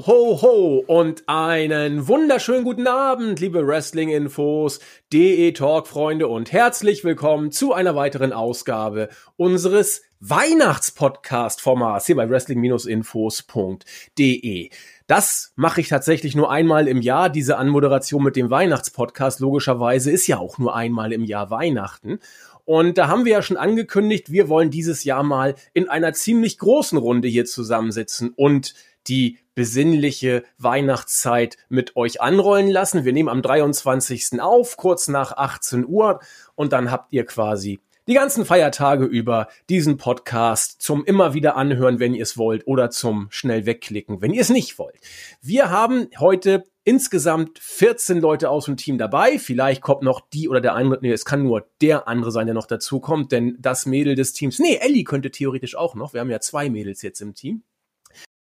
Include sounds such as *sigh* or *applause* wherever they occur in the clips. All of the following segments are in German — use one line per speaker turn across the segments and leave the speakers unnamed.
Ho, ho, ho und einen wunderschönen guten Abend, liebe Wrestling-Infos, DE-Talk-Freunde und herzlich willkommen zu einer weiteren Ausgabe unseres Weihnachts-Podcast-Formats hier bei wrestling-infos.de. Das mache ich tatsächlich nur einmal im Jahr. Diese Anmoderation mit dem Weihnachtspodcast logischerweise ist ja auch nur einmal im Jahr Weihnachten. Und da haben wir ja schon angekündigt, wir wollen dieses Jahr mal in einer ziemlich großen Runde hier zusammensitzen und die besinnliche Weihnachtszeit mit euch anrollen lassen. Wir nehmen am 23. auf, kurz nach 18 Uhr und dann habt ihr quasi die ganzen Feiertage über diesen Podcast zum immer wieder anhören, wenn ihr es wollt, oder zum schnell wegklicken, wenn ihr es nicht wollt. Wir haben heute insgesamt 14 Leute aus dem Team dabei. Vielleicht kommt noch die oder der andere, nee, es kann nur der andere sein, der noch dazu kommt, denn das Mädel des Teams, nee, Ellie könnte theoretisch auch noch. Wir haben ja zwei Mädels jetzt im Team.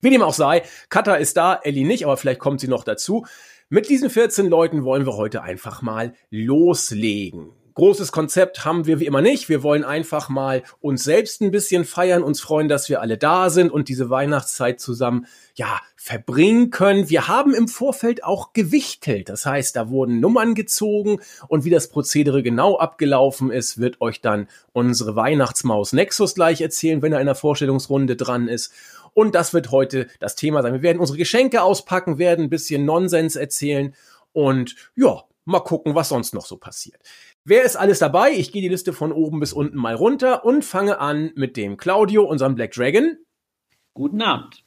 Wie dem auch sei, Kata ist da, Ellie nicht, aber vielleicht kommt sie noch dazu. Mit diesen 14 Leuten wollen wir heute einfach mal loslegen. Großes Konzept haben wir wie immer nicht. Wir wollen einfach mal uns selbst ein bisschen feiern, uns freuen, dass wir alle da sind und diese Weihnachtszeit zusammen, ja, verbringen können. Wir haben im Vorfeld auch gewichtelt. Das heißt, da wurden Nummern gezogen und wie das Prozedere genau abgelaufen ist, wird euch dann unsere Weihnachtsmaus Nexus gleich erzählen, wenn er in der Vorstellungsrunde dran ist. Und das wird heute das Thema sein. Wir werden unsere Geschenke auspacken, werden ein bisschen Nonsens erzählen und ja, mal gucken, was sonst noch so passiert. Wer ist alles dabei? Ich gehe die Liste von oben bis unten mal runter und fange an mit dem Claudio, unserem Black Dragon.
Guten Abend.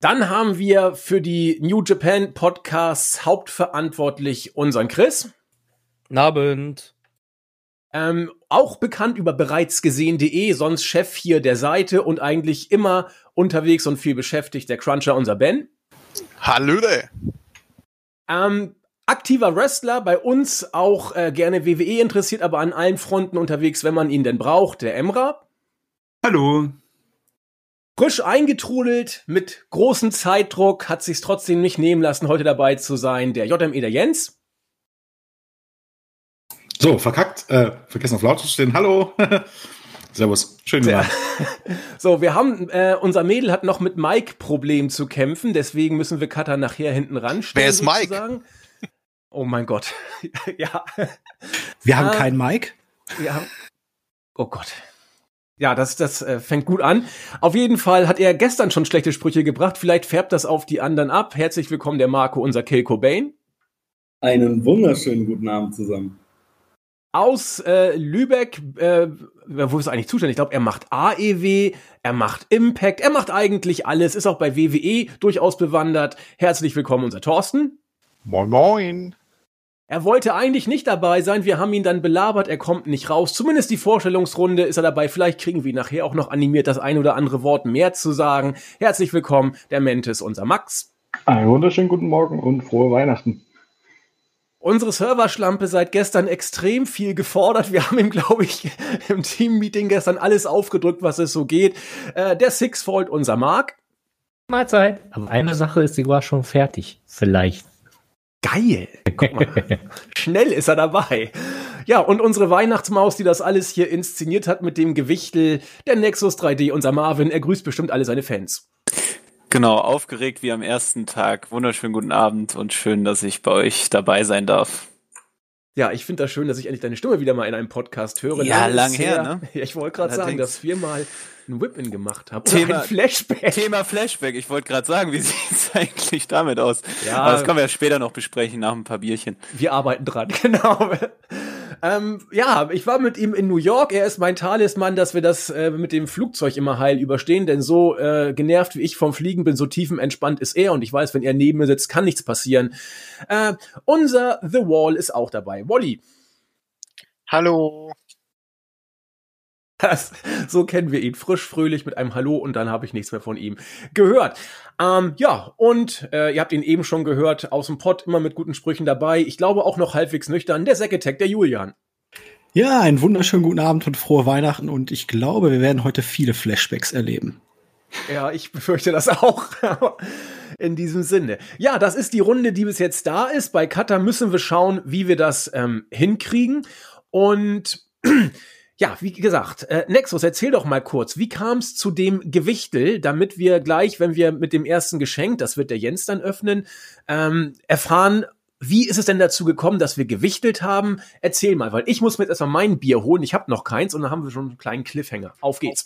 Dann haben wir für die New Japan Podcasts hauptverantwortlich unseren Chris.
Guten Abend.
Ähm, auch bekannt über bereits gesehen.de, sonst Chef hier der Seite und eigentlich immer unterwegs und viel beschäftigt, der Cruncher, unser Ben.
Hallöle.
Ähm, aktiver Wrestler, bei uns auch äh, gerne WWE interessiert, aber an allen Fronten unterwegs, wenn man ihn denn braucht, der Emra.
Hallo.
Frisch eingetrudelt, mit großem Zeitdruck, hat sich's trotzdem nicht nehmen lassen, heute dabei zu sein, der JME der Jens.
So, verkackt, äh, vergessen auf laut zu stehen. Hallo. *laughs* Servus, schön ja. *laughs*
So, wir haben, äh, unser Mädel hat noch mit Mike-Problem zu kämpfen, deswegen müssen wir Cutter nachher hinten ranstellen.
Wer ist Mike?
Oh mein Gott. *laughs* ja.
Wir haben äh, keinen Mike.
Ja. Oh Gott. Ja, das, das äh, fängt gut an. Auf jeden Fall hat er gestern schon schlechte Sprüche gebracht. Vielleicht färbt das auf die anderen ab. Herzlich willkommen, der Marco, unser Kill Cobain.
Einen wunderschönen guten Abend zusammen
aus äh, Lübeck, äh, wo ist er eigentlich zuständig? Ich glaube, er macht AEW, er macht Impact, er macht eigentlich alles, ist auch bei WWE durchaus bewandert. Herzlich willkommen, unser Thorsten.
Moin, moin.
Er wollte eigentlich nicht dabei sein, wir haben ihn dann belabert, er kommt nicht raus. Zumindest die Vorstellungsrunde ist er dabei. Vielleicht kriegen wir ihn nachher auch noch animiert, das ein oder andere Wort mehr zu sagen. Herzlich willkommen, der Mentes, unser Max.
Einen wunderschönen guten Morgen und frohe Weihnachten.
Unsere Serverschlampe seit gestern extrem viel gefordert. Wir haben ihm, glaube ich, im Team-Meeting gestern alles aufgedrückt, was es so geht. Äh, der Sixfold, unser Mark.
Mahlzeit. Aber eine Sache ist sogar schon fertig. Vielleicht.
Geil. Guck mal. *laughs* Schnell ist er dabei. Ja, und unsere Weihnachtsmaus, die das alles hier inszeniert hat mit dem Gewichtel, der Nexus 3D, unser Marvin, er grüßt bestimmt alle seine Fans.
Genau, aufgeregt wie am ersten Tag. Wunderschönen guten Abend und schön, dass ich bei euch dabei sein darf.
Ja, ich finde das schön, dass ich endlich deine Stimme wieder mal in einem Podcast höre.
Ja, lang her, ne? *laughs*
Ja, ich wollte gerade sagen, dass wir mal ein Whip-In gemacht haben.
Thema, Flashback. Thema Flashback. Ich wollte gerade sagen, wie *laughs* sieht's eigentlich damit aus? Ja. Aber das können wir ja später noch besprechen, nach ein paar Bierchen.
Wir arbeiten dran, *laughs* genau. Ähm, ja, ich war mit ihm in New York. Er ist mein Talisman, dass wir das äh, mit dem Flugzeug immer heil überstehen. Denn so äh, genervt wie ich vom Fliegen bin, so tiefenentspannt ist er. Und ich weiß, wenn er neben mir sitzt, kann nichts passieren. Äh, unser The Wall ist auch dabei. Wally.
Hallo.
Das, so kennen wir ihn. Frisch, fröhlich mit einem Hallo und dann habe ich nichts mehr von ihm gehört. Ähm, ja, und äh, ihr habt ihn eben schon gehört, aus dem Pott immer mit guten Sprüchen dabei. Ich glaube auch noch halbwegs nüchtern, der Säcketech, der Julian.
Ja, einen wunderschönen guten Abend und frohe Weihnachten und ich glaube, wir werden heute viele Flashbacks erleben.
Ja, ich befürchte das auch. *laughs* In diesem Sinne. Ja, das ist die Runde, die bis jetzt da ist. Bei Cutter müssen wir schauen, wie wir das ähm, hinkriegen. Und *clears throat* Ja, wie gesagt, äh, Nexus, erzähl doch mal kurz, wie kam es zu dem Gewichtel, damit wir gleich, wenn wir mit dem ersten Geschenk, das wird der Jens dann öffnen, ähm, erfahren, wie ist es denn dazu gekommen, dass wir gewichtelt haben? Erzähl mal, weil ich muss mir jetzt erstmal mein Bier holen, ich habe noch keins und dann haben wir schon einen kleinen Cliffhanger. Auf geht's.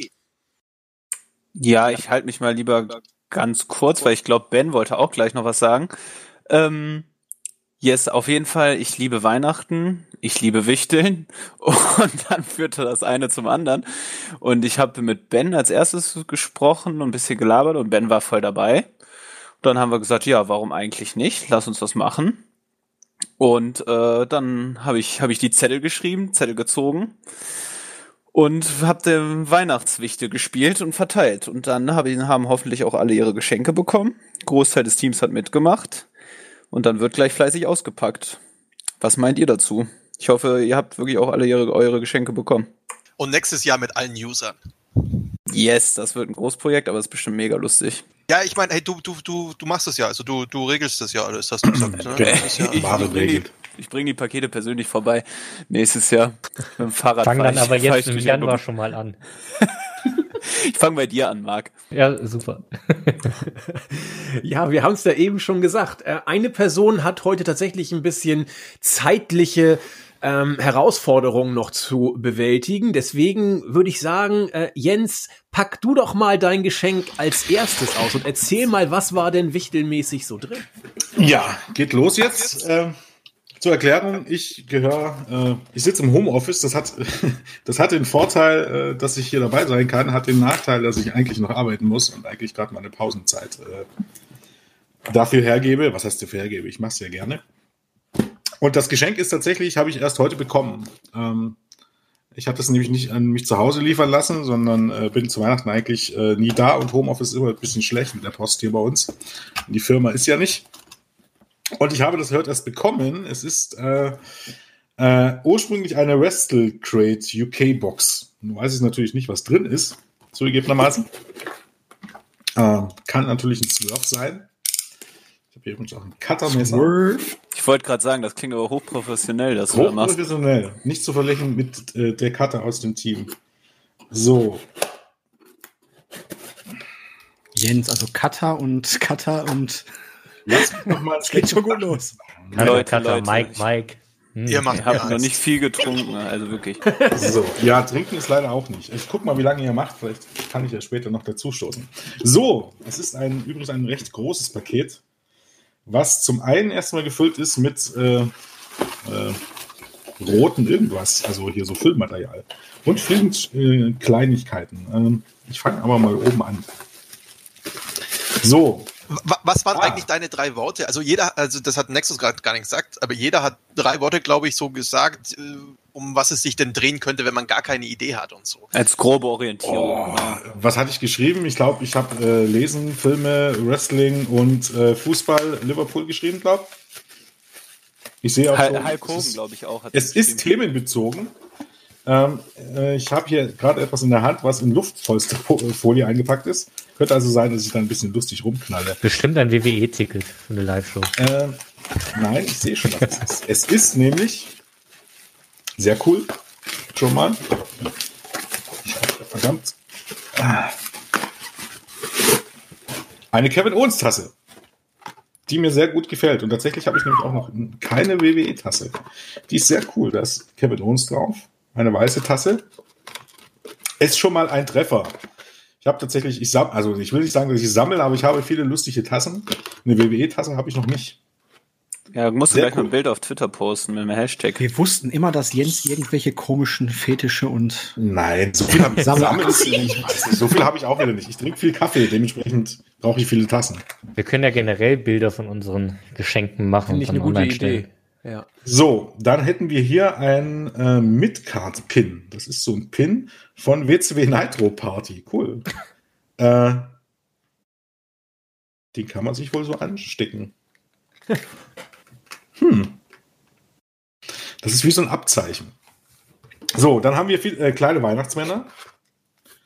Ja, ich halte mich mal lieber ganz kurz, weil ich glaube, Ben wollte auch gleich noch was sagen. Ähm, Yes, auf jeden Fall. Ich liebe Weihnachten, ich liebe Wichteln *laughs* und dann führte das eine zum anderen. Und ich habe mit Ben als erstes gesprochen und ein bisschen gelabert und Ben war voll dabei. Und dann haben wir gesagt, ja, warum eigentlich nicht? Lass uns das machen. Und äh, dann habe ich, hab ich die Zettel geschrieben, Zettel gezogen und habe den Weihnachtswichte gespielt und verteilt. Und dann hab ich, haben hoffentlich auch alle ihre Geschenke bekommen. Großteil des Teams hat mitgemacht. Und dann wird gleich fleißig ausgepackt. Was meint ihr dazu? Ich hoffe, ihr habt wirklich auch alle ihre, eure Geschenke bekommen.
Und nächstes Jahr mit allen Usern.
Yes, das wird ein Großprojekt, aber es ist bestimmt mega lustig.
Ja, ich meine, hey, du, du, du, du machst das ja, also du, du regelst das ja alles, hast du gesagt. Ne?
Okay. Ja ich, ich bringe die, ich bring die Pakete persönlich vorbei nächstes Jahr mit dem Fahrrad.
Fang dann aber jetzt im Januar schon mal an. *laughs*
Ich fange bei dir an, Marc.
Ja, super. *laughs*
ja, wir haben es ja eben schon gesagt. Äh, eine Person hat heute tatsächlich ein bisschen zeitliche ähm, Herausforderungen noch zu bewältigen. Deswegen würde ich sagen, äh, Jens, pack du doch mal dein Geschenk als erstes aus und erzähl mal, was war denn wichtelmäßig so drin?
Ja, geht los jetzt. Äh, zur Erklärung, ich gehöre, äh, ich sitze im Homeoffice, das hat, *laughs* das hat den Vorteil, äh, dass ich hier dabei sein kann, hat den Nachteil, dass ich eigentlich noch arbeiten muss und eigentlich gerade meine Pausenzeit äh, dafür hergebe. Was heißt dafür hergebe? Ich mache es ja gerne. Und das Geschenk ist tatsächlich, habe ich erst heute bekommen. Ähm, ich habe das nämlich nicht an mich zu Hause liefern lassen, sondern äh, bin zu Weihnachten eigentlich äh, nie da und Homeoffice ist immer ein bisschen schlecht mit der Post hier bei uns. Die Firma ist ja nicht. Und ich habe das heute erst bekommen. Es ist äh, äh, ursprünglich eine Wrestle Crate UK Box. Nun weiß ich natürlich nicht, was drin ist, zugegebenermaßen. Äh, kann natürlich ein Swerve sein. Ich habe hier übrigens auch ein Cuttermesser.
Ich wollte gerade sagen, das klingt aber hochprofessionell, das du da machst.
Hochprofessionell. Nicht zu verlächeln mit äh, der Cutter aus dem Team. So.
Jens, also Cutter und Cutter und
Lass noch mal, es geht schon gut los.
Hallo, Leute, Leute, Mike, Mike.
Hm. Ihr macht ich habe noch nicht viel getrunken, also wirklich.
So, ja, trinken ist leider auch nicht. Ich guck mal, wie lange ihr macht. Vielleicht kann ich ja später noch dazu stoßen. So, es ist ein übrigens ein recht großes Paket, was zum einen erstmal gefüllt ist mit äh, äh, roten irgendwas, also hier so Füllmaterial und vielen äh, Kleinigkeiten. Ähm, ich fange aber mal oben an. So,
was waren ah. eigentlich deine drei Worte? Also jeder, also das hat Nexus gerade gar nicht gesagt, aber jeder hat drei Worte, glaube ich, so gesagt, äh, um was es sich denn drehen könnte, wenn man gar keine Idee hat und so.
Als grobe Orientierung.
Oh, was hatte ich geschrieben? Ich glaube, ich habe äh, Lesen, Filme, Wrestling und äh, Fußball Liverpool geschrieben, glaube ich. sehe auch
Hulk Hogan, glaube ich, auch.
es ist themenbezogen. Ähm, äh, ich habe hier gerade etwas in der Hand, was in Luftfolie eingepackt ist. Könnte also sein, dass ich da ein bisschen lustig rumknalle.
Bestimmt ein WWE-Ticket für eine Live-Show.
Äh, nein, ich sehe schon, was es ist. Es ist nämlich sehr cool. Schon mal. Verdammt. Eine Kevin Owens Tasse, die mir sehr gut gefällt. Und tatsächlich habe ich nämlich auch noch keine WWE Tasse. Die ist sehr cool. Da ist Kevin Owens drauf. Eine weiße Tasse. Ist schon mal ein Treffer. Ich habe tatsächlich, ich sammle, also ich will nicht sagen, dass ich sammle, aber ich habe viele lustige Tassen. Eine WWE-Tasse habe ich noch nicht.
Ja, musst du gleich cool. mal ein Bild auf Twitter posten mit dem Hashtag.
Wir wussten immer, dass Jens irgendwelche komischen Fetische und.
Nein, so viel habe ich, so viel hab ich auch wieder nicht. Ich trinke viel Kaffee, dementsprechend brauche ich viele Tassen.
Wir können ja generell Bilder von unseren Geschenken machen
Finde und dann online stellen.
Ja. So, dann hätten wir hier ein äh, Midcard-Pin. Das ist so ein Pin von WCW Nitro Party. Cool. *laughs* äh, den kann man sich wohl so anstecken. *laughs* hm. Das ist wie so ein Abzeichen. So, dann haben wir viel, äh, kleine Weihnachtsmänner.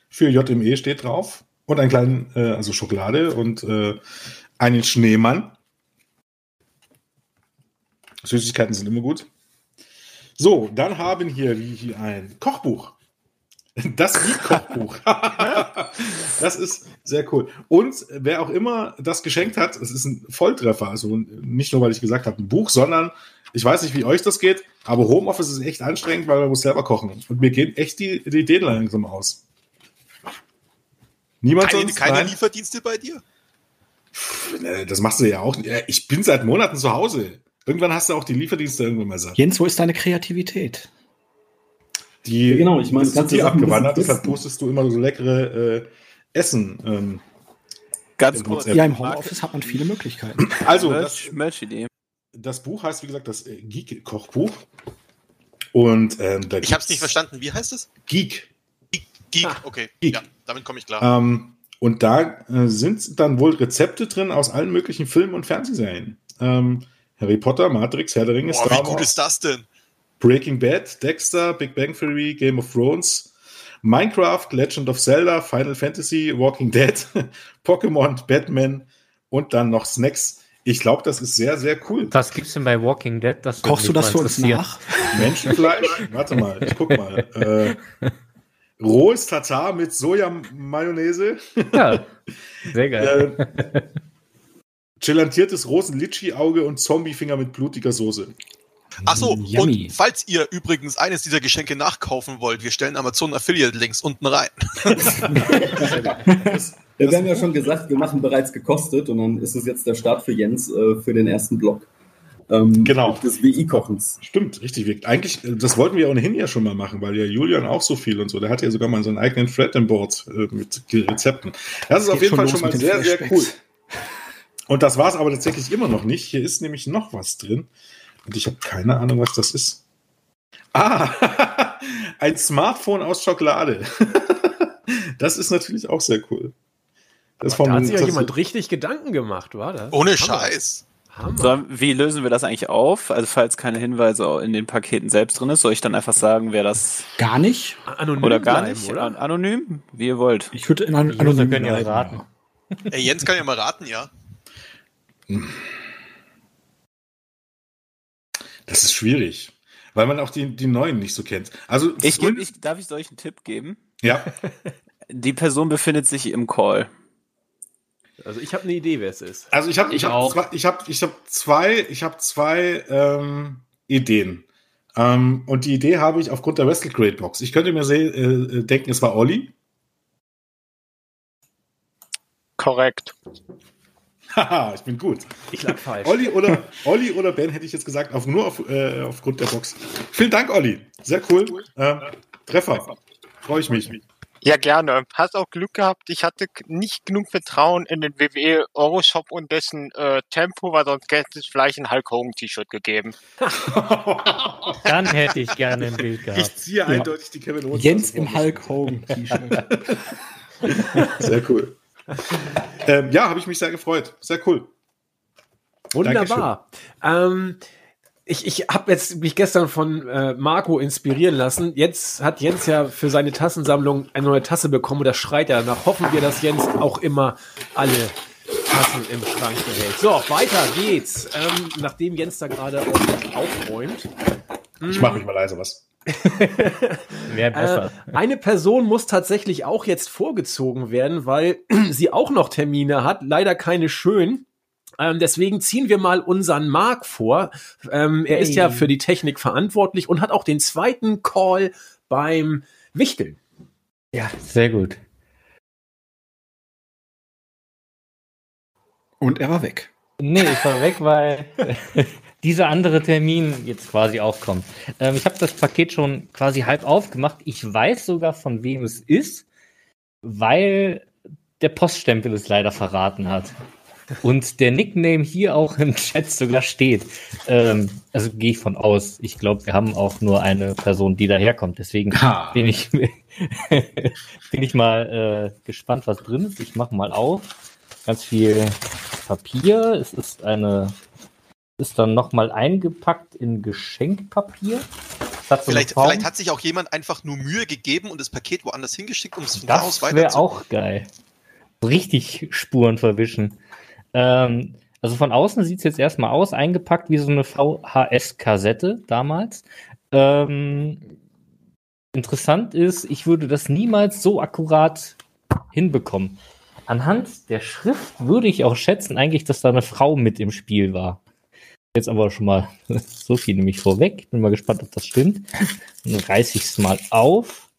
Für JME steht drauf. Und einen kleinen, äh, also Schokolade und äh, einen Schneemann. Süßigkeiten sind immer gut. So, dann haben hier wir ein Kochbuch. Das Wie-Kochbuch. *laughs* das ist sehr cool. Und wer auch immer das geschenkt hat, es ist ein Volltreffer. Also nicht nur, weil ich gesagt habe, ein Buch, sondern ich weiß nicht, wie euch das geht, aber Homeoffice ist echt anstrengend, weil man muss selber kochen. Und mir gehen echt die, die Ideen langsam aus. Niemand
Keine,
sonst?
keine
Nein?
Lieferdienste bei dir?
Ne, Das machst du ja auch. Ich bin seit Monaten zu Hause. Irgendwann hast du auch die Lieferdienste irgendwann mal satt.
Jens, wo ist deine Kreativität?
Die,
Ja, genau, ich meine,
das die abgewandert, deshalb postest du immer so leckere äh, Essen. Ähm,
Ganz kurz.
Ja, im Homeoffice hat man viele Möglichkeiten. *laughs*
also, das, das Buch heißt, wie gesagt, das äh, Geek-Kochbuch. Und ähm, da
Ich habe es nicht verstanden. Wie heißt es?
Geek.
Geek.
Ah,
Okay,
Geek.
ja, damit komme ich klar.
Ähm, und da äh, sind dann wohl Rezepte drin aus allen möglichen Filmen und Fernsehserien. Ähm, Harry Potter, Matrix, Herr der Ringe,
Boah,
Star
wie gut
Wars,
ist das denn?
Breaking Bad, Dexter, Big Bang Theory, Game of Thrones, Minecraft, Legend of Zelda, Final Fantasy, Walking Dead, *laughs* Pokémon, Batman und dann noch Snacks. Ich glaube, das ist sehr, sehr cool.
Was gibt's denn bei Walking Dead? Das
Kochst du das für uns nach? *laughs*
Menschenfleisch? Warte mal, ich guck mal. Äh, rohes Tatar mit Soja-Mayonnaise.
Ja, sehr geil.
Äh, *laughs* gelantiertes Rosen-Litschi-Auge und Zombie-Finger mit blutiger Soße.
Ach so,
Yummy.
und falls ihr übrigens eines dieser Geschenke nachkaufen wollt, wir stellen Amazon Affiliate Links unten rein.
Ja, *laughs* wir haben ja schon gesagt, wir machen bereits gekostet und dann ist es jetzt der Start für Jens äh, für den ersten Block. Ähm,
Genau.
Des WI-Kochens.
Stimmt, richtig. Eigentlich, äh, das wollten wir ohnehin ja schon mal machen, weil ja Julian auch so viel und so. Der hat ja sogar mal seinen eigenen Thread im Board äh, mit Rezepten. Das ist
Geht
auf jeden Fall schon mal sehr, sehr cool. Und das war es aber tatsächlich immer noch nicht. Hier ist nämlich noch was drin. Und ich habe keine Ahnung, was das ist. Ah, *laughs* ein Smartphone aus Schokolade. *laughs* das ist natürlich auch sehr cool. Das
Da hat sich ja jemand richtig Gedanken gemacht, war das?
Ohne
Hammer.
Scheiß.
Hammer.
So, wie lösen wir das eigentlich auf? Also falls keine Hinweise in den Paketen selbst drin ist, soll ich dann einfach sagen, wer das
Gar nicht?
Anonym
oder gar
bleiben,
nicht?
oder?
An anonym? Wie ihr wollt.
Ich würde in einem
Die User können ja raten.
Ey, Jens kann ja mal raten, ja.
Das ist schwierig, weil man auch die, die neuen nicht so kennt. Also
Ich, geb, ich darf ich euch einen Tipp geben?
ja, *laughs*
Die Person befindet sich im Call.
Also ich habe eine Idee, wer es ist.
also ich habe ich
Ich
habe
auch.
zwei, ich habe ich habe zwei ich habe zwei ähm, Ideen. Ähm, und die Idee habe ich aufgrund der Wrestle Crate Box. Ich könnte mir äh, äh, denken, es war Olli.
Korrekt.
Haha, ich bin gut.
Ich lag falsch.
Olli oder Olli oder Ben hätte ich jetzt gesagt, auf, nur auf, äh, aufgrund der Box. Vielen Dank, Olli. Sehr cool. Ähm, Treffer. Freue ich mich.
Ja, gerne. Hast auch Glück gehabt. Ich hatte nicht genug Vertrauen in den WWE Euroshop und dessen äh, Tempo, weil sonst hätte es vielleicht ein Hulk Hogan T-Shirt gegeben. *laughs*
Dann hätte ich gerne ein Bild gehabt.
Ich ziehe eindeutig die Kevin Owens.
Jens im Hulk Hogan T-Shirt. *laughs*
Sehr cool. *laughs* ähm, ja, habe ich mich sehr gefreut. Sehr cool.
Wunderbar. Ähm, ich ich habe jetzt mich gestern von äh, Marco inspirieren lassen. Jetzt hat Jens ja für seine Tassensammlung eine neue Tasse bekommen und das schreit er danach. Hoffen wir, dass Jens auch immer alle Tassen im Schrank behält. So, weiter geht's. Ähm, nachdem Jens da gerade aufräumt.
Ich mache mich mal leise was. *laughs*
Wäre besser.
Äh, eine Person muss tatsächlich auch jetzt vorgezogen werden, weil *clears throat* sie auch noch Termine hat. Leider keine schönen. Ähm, deswegen ziehen wir mal unseren Mark vor. Ähm, er ist ja für die Technik verantwortlich und hat auch den zweiten Call beim Wichteln.
ja, sehr gut.
Und er war weg.
Nee, ich war weg, weil *laughs* dieser andere Termin jetzt quasi aufkommt. Ähm, ich habe das Paket schon quasi halb aufgemacht. Ich weiß sogar, von wem es ist, weil der Poststempel es leider verraten hat. Und der Nickname hier auch im Chat sogar steht. Ähm, also gehe ich von aus. Ich glaube, wir haben auch nur eine Person, die daherkommt. Deswegen
Ha.
bin ich, *laughs* bin ich mal äh, gespannt, was drin ist. Ich mache mal auf. Ganz viel Papier. Es ist eine, ist dann nochmal eingepackt in Geschenkpapier. Es hat so
Vielleicht, vielleicht hat sich auch jemand einfach nur Mühe gegeben und das Paket woanders hingeschickt, um es von da aus
Das
weiter
wäre
zu.
auch geil. Richtig Spuren verwischen. Ähm, also von außen sieht es jetzt erstmal aus, eingepackt wie so eine VHS-Kassette damals. Ähm, interessant ist, ich würde das niemals so akkurat hinbekommen. Anhand der Schrift würde ich auch schätzen, eigentlich, dass da eine Frau mit im Spiel war. Jetzt aber schon mal *laughs* so viel nämlich vorweg. Bin mal gespannt, ob das stimmt. Dann reiße ich es mal auf.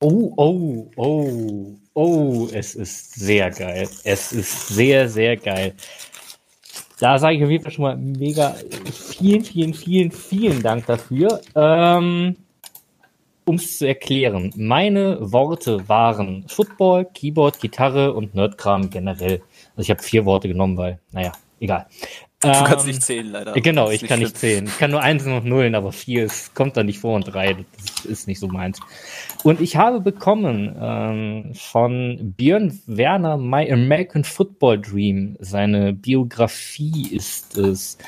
Oh, oh, oh, oh, es ist sehr geil. Es ist sehr, sehr geil. Da sage ich auf jeden Fall schon mal mega vielen, vielen, vielen, vielen Dank dafür. Ähm, um es zu erklären, meine Worte waren Football, Keyboard, Gitarre und Nerdkram generell. Also ich habe vier Worte genommen, weil, naja, egal.
Du kannst
Ähm,
nicht zählen, leider.
Genau,
Das
ich kann
schlimm.
nicht zählen. Ich kann nur Einsen und Nullen, aber vier es kommt da nicht vor und drei, das ist nicht so meins. Und ich habe bekommen ähm, von Björn Werner, My American Football Dream, seine Biografie ist es,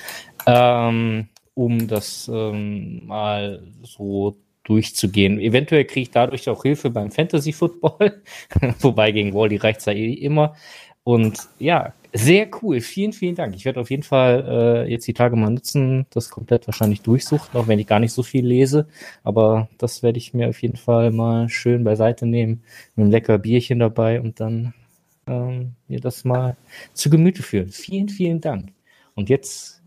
ähm, um das ähm, mal so durchzugehen. Eventuell kriege ich dadurch auch Hilfe beim Fantasy Football, *laughs* wobei gegen Wally reicht es ja eh immer. Und ja, sehr cool. Vielen, vielen Dank. Ich werde auf jeden Fall äh, jetzt die Tage mal nutzen, das komplett wahrscheinlich durchsuchen, auch wenn ich gar nicht so viel lese. Aber das werde ich mir auf jeden Fall mal schön beiseite nehmen, mit einem lecker Bierchen dabei und dann ähm, mir das mal zu Gemüte führen. Vielen, vielen Dank. Und jetzt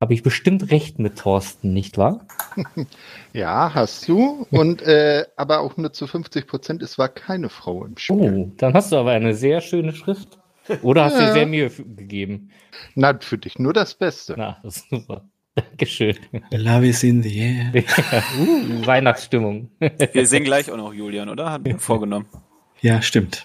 habe ich bestimmt recht mit Thorsten, nicht wahr? *laughs*
Ja, hast du. Und äh, aber auch nur zu 50 Prozent. Es war keine Frau im Spiel.
Oh, dann hast du aber eine sehr schöne Schrift. Oder hast du dir
Ja.
sehr Mühe gegeben?
Na, für dich nur das Beste.
Na, das ist super. *laughs* Dankeschön.
Love is in the air. *laughs*
uh, Weihnachtsstimmung.
Wir singen gleich auch noch, Julian, oder? Hat mir *laughs* vorgenommen.
Ja, stimmt.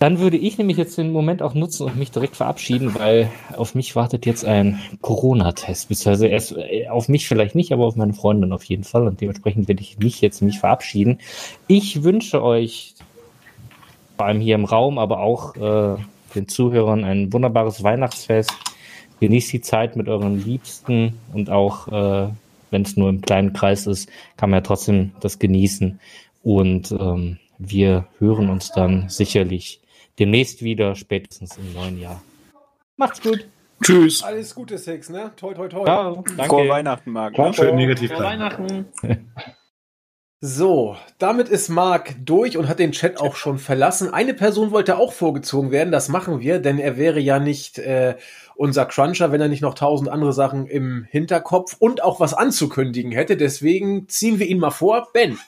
Dann würde ich nämlich jetzt den Moment auch nutzen und mich direkt verabschieden, weil auf mich wartet jetzt ein Corona-Test, beziehungsweise erst äh, auf mich vielleicht nicht, aber auf meine Freundin auf jeden Fall und dementsprechend werde ich mich jetzt mich verabschieden. Ich wünsche euch vor allem hier im Raum, aber auch äh, den Zuhörern ein wunderbares Weihnachtsfest. Genießt die Zeit mit euren Liebsten und auch, äh, wenn es nur im kleinen Kreis ist, kann man ja trotzdem das genießen. Und ähm, wir hören uns dann sicherlich demnächst wieder, spätestens im neuen Jahr. Macht's gut.
Tschüss.
Alles Gute, Six, ne? Toi, toi, toi.
Frohe
Danke.
Weihnachten, Marc.
Schön negativ
Frohe. Weihnachten. *laughs*
So, damit ist Marc durch und hat den Chat auch schon verlassen. Eine Person wollte auch vorgezogen werden, das machen wir, denn er wäre ja nicht äh, unser Cruncher, wenn er nicht noch tausend andere Sachen im Hinterkopf und auch was anzukündigen hätte. Deswegen ziehen wir ihn mal vor. Ben.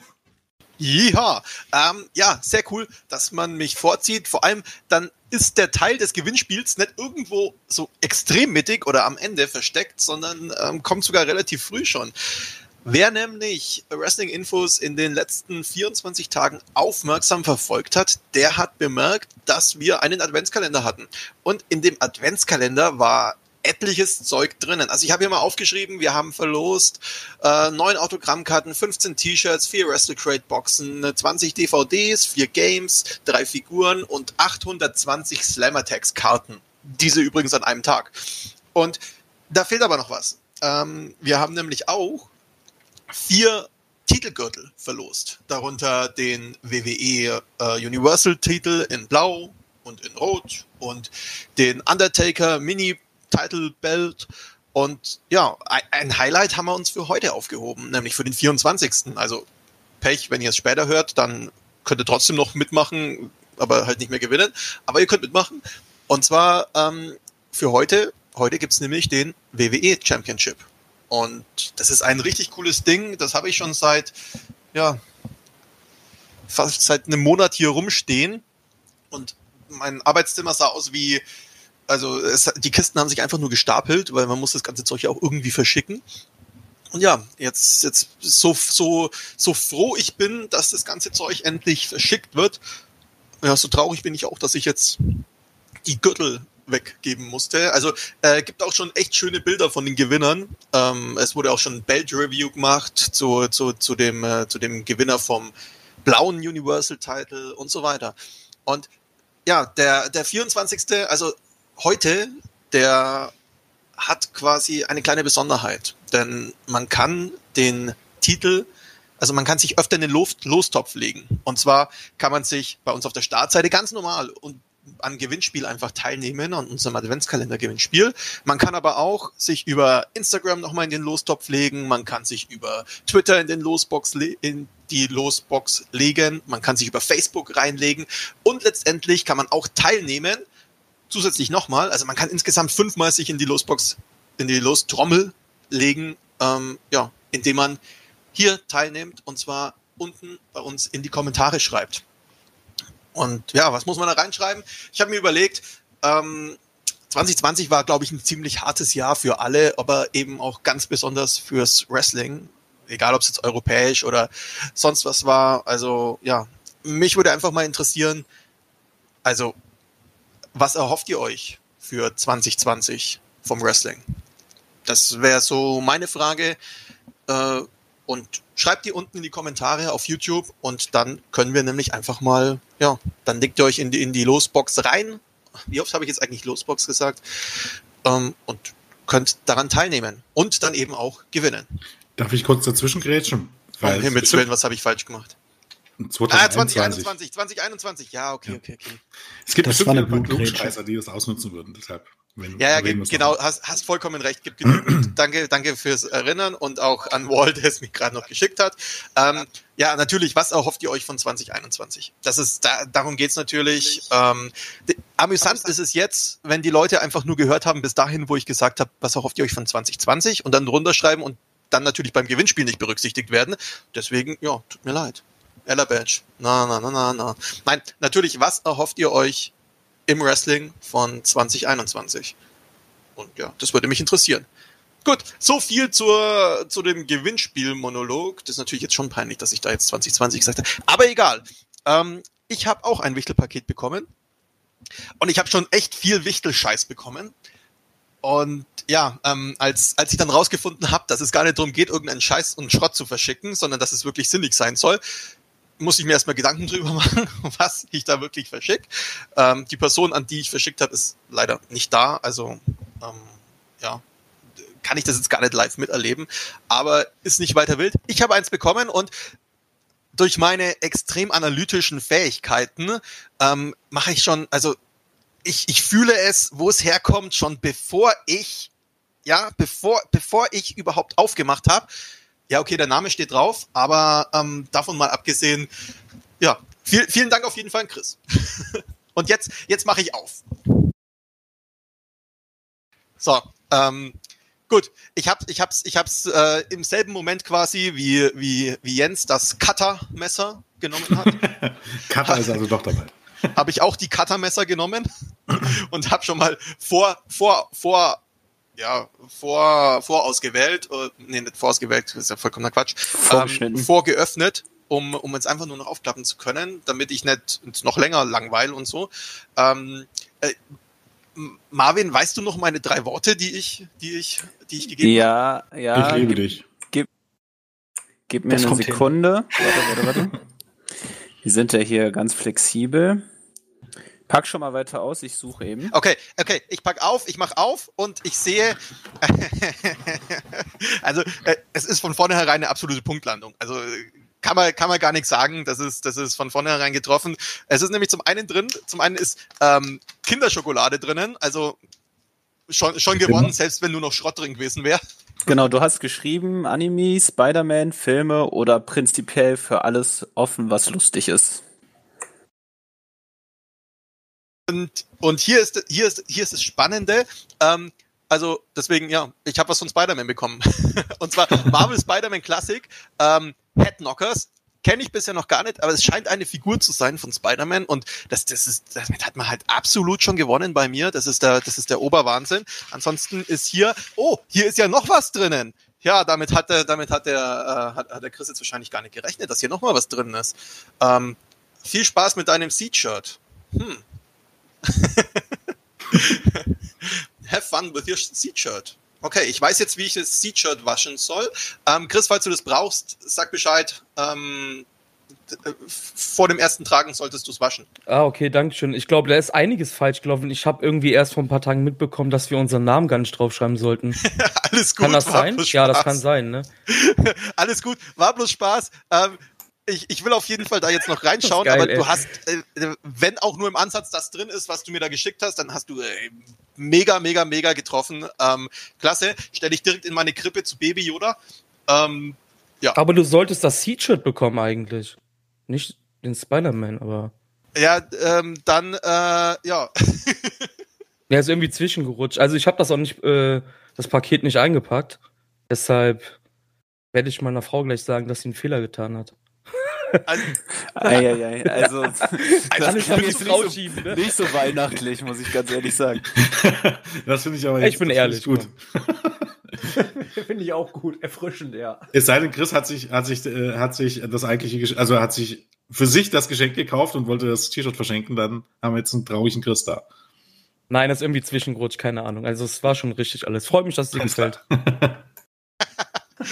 Ja, ähm, ja, sehr cool, dass man mich vorzieht. Vor allem dann ist der Teil des Gewinnspiels nicht irgendwo so extrem mittig oder am Ende versteckt, sondern ähm, kommt sogar relativ früh schon. Wer nämlich Wrestling-Infos in den letzten 24 Tagen aufmerksam verfolgt hat, der hat bemerkt, dass wir einen Adventskalender hatten. Und in dem Adventskalender war etliches Zeug drinnen. Also ich habe hier mal aufgeschrieben, wir haben verlost äh, neun Autogrammkarten, 15 T-Shirts, vier Wrestle Crate Boxen, 20 DVDs, vier Games, drei Figuren und 820 Slammer Tags Karten. Diese übrigens an einem Tag. Und da fehlt aber noch was. Ähm, wir haben nämlich auch vier Titelgürtel verlost. Darunter den WWE äh, Universal Titel in Blau und in Rot und den Undertaker Mini Title Belt. Und ja, ein- Highlight haben wir uns für heute aufgehoben, nämlich für den 24. Also Pech, wenn ihr es später hört, dann könnt ihr trotzdem noch mitmachen, aber halt nicht mehr gewinnen. Aber ihr könnt mitmachen. Und zwar ähm, für heute, heute gibt's nämlich den WWE Championship. Und das ist ein richtig cooles Ding. Das habe ich schon seit, ja, fast seit einem Monat hier rumstehen. Und mein Arbeitszimmer sah aus wie, also es, die Kisten haben sich einfach nur gestapelt, weil man muss das ganze Zeug ja auch irgendwie verschicken. Und ja, jetzt, jetzt so, so, so froh ich bin, dass das ganze Zeug endlich verschickt wird. Ja, so traurig bin ich auch, dass ich jetzt die Gürtel weggeben musste. Also äh, gibt auch schon echt schöne Bilder von den Gewinnern. Ähm, es wurde auch schon ein Belt-Review gemacht zu, zu, zu, dem, äh, zu dem Gewinner vom blauen Universal-Title und so weiter. Und ja, der, der 24. also heute, der hat quasi eine kleine Besonderheit. Denn man kann den Titel, also man kann sich öfter in den Los Lostopf legen. Und zwar kann man sich bei uns auf der Startseite ganz normal und an Gewinnspiel einfach teilnehmen, an unserem Adventskalender-Gewinnspiel. Man kann aber auch sich über Instagram nochmal in den Lostopf legen, man kann sich über Twitter in den Losbox in die Losbox legen, man kann sich über Facebook reinlegen und letztendlich kann man auch teilnehmen. Zusätzlich nochmal, also man kann insgesamt fünfmal sich in die Losbox, in die Lostrommel legen, ähm, ja, indem man hier teilnimmt und zwar unten bei uns in die Kommentare schreibt. Und ja, was muss man da reinschreiben? Ich habe mir überlegt, ähm, 2020 war, glaube ich, ein ziemlich hartes Jahr für alle, aber eben auch ganz besonders fürs Wrestling. Egal, ob es jetzt europäisch oder sonst was war. Also ja, mich würde einfach mal interessieren, also was erhofft ihr euch für 2020 vom Wrestling? Das wäre so meine Frage. Äh, und schreibt die unten in die Kommentare auf YouTube und dann können wir nämlich einfach mal, ja, dann legt ihr euch in die, in die Losbox rein. Wie oft habe ich jetzt eigentlich Losbox gesagt? Ähm, und könnt daran teilnehmen und dann eben auch gewinnen.
Darf ich kurz dazwischen grätschen?
Um Himmels Willen, was habe ich falsch gemacht?
2021.
Ah, 2021, 2021, ja, okay,
Ja.
okay, okay.
Es gibt
Das
bestimmt ein paar. Klugscheißer, die das ausnutzen würden. Deshalb, wenn,
Ja, ja, genau, hast, hast vollkommen recht. Gibt genügend. *clears throat* danke, danke fürs Erinnern und auch an Wall, der es mir gerade noch geschickt hat. Ähm, ja, natürlich, was erhofft ihr euch von 2021? Das ist, da, darum geht's natürlich. Ähm, d- amüsant ist es jetzt, wenn die Leute einfach nur gehört haben, bis dahin, wo ich gesagt habe, was erhofft ihr euch von 2020 und dann runterschreiben und dann natürlich beim Gewinnspiel nicht berücksichtigt werden. Deswegen, ja, tut mir leid. Ella Badge. Na, na, na, na, na. Nein, natürlich, was erhofft ihr euch im Wrestling von 2021? Und ja, das würde mich interessieren. Gut, so viel zur, zu dem Gewinnspiel-Monolog. Das ist natürlich jetzt schon peinlich, dass ich da jetzt 2020 gesagt habe. Aber egal. Ähm, ich habe auch ein Wichtelpaket bekommen. Und ich habe schon echt viel Wichtelscheiß bekommen. Und ja, ähm, als, als ich dann rausgefunden habe, dass es gar nicht darum geht, irgendeinen Scheiß und Schrott zu verschicken, sondern dass es wirklich sinnig sein soll, muss ich mir erstmal Gedanken drüber machen, *laughs* was ich da wirklich verschicke. Ähm, die Person, an die ich verschickt habe, ist leider nicht da. Also ähm, ja, kann ich das jetzt gar nicht live miterleben, aber ist nicht weiter wild. Ich habe eins bekommen und durch meine extrem analytischen Fähigkeiten ähm, mache ich schon, also ich, ich fühle es, wo es herkommt, schon bevor ich, ja, bevor, bevor ich überhaupt aufgemacht habe. Ja, okay, der Name steht drauf, aber ähm, davon mal abgesehen, ja, viel, vielen Dank auf jeden Fall, Chris. *laughs* Und jetzt, jetzt mache ich auf. So, ähm, gut. Ich hab's, ich hab's, ich hab's äh, im selben Moment quasi wie wie wie Jens das Cutter-Messer genommen hat, *laughs*
Cutter ist also doch dabei.
habe ich auch die Cutter-Messer genommen *laughs* und habe schon mal vor vor vor ja vor vorausgewählt, äh, nee nicht vorausgewählt, das ist ja vollkommener Quatsch, ähm, vorgeöffnet, um um jetzt einfach nur noch aufklappen zu können, damit ich nicht noch länger langweil und so. Ähm, äh, Marvin, weißt du noch meine drei Worte, die ich, die ich, die ich gegeben habe?
Ja, ja.
ich liebe
gib,
dich.
gib mir
Das
eine
kommt hin.
Sekunde. Warte, warte, warte. Wir sind ja hier ganz flexibel. Pack schon mal weiter aus, ich suche eben.
Okay, okay, ich pack auf, ich mach auf und ich sehe, *laughs* also äh, es ist von vornherein eine absolute Punktlandung. Also kann man, kann man gar nichts sagen, das ist, das ist von vornherein getroffen. Es ist nämlich zum einen drin, zum einen ist ähm, Kinderschokolade drinnen, also schon, schon gewonnen, selbst wenn nur noch Schrott drin gewesen wäre.
Genau, du hast geschrieben, Anime, Spider-Man, Filme oder prinzipiell für alles offen, was lustig ist.
Und, und hier ist hier ist hier ist das Spannende. Ähm, also deswegen ja, ich habe was von Spider-Man bekommen. *laughs* und zwar Marvel Spider-Man Classic ähm, Headknockers. Kenne ich bisher noch gar nicht, aber es scheint eine Figur zu sein von Spider-Man und das, das ist, damit hat man halt absolut schon gewonnen bei mir. Das ist der, das ist der Oberwahnsinn. Ansonsten ist hier, oh, hier ist ja noch was drinnen. Ja, damit hat der, damit hat der, äh, hat, hat der Chris jetzt wahrscheinlich gar nicht gerechnet, dass hier noch mal was drin ist. Ähm, viel Spaß mit deinem Seed-Shirt. Hm. *laughs* Have fun with your Seed-Shirt. Okay, ich weiß jetzt, wie ich das Seed-Shirt waschen soll. Ähm, Chris, falls du das brauchst, sag Bescheid. Ähm, äh, vor dem ersten Tragen solltest du es waschen.
Ah, okay, danke schön. Ich glaube, da ist einiges falsch gelaufen. Ich habe irgendwie erst vor ein paar Tagen mitbekommen, dass wir unseren Namen gar nicht draufschreiben sollten. *laughs*
Alles gut.
Kann das sein?
bloß
Ja, das kann sein, ne? *laughs*
Alles gut, war bloß Spaß. Ähm, ich, ich will auf jeden Fall da jetzt noch *laughs* reinschauen,
geil,
aber
ey.
du hast, äh, wenn auch nur im Ansatz das drin ist, was du mir da geschickt hast, dann hast du äh, mega, mega, mega getroffen. Ähm, klasse. Stelle ich direkt in meine Krippe zu Baby Yoda. Ähm, Ja.
Aber du solltest das Seed-Shirt bekommen eigentlich. Nicht den Spider-Man, aber.
Ja, ähm, dann, äh, ja. *laughs*
Er ist irgendwie zwischengerutscht. Also ich habe das auch nicht, äh, das Paket nicht eingepackt. Deshalb werde ich meiner Frau gleich sagen, dass sie einen Fehler getan hat.
Also,
Eieiei, also, *laughs* das
Also,
klang
die
jetzt nicht, so,
ne?
nicht so weihnachtlich, muss ich ganz ehrlich sagen. *laughs*
das finde ich aber
Ich bin
das
ehrlich,
gut. *laughs*
Finde ich auch gut. Erfrischend, ja.
Es sei denn, Chris hat sich, hat sich, äh, hat sich das eigentliche, Gesch- also hat sich für sich das Geschenk gekauft und wollte das T-Shirt verschenken, dann haben wir jetzt einen traurigen Chris da.
Nein, das ist irgendwie zwischengerutscht, keine Ahnung. Also es war schon richtig alles. Freut mich, dass es dir gefällt.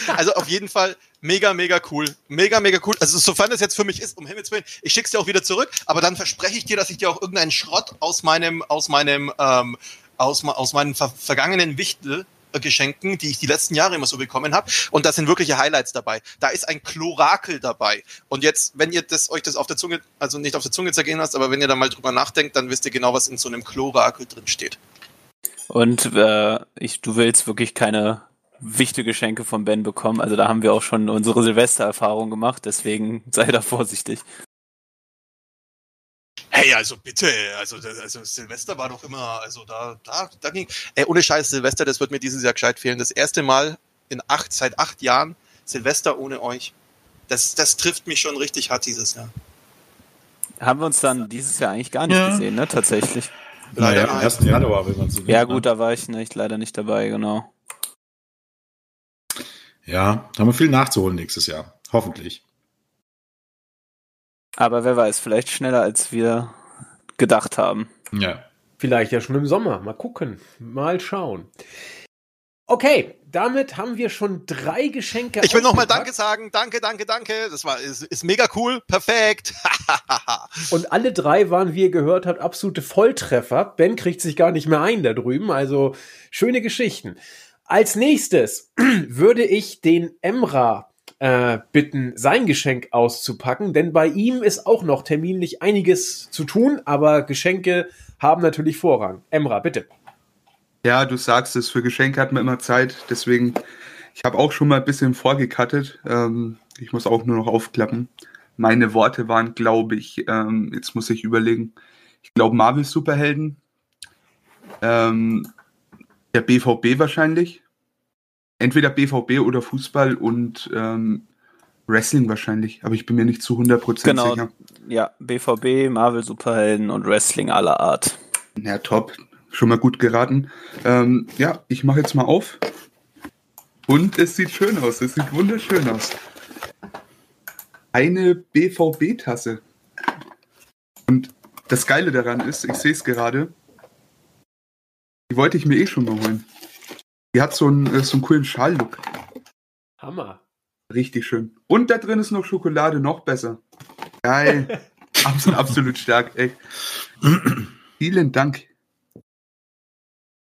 Also auf jeden Fall mega, mega cool. Mega, mega cool. Also sofern das jetzt für mich ist, um Himmels Willen, ich schick's dir auch wieder zurück, aber dann verspreche ich dir, dass ich dir auch irgendeinen Schrott aus meinem, aus meinem, ähm, aus, aus meinen ver vergangenen Wichtel äh, Geschenken, die ich die letzten Jahre immer so bekommen habe. Und da sind wirkliche Highlights dabei. Da ist ein Chlorakel dabei. Und jetzt, wenn ihr das, euch das auf der Zunge, also nicht auf der Zunge zergehen lasst, aber wenn ihr da mal drüber nachdenkt, dann wisst ihr genau, was in so einem Chlorakel drin steht.
Und äh, ich, du willst wirklich keine wichtige Geschenke von Ben bekommen. Also da haben wir auch schon unsere Silvestererfahrung gemacht, deswegen sei da vorsichtig.
Hey, also bitte, also, also Silvester war doch immer, also da, da, da ging. Ey, ohne Scheiß, Silvester, das wird mir dieses Jahr gescheit fehlen. Das erste Mal in acht, seit acht Jahren Silvester ohne euch. Das, das trifft mich schon richtig hart dieses Jahr.
Haben wir uns dann dieses Jahr eigentlich gar nicht
Ja.
gesehen, ne? Tatsächlich.
Leider
naja, am
nein.
1. Januar, wenn man so will.
Ja
ne?
gut, da war ich nicht, leider nicht dabei, genau.
Ja, haben wir viel nachzuholen nächstes Jahr. Hoffentlich.
Aber wer weiß, vielleicht schneller als wir gedacht haben.
Ja.
Vielleicht ja schon im Sommer. Mal gucken. Mal schauen. Okay, damit haben wir schon drei Geschenke.
Ich will nochmal. Danke sagen. Danke, danke, danke. Das war, ist, ist mega cool. Perfekt. *laughs*
Und alle drei waren, wie ihr gehört habt, absolute Volltreffer. Ben kriegt sich gar nicht mehr ein da drüben. Also schöne Geschichten. Als nächstes *clears throat* würde ich den Emra äh, bitten, sein Geschenk auszupacken, denn bei ihm ist auch noch terminlich einiges zu tun, aber Geschenke haben natürlich Vorrang. Emra, bitte.
Ja, du sagst es, für Geschenke hat man immer Zeit. Deswegen, ich habe auch schon mal ein bisschen vorgekattet. Ähm, ich muss auch nur noch aufklappen. Meine Worte waren, glaube ich, ähm, jetzt muss ich überlegen, ich glaube Marvel Superhelden, ähm, der BVB wahrscheinlich. Entweder BVB oder Fußball und ähm, Wrestling wahrscheinlich, aber ich bin mir nicht zu 100%
Genau.
sicher.
Ja, BVB, Marvel Superhelden und Wrestling aller Art.
Ja, top. Schon mal gut geraten. Ähm, ja, ich mache jetzt mal auf. Und es sieht schön aus. Es sieht wunderschön aus. Eine BVB-Tasse. Und das Geile daran ist, ich sehe es gerade, die wollte ich mir eh schon mal holen. Die hat so einen, äh, so einen coolen Schal-Look.
Hammer.
Richtig schön. Und da drin ist noch Schokolade, noch besser. Geil. *laughs* absolut, absolut stark, echt. Vielen Dank.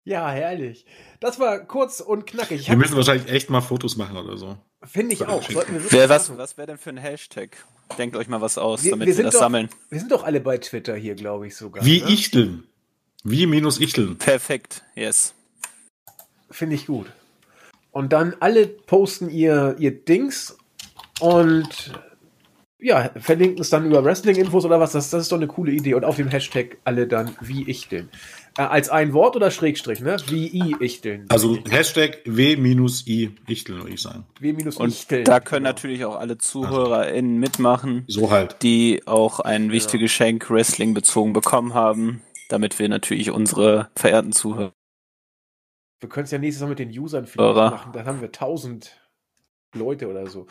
Ja, herrlich. Das war kurz und knackig.
Wir müssen wahrscheinlich echt mal Fotos machen oder so.
Finde ich auch. Sollten wir wirklich
Wer, was was wäre denn für ein Hashtag? Denkt euch mal was aus,
Wir-
damit
wir
wir, das
doch-
sammeln.
Wir sind doch alle bei Twitter hier, glaube ich sogar.
Wie
ne?
Ichteln. Wie minus Ichteln.
Perfekt, yes.
Finde ich gut. Und dann alle posten ihr, ihr Dings und ja, verlinken es dann über Wrestling-Infos oder was. Das, das ist doch eine coole Idee. Und auf dem Hashtag alle dann wie Ichteln. Äh, als ein Wort oder Schrägstrich, ne? Wie I Ichteln.
Also Hashtag W minus I Ichteln, würde ich sagen.
W minus
Und
Ichteln.
da können natürlich auch alle ZuhörerInnen mitmachen,
So halt.
die auch ein wichtiges Geschenk Wrestling bezogen bekommen haben, damit wir natürlich unsere verehrten Zuhörer
Wir können es ja nächstes Mal mit den Usern vielleicht
Hörer.
machen. Dann haben wir 1000 Leute oder so.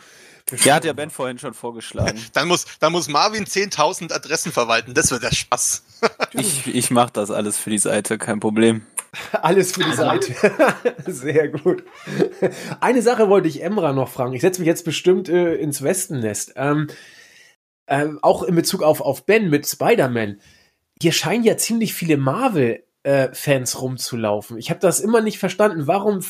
Ja, hat ja Ben vorhin schon vorgeschlagen. *laughs*
Dann muss, dann muss Marvin 10.000 Adressen verwalten. Das wird der Spaß. *laughs*
Ich, ich mache das alles für die Seite, kein Problem. *laughs*
Alles für die Seite. Sehr gut. Eine Sache wollte ich Emra noch fragen. Ich setze mich jetzt bestimmt äh, ins Westennest. Ähm, ähm, auch in Bezug auf, auf Ben mit Spider-Man. Hier scheinen ja ziemlich viele Marvel-Fans rumzulaufen. Ich habe das immer nicht verstanden. Warum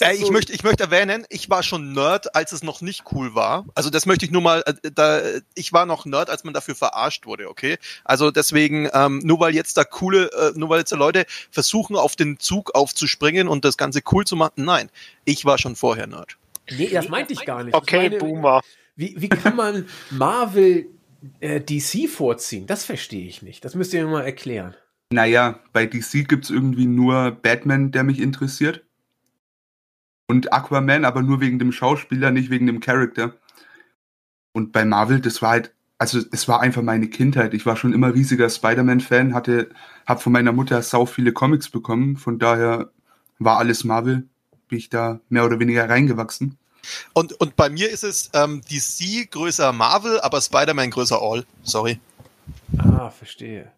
Äh, ich,
so-
möchte, ich möchte erwähnen, ich war schon Nerd, als es noch nicht cool war. Also das möchte ich nur mal, äh, da, ich war noch Nerd, als man dafür verarscht wurde, okay? Also deswegen, ähm, nur weil jetzt da coole, äh, nur weil jetzt da Leute versuchen, auf den Zug aufzuspringen und das Ganze cool zu machen, nein, ich war schon vorher Nerd.
Nee, das meinte ich gar nicht.
Okay,
meine,
Boomer.
Wie, wie kann man Marvel äh, DC vorziehen? Das verstehe ich nicht. Das müsst ihr mir mal erklären.
Naja, bei DC gibt's irgendwie nur Batman, der mich interessiert. Und Aquaman, aber nur wegen dem Schauspieler, nicht wegen dem Charakter. Und bei Marvel, das war halt, also es war einfach meine Kindheit. Ich war schon immer riesiger Spider-Man-Fan, hatte, hab von meiner Mutter sau viele Comics bekommen. Von daher war alles Marvel. Bin ich da mehr oder weniger reingewachsen.
Und, und bei mir ist es ähm, DC größer Marvel, aber Spider-Man größer All. Sorry.
Ah, verstehe.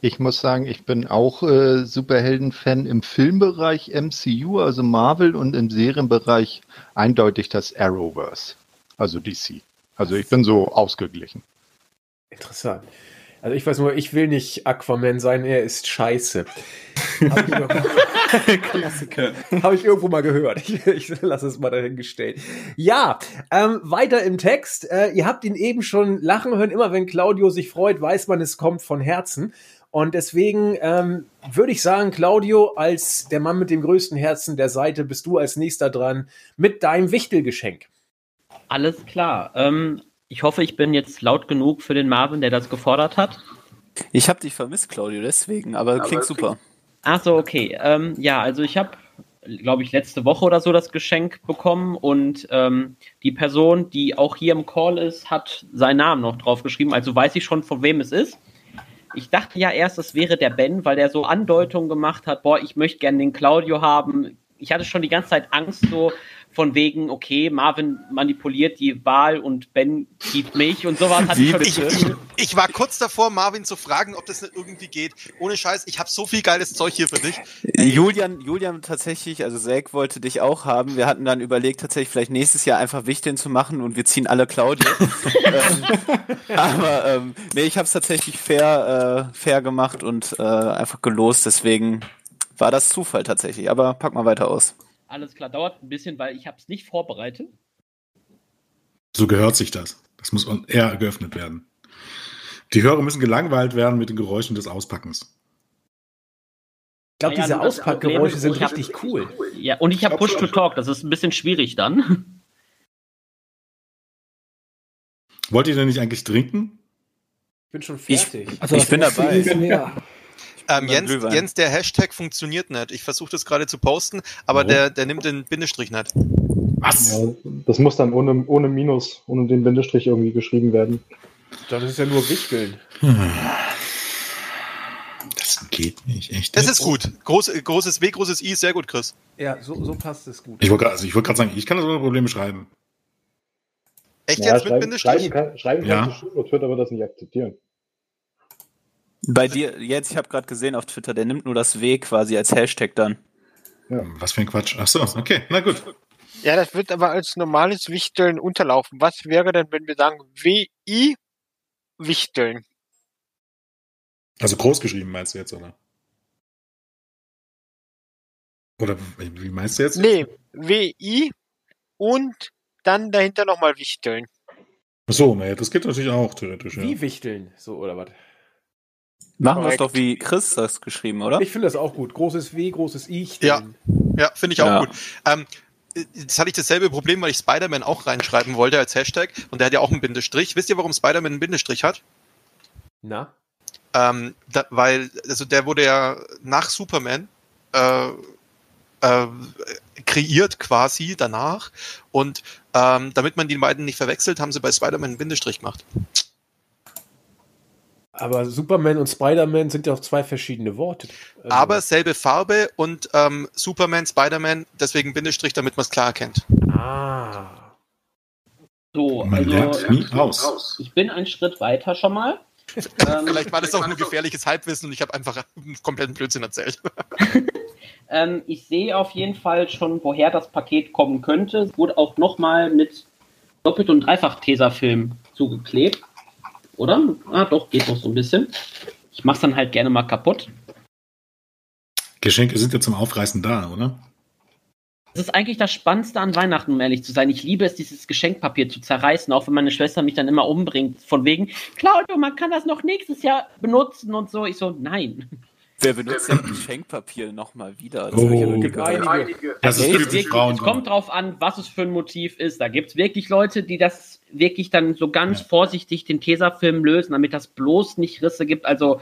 Ich muss sagen, ich bin auch äh, Superhelden-Fan im Filmbereich MCU, also Marvel, und im Serienbereich eindeutig das Arrowverse, also DC. Also ich bin so ausgeglichen.
Interessant. Also ich weiß nur, ich will nicht Aquaman sein, er ist scheiße. Habe ich, irgendwo- *laughs*
Klassiker.
Hab ich irgendwo mal gehört. Ich, ich lasse es mal dahingestellt. Ja, ähm, weiter im Text. Äh, ihr habt ihn eben schon lachen hören. Immer wenn Claudio sich freut, weiß man, es kommt von Herzen. Und deswegen ähm, würde ich sagen, Claudio, als der Mann mit dem größten Herzen der Seite, bist du als nächster dran mit deinem Wichtelgeschenk.
Alles klar. Ähm, ich hoffe, ich bin jetzt laut genug für den Marvin, der das gefordert hat.
Ich habe dich vermisst, Claudio, deswegen, aber, klingt super.
Ach so, okay. Ähm, ja, also ich habe, glaube ich, letzte Woche oder so das Geschenk bekommen und ähm, die Person, die auch hier im Call ist, hat seinen Namen noch draufgeschrieben. Also weiß ich schon, von wem es ist. Ich dachte ja erst, es wäre der Ben, weil der so Andeutungen gemacht hat, boah, ich möchte gerne den Claudio haben. Ich hatte schon die ganze Zeit Angst, so von wegen, okay, Marvin manipuliert die Wahl und Ben gibt mich und sowas. Ich schon
Ich, ich, ich war kurz davor, Marvin zu fragen, ob das nicht irgendwie geht. Ohne Scheiß, ich habe so viel geiles Zeug hier für dich.
Julian, Julian tatsächlich, also Zack wollte dich auch haben. Wir hatten dann überlegt, tatsächlich vielleicht nächstes Jahr einfach Wichteln zu machen und wir ziehen alle Claudio. *laughs* ähm, aber ähm, nee, ich habe es tatsächlich fair, äh, fair gemacht und äh, einfach gelost. Deswegen war das Zufall tatsächlich. Aber pack mal weiter aus.
Alles klar, dauert ein bisschen, weil ich habe es nicht vorbereitet.
So gehört sich das. Das muss air geöffnet werden. Die Hörer müssen gelangweilt werden mit den Geräuschen des Auspackens.
Ich glaube,
Naja,
diese Auspackgeräusche sind
ich hab-
richtig cool.
Ja, und ich habe Push to Talk, das ist ein bisschen schwierig dann.
Wollt ihr denn nicht eigentlich trinken?
Ich bin schon fertig.
Also,
Ich bin dabei.
Ähm, Jens,
Glühwein.
Jens, der Hashtag funktioniert nicht. Ich versuche das gerade zu posten, aber der, der nimmt den Bindestrich nicht.
Was?
Ja, das muss dann ohne, ohne Minus, ohne den Bindestrich irgendwie geschrieben werden.
Das ist ja nur Wichteln.
Das geht nicht, echt.
Das ist gut. Groß, großes W, großes I, sehr gut, Chris.
Ja, so, so passt es gut.
Ich wollte gerade also ich gerade sagen, ich kann das ohne Probleme schreiben.
Echt
Ja,
jetzt mit
schreiben,
Bindestrich?
schreiben, kann, schreiben
Ja.
kannst du schon, wird das nicht akzeptieren.
Bei dir, jetzt, ich habe gerade gesehen auf Twitter, der nimmt nur das W quasi als Hashtag dann.
Was für ein Quatsch. Ach so, okay, na gut.
Ja, das wird aber als normales Wichteln unterlaufen. Was wäre denn, wenn wir sagen WI Wichteln?
Also groß geschrieben meinst du jetzt, oder? Oder wie meinst du jetzt?
Nee, WI und dann dahinter nochmal Wichteln.
Ach so, naja, das geht natürlich auch theoretisch, ja.
Wie Wichteln, so oder was?
Machen wir es doch wie Chris das geschrieben, oder?
Ich finde das auch gut. Großes W, großes I.
Ja. Ja, finde ich auch
Ja.
gut. Ähm, jetzt hatte ich dasselbe Problem, weil ich Spider-Man auch reinschreiben wollte als Hashtag und der hat ja auch einen Bindestrich. Wisst ihr, warum Spider-Man einen Bindestrich hat?
Na?
Ähm, da, weil, also der wurde ja nach Superman äh, äh, kreiert quasi danach und ähm, damit man die beiden nicht verwechselt, haben sie bei Spider-Man einen Bindestrich gemacht.
Aber Superman und Spider-Man sind ja auch zwei verschiedene Worte. Also,
Aber selbe Farbe und ähm, Superman, Spider-Man, deswegen Bindestrich, damit man es klar erkennt.
Ah.
So,
Man
also
lernt nie aus.
ich bin einen Schritt weiter schon mal. *laughs* Ähm,
Vielleicht war das auch nur gefährliches Halbwissen und ich habe einfach einen kompletten Blödsinn erzählt. *laughs*
Ähm, ich sehe auf jeden Fall schon, woher das Paket kommen könnte. Es wurde auch nochmal mit Doppelt- und Dreifach-Tesafilm zugeklebt. Oder? Ah, doch, geht noch so ein bisschen. Ich mach's dann halt gerne mal kaputt.
Geschenke sind ja zum Aufreißen da, oder?
Das ist eigentlich das Spannendste an Weihnachten, um ehrlich zu sein. Ich liebe es, dieses Geschenkpapier zu zerreißen, auch wenn meine Schwester mich dann immer umbringt. Von wegen, Claudio, man kann das noch nächstes Jahr benutzen und so. Ich so, nein.
Wer benutzt denn Geschenkpapier nochmal wieder?
Oh,
ich ja noch nie
geil.
gehört.
Das ist
Es,
typisch
wirklich,
Frauen.
es kommt drauf an, was es für ein Motiv ist. Da gibt es wirklich Leute, die das wirklich dann so ganz vorsichtig den Tesafilm lösen, damit das bloß nicht Risse gibt. Also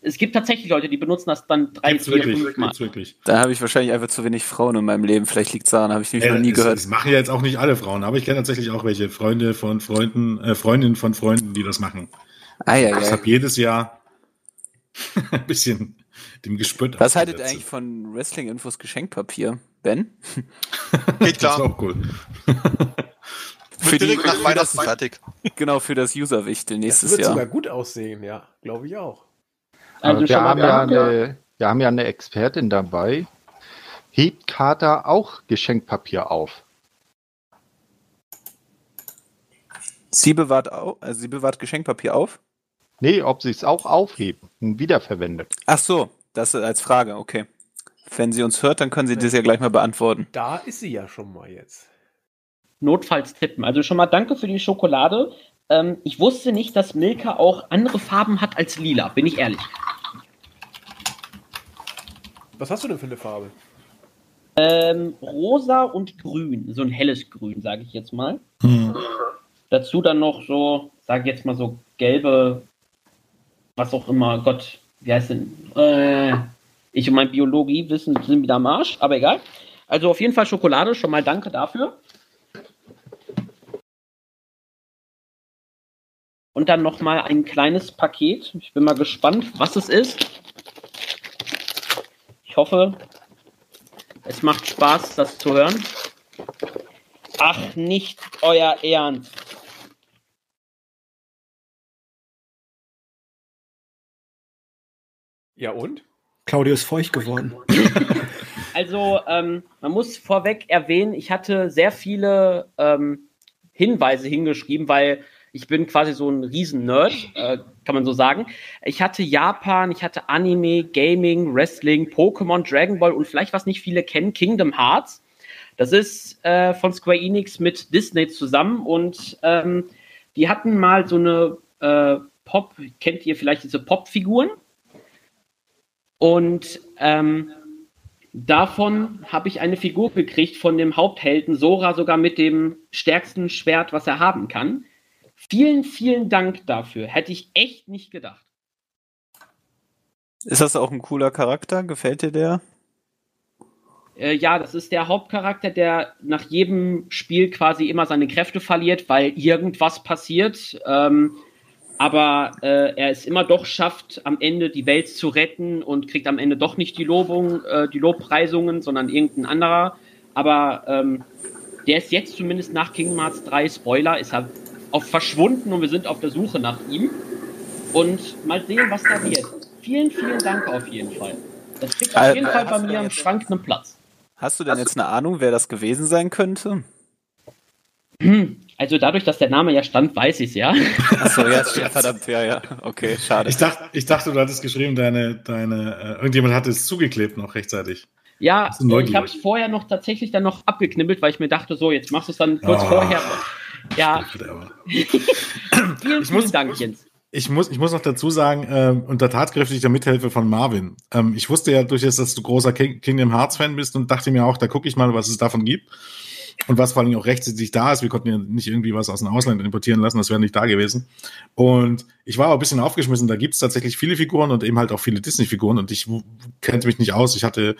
es gibt tatsächlich Leute, die benutzen das dann drei,
Gibt's
vier,
wirklich,
fünf Mal.
wirklich.
Da habe ich wahrscheinlich einfach zu wenig Frauen in meinem Leben. Vielleicht liegt es daran, habe ich nämlich
Äh,
noch nie
es,
gehört.
Es machen ja jetzt auch nicht alle Frauen, aber ich kenne tatsächlich auch welche Freunde von Freunden, äh, Freundinnen von Freunden, die das machen.
Ah, ja,
Ich
ja.
habe jedes Jahr *laughs* ein bisschen dem Gespött.
Was haltet ihr eigentlich von Wrestling-Infos Geschenkpapier? Ben? *laughs*
Geht
Das ist
klar.
auch cool. *laughs*
Für
direkt nach
für
Weihnachten
das-
fertig.
Genau, für das User-Wichtel
Das
nächstes
wird
Jahr.
sogar gut aussehen, ja. Glaube ich auch.
Also
wir, haben ja eine, wir haben ja eine Expertin dabei. Hebt Kater auch Geschenkpapier auf?
Sie bewahrt, au also sie bewahrt Geschenkpapier auf?
Nee, ob sie es auch aufheben und wiederverwendet.
Ach so, das als Frage, okay. Wenn sie uns hört, dann können Sie das ja gleich mal beantworten.
Da ist sie ja schon mal jetzt.
notfalls tippen. Also schon mal danke für die Schokolade. Ähm, ich wusste nicht, dass Milka auch andere Farben hat als lila, bin ich ehrlich.
Was hast du denn für eine Farbe?
Ähm, rosa und grün, so ein helles Grün, sage ich jetzt mal. Dazu dann noch so, sage ich jetzt mal so gelbe, was auch immer, Gott, wie heißt denn? Äh, ich und mein Biologiewissen sind wieder am Arsch, aber egal. Also auf jeden Fall Schokolade, schon mal danke dafür. Und dann noch mal ein kleines Paket. Ich bin mal gespannt, was es ist. Ich hoffe, es macht Spaß, das zu hören. Ach, nicht euer Ernst.
Ja und?
Claudio ist feucht geworden. *laughs*
Also, ähm, man muss vorweg erwähnen, ich hatte sehr viele ähm, Hinweise hingeschrieben, weil ich bin quasi so ein Riesen-Nerd, äh, kann man so sagen. Ich hatte Japan, ich hatte Anime, Gaming, Wrestling, Pokémon, Dragon Ball und vielleicht, was nicht viele kennen, Kingdom Hearts. Das ist äh, von Square Enix mit Disney zusammen und ähm, die hatten mal so eine äh, Pop, kennt ihr vielleicht diese Pop-Figuren? Und ähm, davon habe ich eine Figur gekriegt von dem Haupthelden Sora, sogar mit dem stärksten Schwert, was er haben kann. Vielen, vielen Dank dafür. Hätte ich echt nicht gedacht.
Ist das auch ein cooler Charakter? Gefällt dir der?
Äh, ja, das ist der Hauptcharakter, der nach jedem Spiel quasi immer seine Kräfte verliert, weil irgendwas passiert. Ähm, aber äh, er es immer doch schafft, am Ende die Welt zu retten und kriegt am Ende doch nicht die Lobung, äh, die Lobpreisungen, sondern irgendein anderer. Aber ähm, der ist jetzt zumindest nach Kingdom Hearts 3 Spoiler, ist er auf verschwunden und wir sind auf der Suche nach ihm. Und mal sehen, was da wird. Vielen, vielen Dank auf jeden Fall. Das kriegt auf
Äh,
jeden Fall bei
hast du
mir im Schrank einen Platz.
Hast du denn jetzt eine Ahnung, wer das gewesen sein könnte?
Also dadurch, dass der Name ja stand, weiß ich es ja.
Achso, *laughs* ja, verdammt, ja, ja. Okay, schade.
Ich dachte, ich dachte, du hattest geschrieben, deine, deine, äh, irgendjemand hatte es zugeklebt noch rechtzeitig.
Ja,
neugierig?
ich habe es vorher noch tatsächlich dann noch abgeknibbelt, weil ich mir dachte, so, jetzt machst du es dann kurz
Ah.
vorher. Ja, *laughs* vielen,
Ich muss-
vielen Dank, Jens.
Ich muss, ich muss noch dazu sagen, ähm, unter tatkräftiger Mithilfe von Marvin. Ähm, ich wusste ja durchaus, dass du großer King Kingdom Hearts Fan bist und dachte mir auch, da gucke ich mal, was es davon gibt. Und was vor allem auch rechtzeitig da ist. Wir konnten ja nicht irgendwie was aus dem Ausland importieren lassen, das wäre nicht da gewesen. Und ich war auch ein bisschen aufgeschmissen, da gibt es tatsächlich viele Figuren und eben halt auch viele Disney-Figuren und ich kannte mich nicht aus. Ich hatte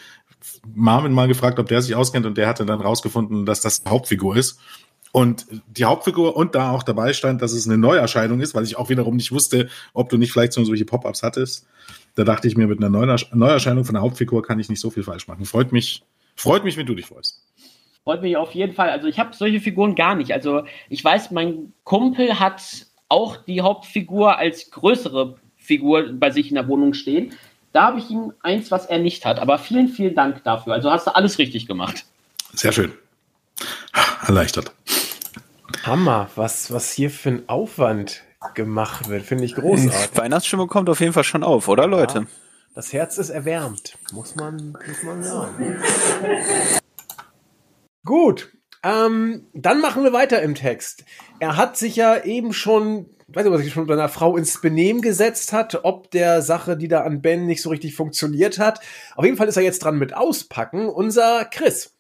Marvin mal gefragt, ob der sich auskennt und der hatte dann rausgefunden, dass das Hauptfigur ist. Und die Hauptfigur und da auch dabei stand, dass es eine Neuerscheinung ist, weil ich auch wiederum nicht wusste, ob du nicht vielleicht so solche Pop-ups hattest. Da dachte ich mir, mit einer Neuersch- Neuerscheinung von der Hauptfigur kann ich nicht so viel falsch machen. Freut mich, freut mich, wenn du dich freust.
Freut mich auf jeden Fall. Also ich habe solche Figuren gar nicht. Also ich weiß, mein Kumpel hat auch die Hauptfigur als größere Figur bei sich in der Wohnung stehen. Da habe ich ihm eins, was er nicht hat. Aber vielen, vielen Dank dafür. Also hast du alles richtig gemacht.
Sehr schön. Erleichtert.
Hammer, was, was hier für ein Aufwand gemacht wird, finde ich großartig.
Weihnachtsstimmung kommt auf jeden Fall schon auf, oder Leute?
Das Herz ist erwärmt, muss man, muss man sagen. Gut, Ähm, dann machen wir weiter im Text. Er hat sich ja eben schon, weiß nicht, ob er sich schon mit einer Frau ins Benehmen gesetzt hat, ob der Sache, die da an Ben nicht so richtig funktioniert hat. Auf jeden Fall ist er jetzt dran mit Auspacken. Unser Chris.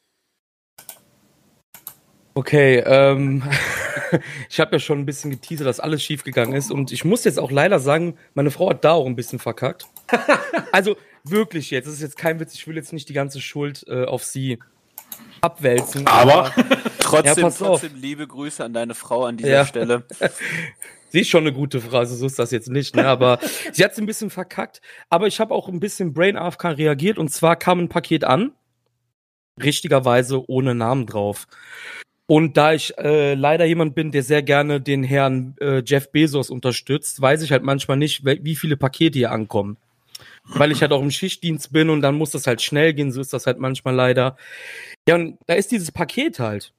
Okay, ähm, *laughs* ich habe ja schon ein bisschen geteasert, dass alles schiefgegangen ist und ich muss jetzt auch leider sagen, meine Frau hat da auch ein bisschen verkackt. *laughs* also wirklich jetzt, das ist jetzt kein Witz, ich will jetzt nicht die ganze Schuld äh, auf sie abwälzen.
Aber-
Trotzdem,
pass auf.
trotzdem liebe Grüße an deine Frau an dieser
Ja.
Stelle. *laughs*
Sie ist schon eine gute Frau, also so ist das jetzt nicht, ne? aber *laughs* sie hat es ein bisschen verkackt. Aber ich habe auch ein bisschen Brain AFK reagiert und zwar kam ein Paket an, richtigerweise ohne Namen drauf. Und da ich äh, leider jemand bin, der sehr gerne den Herrn äh, Jeff Bezos unterstützt, weiß ich halt manchmal nicht, wie viele Pakete hier ankommen. Weil ich halt auch im Schichtdienst bin und dann muss das halt schnell gehen, so ist das halt manchmal leider. Ja, und da ist dieses Paket halt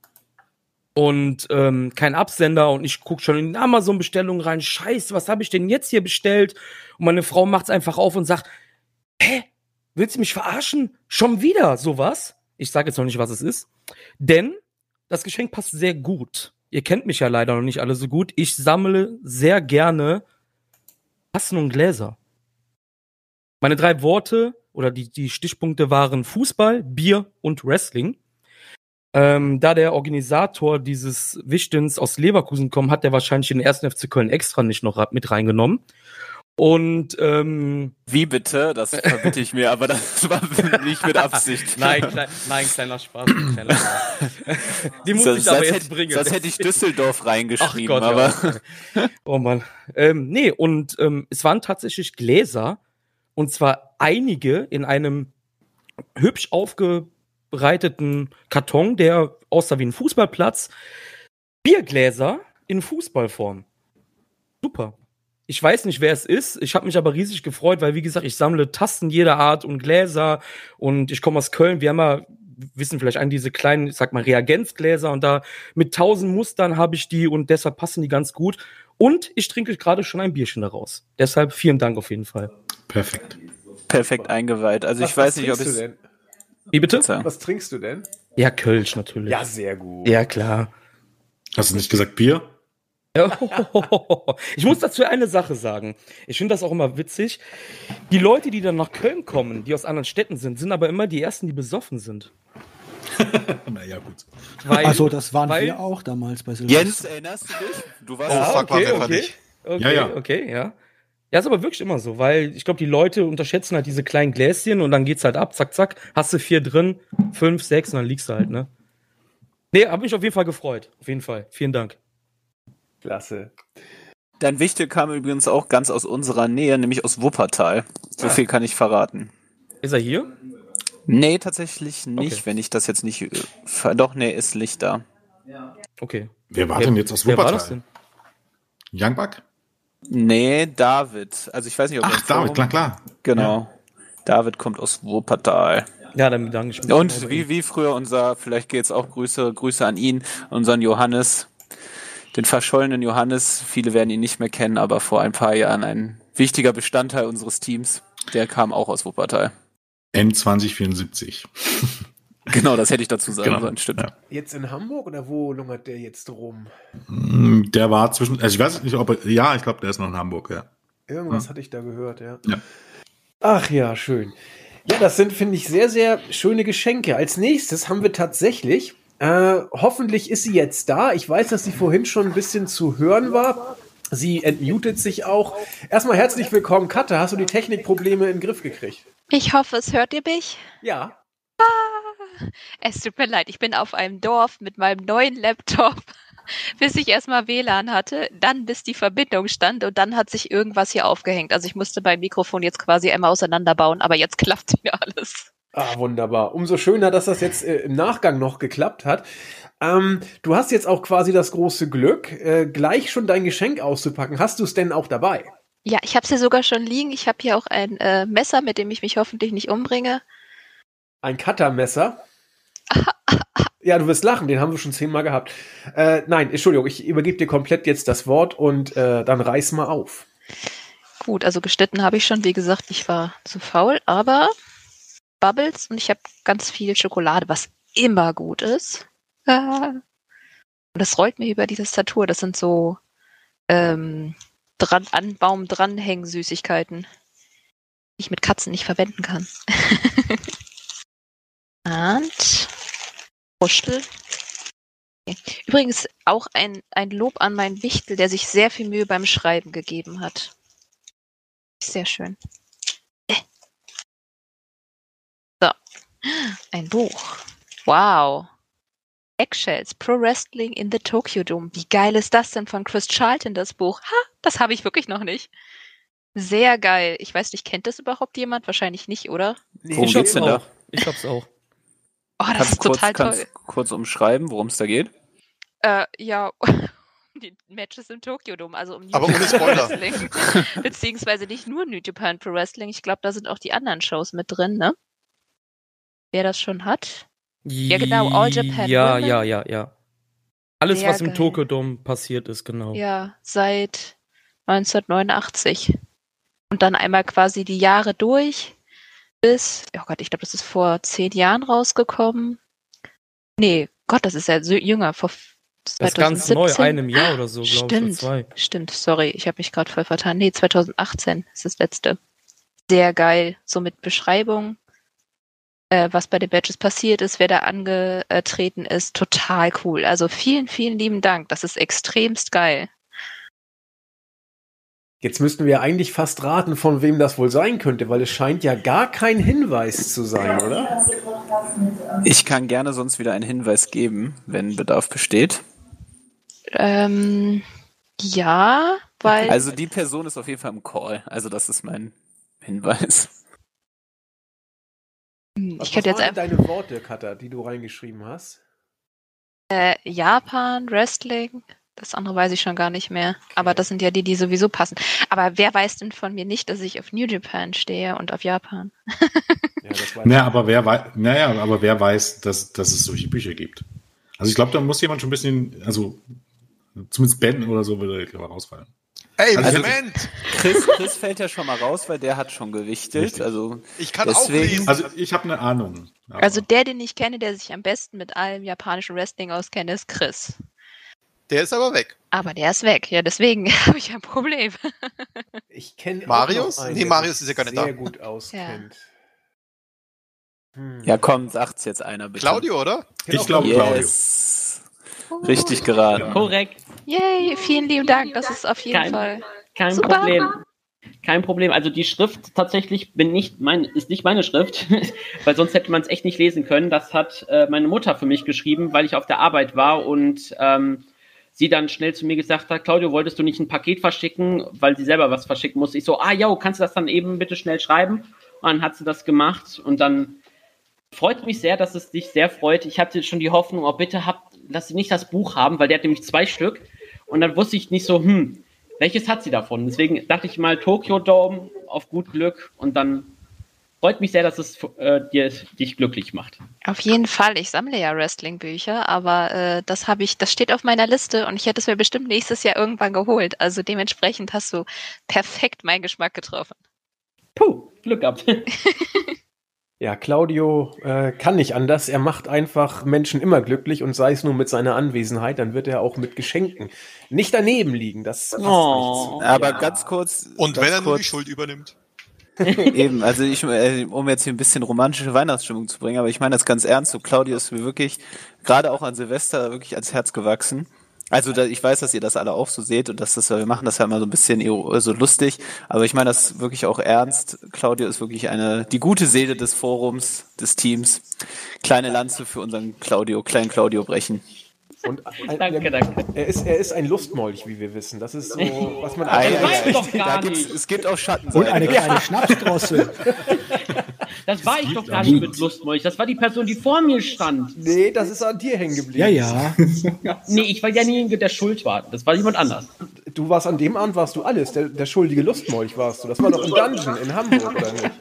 und ähm, kein Absender und ich gucke schon in Amazon-Bestellungen rein. Scheiße, was habe ich denn jetzt hier bestellt? Und meine Frau macht's einfach auf und sagt, hä, willst du mich verarschen? Schon wieder sowas? Ich sage jetzt noch nicht, was es ist. Denn das Geschenk passt sehr gut. Ihr kennt mich ja leider noch nicht alle so gut. Ich sammle sehr gerne Tassen und Gläser. Meine drei Worte oder die, die Stichpunkte waren Fußball, Bier und Wrestling. Ähm, da der Organisator dieses Wichtens aus Leverkusen kommt, hat der wahrscheinlich den ersten FC Köln extra nicht noch mit reingenommen. Und ähm,
Wie bitte? Das verbitte ich mir, aber das war nicht mit Absicht. *laughs*
nein, klein, nein, kleiner Spaß. Kleiner Spaß. Die muss
Sonst-
ich aber jetzt
hätte-
bringen.
sonst hätte ich Düsseldorf reingeschrieben,
Ach Gott,
aber-
Ja. *laughs* Oh Mann. Ähm, nee, und ähm, es waren tatsächlich Gläser. Und zwar einige in einem hübsch aufbereiteten Karton, der aussah wie ein Fußballplatz. Biergläser in Fußballform. Super. Ich weiß nicht, wer es ist. Ich habe mich aber riesig gefreut, weil, wie gesagt, ich sammle Tasten jeder Art und Gläser und ich komme aus Köln. Wir haben ja, wissen vielleicht an diese kleinen, ich sag mal, Reagenzgläser und da mit tausend Mustern habe ich die und deshalb passen die ganz gut. Und ich trinke gerade schon ein Bierchen daraus. Deshalb vielen Dank auf jeden Fall.
Perfekt.
Perfekt eingeweiht. Also ich
Was-
weiß
was
nicht, ob ich.
Wie bitte?
Was trinkst du denn?
Ja, Kölsch natürlich.
Ja, sehr gut.
Ja, klar.
Hast du nicht gesagt Bier? *laughs*
Ich muss dazu eine Sache sagen. Ich finde das auch immer witzig. Die Leute, die dann nach Köln kommen, die aus anderen Städten sind, sind aber immer die ersten, die besoffen sind. *laughs*
naja, gut.
Weil,
also, das waren
weil,
wir auch damals bei Silvester.
Jens, erinnerst du dich? Du warst
Ja, okay, okay. Okay,
Ja, ja.
okay, ja. Ja, ist aber wirklich immer so, weil ich glaube, die Leute unterschätzen halt diese kleinen Gläschen und dann geht's halt ab, zack, zack, hast du vier drin, fünf, sechs und dann liegst du halt, ne? Nee, hab mich auf jeden Fall gefreut. Auf jeden Fall. Vielen Dank.
Klasse.
Dein Wichtel kam übrigens auch ganz aus unserer Nähe, nämlich aus Wuppertal. So
Ah.
viel kann ich verraten.
Ist er hier?
Nee, tatsächlich nicht,
Okay.
wenn ich das jetzt nicht. äh, Doch, nee, ist Licht da.
Okay.
Wer war denn jetzt aus
wer war
Wuppertal?
das denn?
Youngbuck?
Nee, David. Also ich weiß nicht, ob
Ach,
er
David, klar, klar.
Genau. David kommt aus Wuppertal.
Ja, dann bedanke ich mich.
Und wie, wie früher unser, vielleicht geht's auch Grüße, Grüße an ihn, unseren Johannes, den verschollenen Johannes. Viele werden ihn nicht mehr kennen, aber vor ein paar Jahren ein wichtiger Bestandteil unseres Teams. Der kam auch aus Wuppertal.
N2074. *laughs*
Genau, das hätte ich dazu sagen
Genau.
sollen, stimmt.
Jetzt in Hamburg oder wo lungert der jetzt rum?
Mm, Der war zwischen, also ich weiß nicht, ob er, ja, ich glaube, der ist noch in Hamburg, ja.
Irgendwas
Ja.
hatte ich da gehört, ja.
Ja.
Ach ja, schön. Ja, das sind, finde ich, sehr, sehr schöne Geschenke. Als nächstes haben wir tatsächlich, äh, hoffentlich ist sie jetzt da. Ich weiß, dass sie vorhin schon ein bisschen zu hören war. Sie entmutet sich auch. Erstmal herzlich willkommen, Katja. Hast du die Technikprobleme in den Griff gekriegt?
Ich hoffe, es hört ihr mich.
Ja. *laughs*
Es tut mir leid, ich bin auf einem Dorf mit meinem neuen Laptop, *laughs* bis ich erstmal WLAN hatte, dann bis die Verbindung stand und dann hat sich irgendwas hier aufgehängt. Also ich musste mein Mikrofon jetzt quasi einmal auseinanderbauen, aber jetzt *laughs* klappt mir alles.
Ah, wunderbar. Umso schöner, dass das jetzt äh, im Nachgang noch geklappt hat. Ähm, du hast jetzt auch quasi das große Glück, äh, gleich schon dein Geschenk auszupacken. Hast du es denn auch dabei?
Ja, ich habe es hier sogar schon liegen. Ich habe hier auch ein äh, Messer, mit dem ich mich hoffentlich nicht umbringe.
Ein Cuttermesser. Ja, du wirst lachen, den haben wir schon zehnmal gehabt. Äh, nein, Entschuldigung, ich übergebe dir komplett jetzt das Wort und äh, dann reiß mal auf.
Gut, also geschnitten habe ich schon. Wie gesagt, ich war zu faul, aber Bubbles und ich habe ganz viel Schokolade, was immer gut ist. Ah. Und das rollt mir über die Tastatur. Das sind so ähm, dran, an Baum dranhängen Süßigkeiten, die ich mit Katzen nicht verwenden kann. *laughs* Und Wurstel. Übrigens auch ein, ein Lob an meinen Wichtel, der sich sehr viel Mühe beim Schreiben gegeben hat. Sehr schön. Äh. So. Ein Buch. Wow. Eggshells, Pro Wrestling in the Tokyo Dome. Wie geil ist das denn von Chris Charlton, das Buch? Ha, das habe ich wirklich noch nicht. Sehr geil. Ich weiß nicht, kennt das überhaupt jemand? Wahrscheinlich nicht, oder?
Worum geht's denn da?
Ich hab's auch.
Oh, das
Kannst
ist
kurz,
total
kannst
toll.
kurz umschreiben, worum es da geht?
Äh, ja, *laughs* die Matches im Tokyo Dome, also um New
Aber
Japan
Spoiler.
Wrestling. *laughs* Beziehungsweise nicht nur New Japan Pro Wrestling. Ich glaube, da sind auch die anderen Shows mit drin, ne? Wer das schon hat? Ja, genau, All Japan
Ja,
Women.
ja, ja, ja. Alles,
Sehr
was im
geil.
Tokyo Dome passiert ist, genau.
Ja, seit 1989. Und dann einmal quasi die Jahre durch bis, oh Gott, ich glaube, das ist vor zehn Jahren rausgekommen. Nee, Gott, das ist ja so jünger, vor
Das ist ganz neu,
2017.
einem Jahr oder so, glaube ich, oder
Stimmt,
zwei.
stimmt, sorry, ich habe mich gerade voll vertan. Nee, 2018 ist das letzte. Sehr geil, so mit Beschreibung, äh, was bei den Badges passiert ist, wer da angetreten ist, total cool. Also vielen, vielen lieben Dank, das ist extremst geil.
Jetzt müssten wir eigentlich fast raten, von wem das wohl sein könnte, weil es scheint ja gar kein Hinweis zu sein, oder?
Ich kann gerne sonst wieder einen Hinweis geben, wenn Bedarf besteht.
Ähm, ja, weil
Also die Person ist auf jeden Fall im Call. Also das ist mein Hinweis.
Hm,
Was,
ich könnte
was
jetzt
deine Worte, Katha, die du reingeschrieben hast?
äh, Japan, Wrestling, das andere weiß ich schon gar nicht mehr. Aber das sind ja die, die sowieso passen. Aber wer weiß denn von mir nicht, dass ich auf New Japan stehe und auf Japan? *laughs*
Ja,
Naja, aber wer weiß, naja, aber wer weiß, dass, dass es solche Bücher gibt? Also ich glaube, da muss jemand schon ein bisschen, also zumindest Ben oder so würde ich, glaube rausfallen.
Ey,
Also-
Moment!
Chris, Chris fällt ja schon mal raus, weil der hat schon gewichtet.
Richtig.
Also
Ich kann auch
deswegen,
lesen.
Also ich habe eine Ahnung. aber-
Also der, den ich kenne, der sich am besten mit allem japanischen Wrestling auskennt, ist Chris.
Der ist aber weg.
Aber der ist weg. Ja, deswegen *laughs* habe ich ein Problem.
Ich kenne
Marius?
Einen,
Nee, Marius ist ja gar nicht
sehr
da.
gut *laughs* auskennt. Hm.
ja komm, sagt's jetzt einer bitte.
Claudio, oder?
ich glaube Claudio.
Yes. Richtig geraten.
Korrekt.
Yay, vielen lieben Dank. Das ist auf jeden
Kein-
Fall.
Kein
Super.
Problem. Kein Problem. Also die Schrift tatsächlich bin nicht mein, ist nicht meine Schrift, *laughs* weil sonst hätte man es echt nicht lesen können. Das hat äh, meine Mutter für mich geschrieben, weil ich auf der Arbeit war und ähm, sie dann schnell zu mir gesagt hat, Claudio, wolltest du nicht ein Paket verschicken, weil sie selber was verschicken muss. Ich so, ah ja, kannst du das dann eben bitte schnell schreiben? Und dann hat sie das gemacht und dann freut mich sehr, dass es dich sehr freut. Ich hatte schon die Hoffnung, oh bitte habt, lass sie nicht das Buch haben, weil der hat nämlich zwei Stück. Und dann wusste ich nicht so, hm, welches hat sie davon? Deswegen dachte ich mal Tokyo Dome auf gut Glück und dann freut mich sehr, dass es äh, dir, dich glücklich macht.
Auf jeden Fall. Ich sammle ja Wrestling-Bücher, aber äh, das habe ich, das steht auf meiner Liste und ich hätte es mir bestimmt nächstes Jahr irgendwann geholt. Also dementsprechend hast du perfekt meinen Geschmack getroffen.
Puh, Glück gehabt. *laughs*
Ja, Claudio äh, kann nicht anders. Er macht einfach Menschen immer glücklich und sei es nur mit seiner Anwesenheit, dann wird er auch mit Geschenken nicht daneben liegen. Das passt
Oh.
Aber ganz kurz.
Und
ganz
wenn er nur die Schuld übernimmt. *laughs*
Eben, also ich, äh, um jetzt hier ein bisschen romantische Weihnachtsstimmung zu bringen, aber ich meine das ganz ernst. So, Claudio ist mir wirklich, gerade auch an Silvester, wirklich ans Herz gewachsen. Also da, ich weiß, dass ihr das alle auch so seht und dass das, wir machen das ja immer so ein bisschen iro- so lustig, aber ich meine das wirklich auch ernst. Claudio ist wirklich eine, die gute Seele des Forums, des Teams. Kleine Lanze für unseren Claudio, kleinen Claudio brechen.
Und ein, *laughs*
Danke, danke.
Er ist, er ist ein Lustmolch, wie wir wissen. Das ist so, was man
Ei,
Das
ei,
weißt
ei.
du doch gar
Da es gibt auch Schattenseiten.
Und eine kleine *laughs* Schnapsdrossel. *laughs*
Das war ich doch gar nicht mit Lustmolch. Das war die Person, die vor mir stand.
Nee, das ist an dir hängen geblieben.
Ja, ja.
Nee, ich war ja derjenige, der schuld war. Das war jemand anders.
Du warst an dem Abend, warst du alles. Der, der schuldige Lustmolch warst du. Das war doch im Dungeon in Hamburg, oder nicht?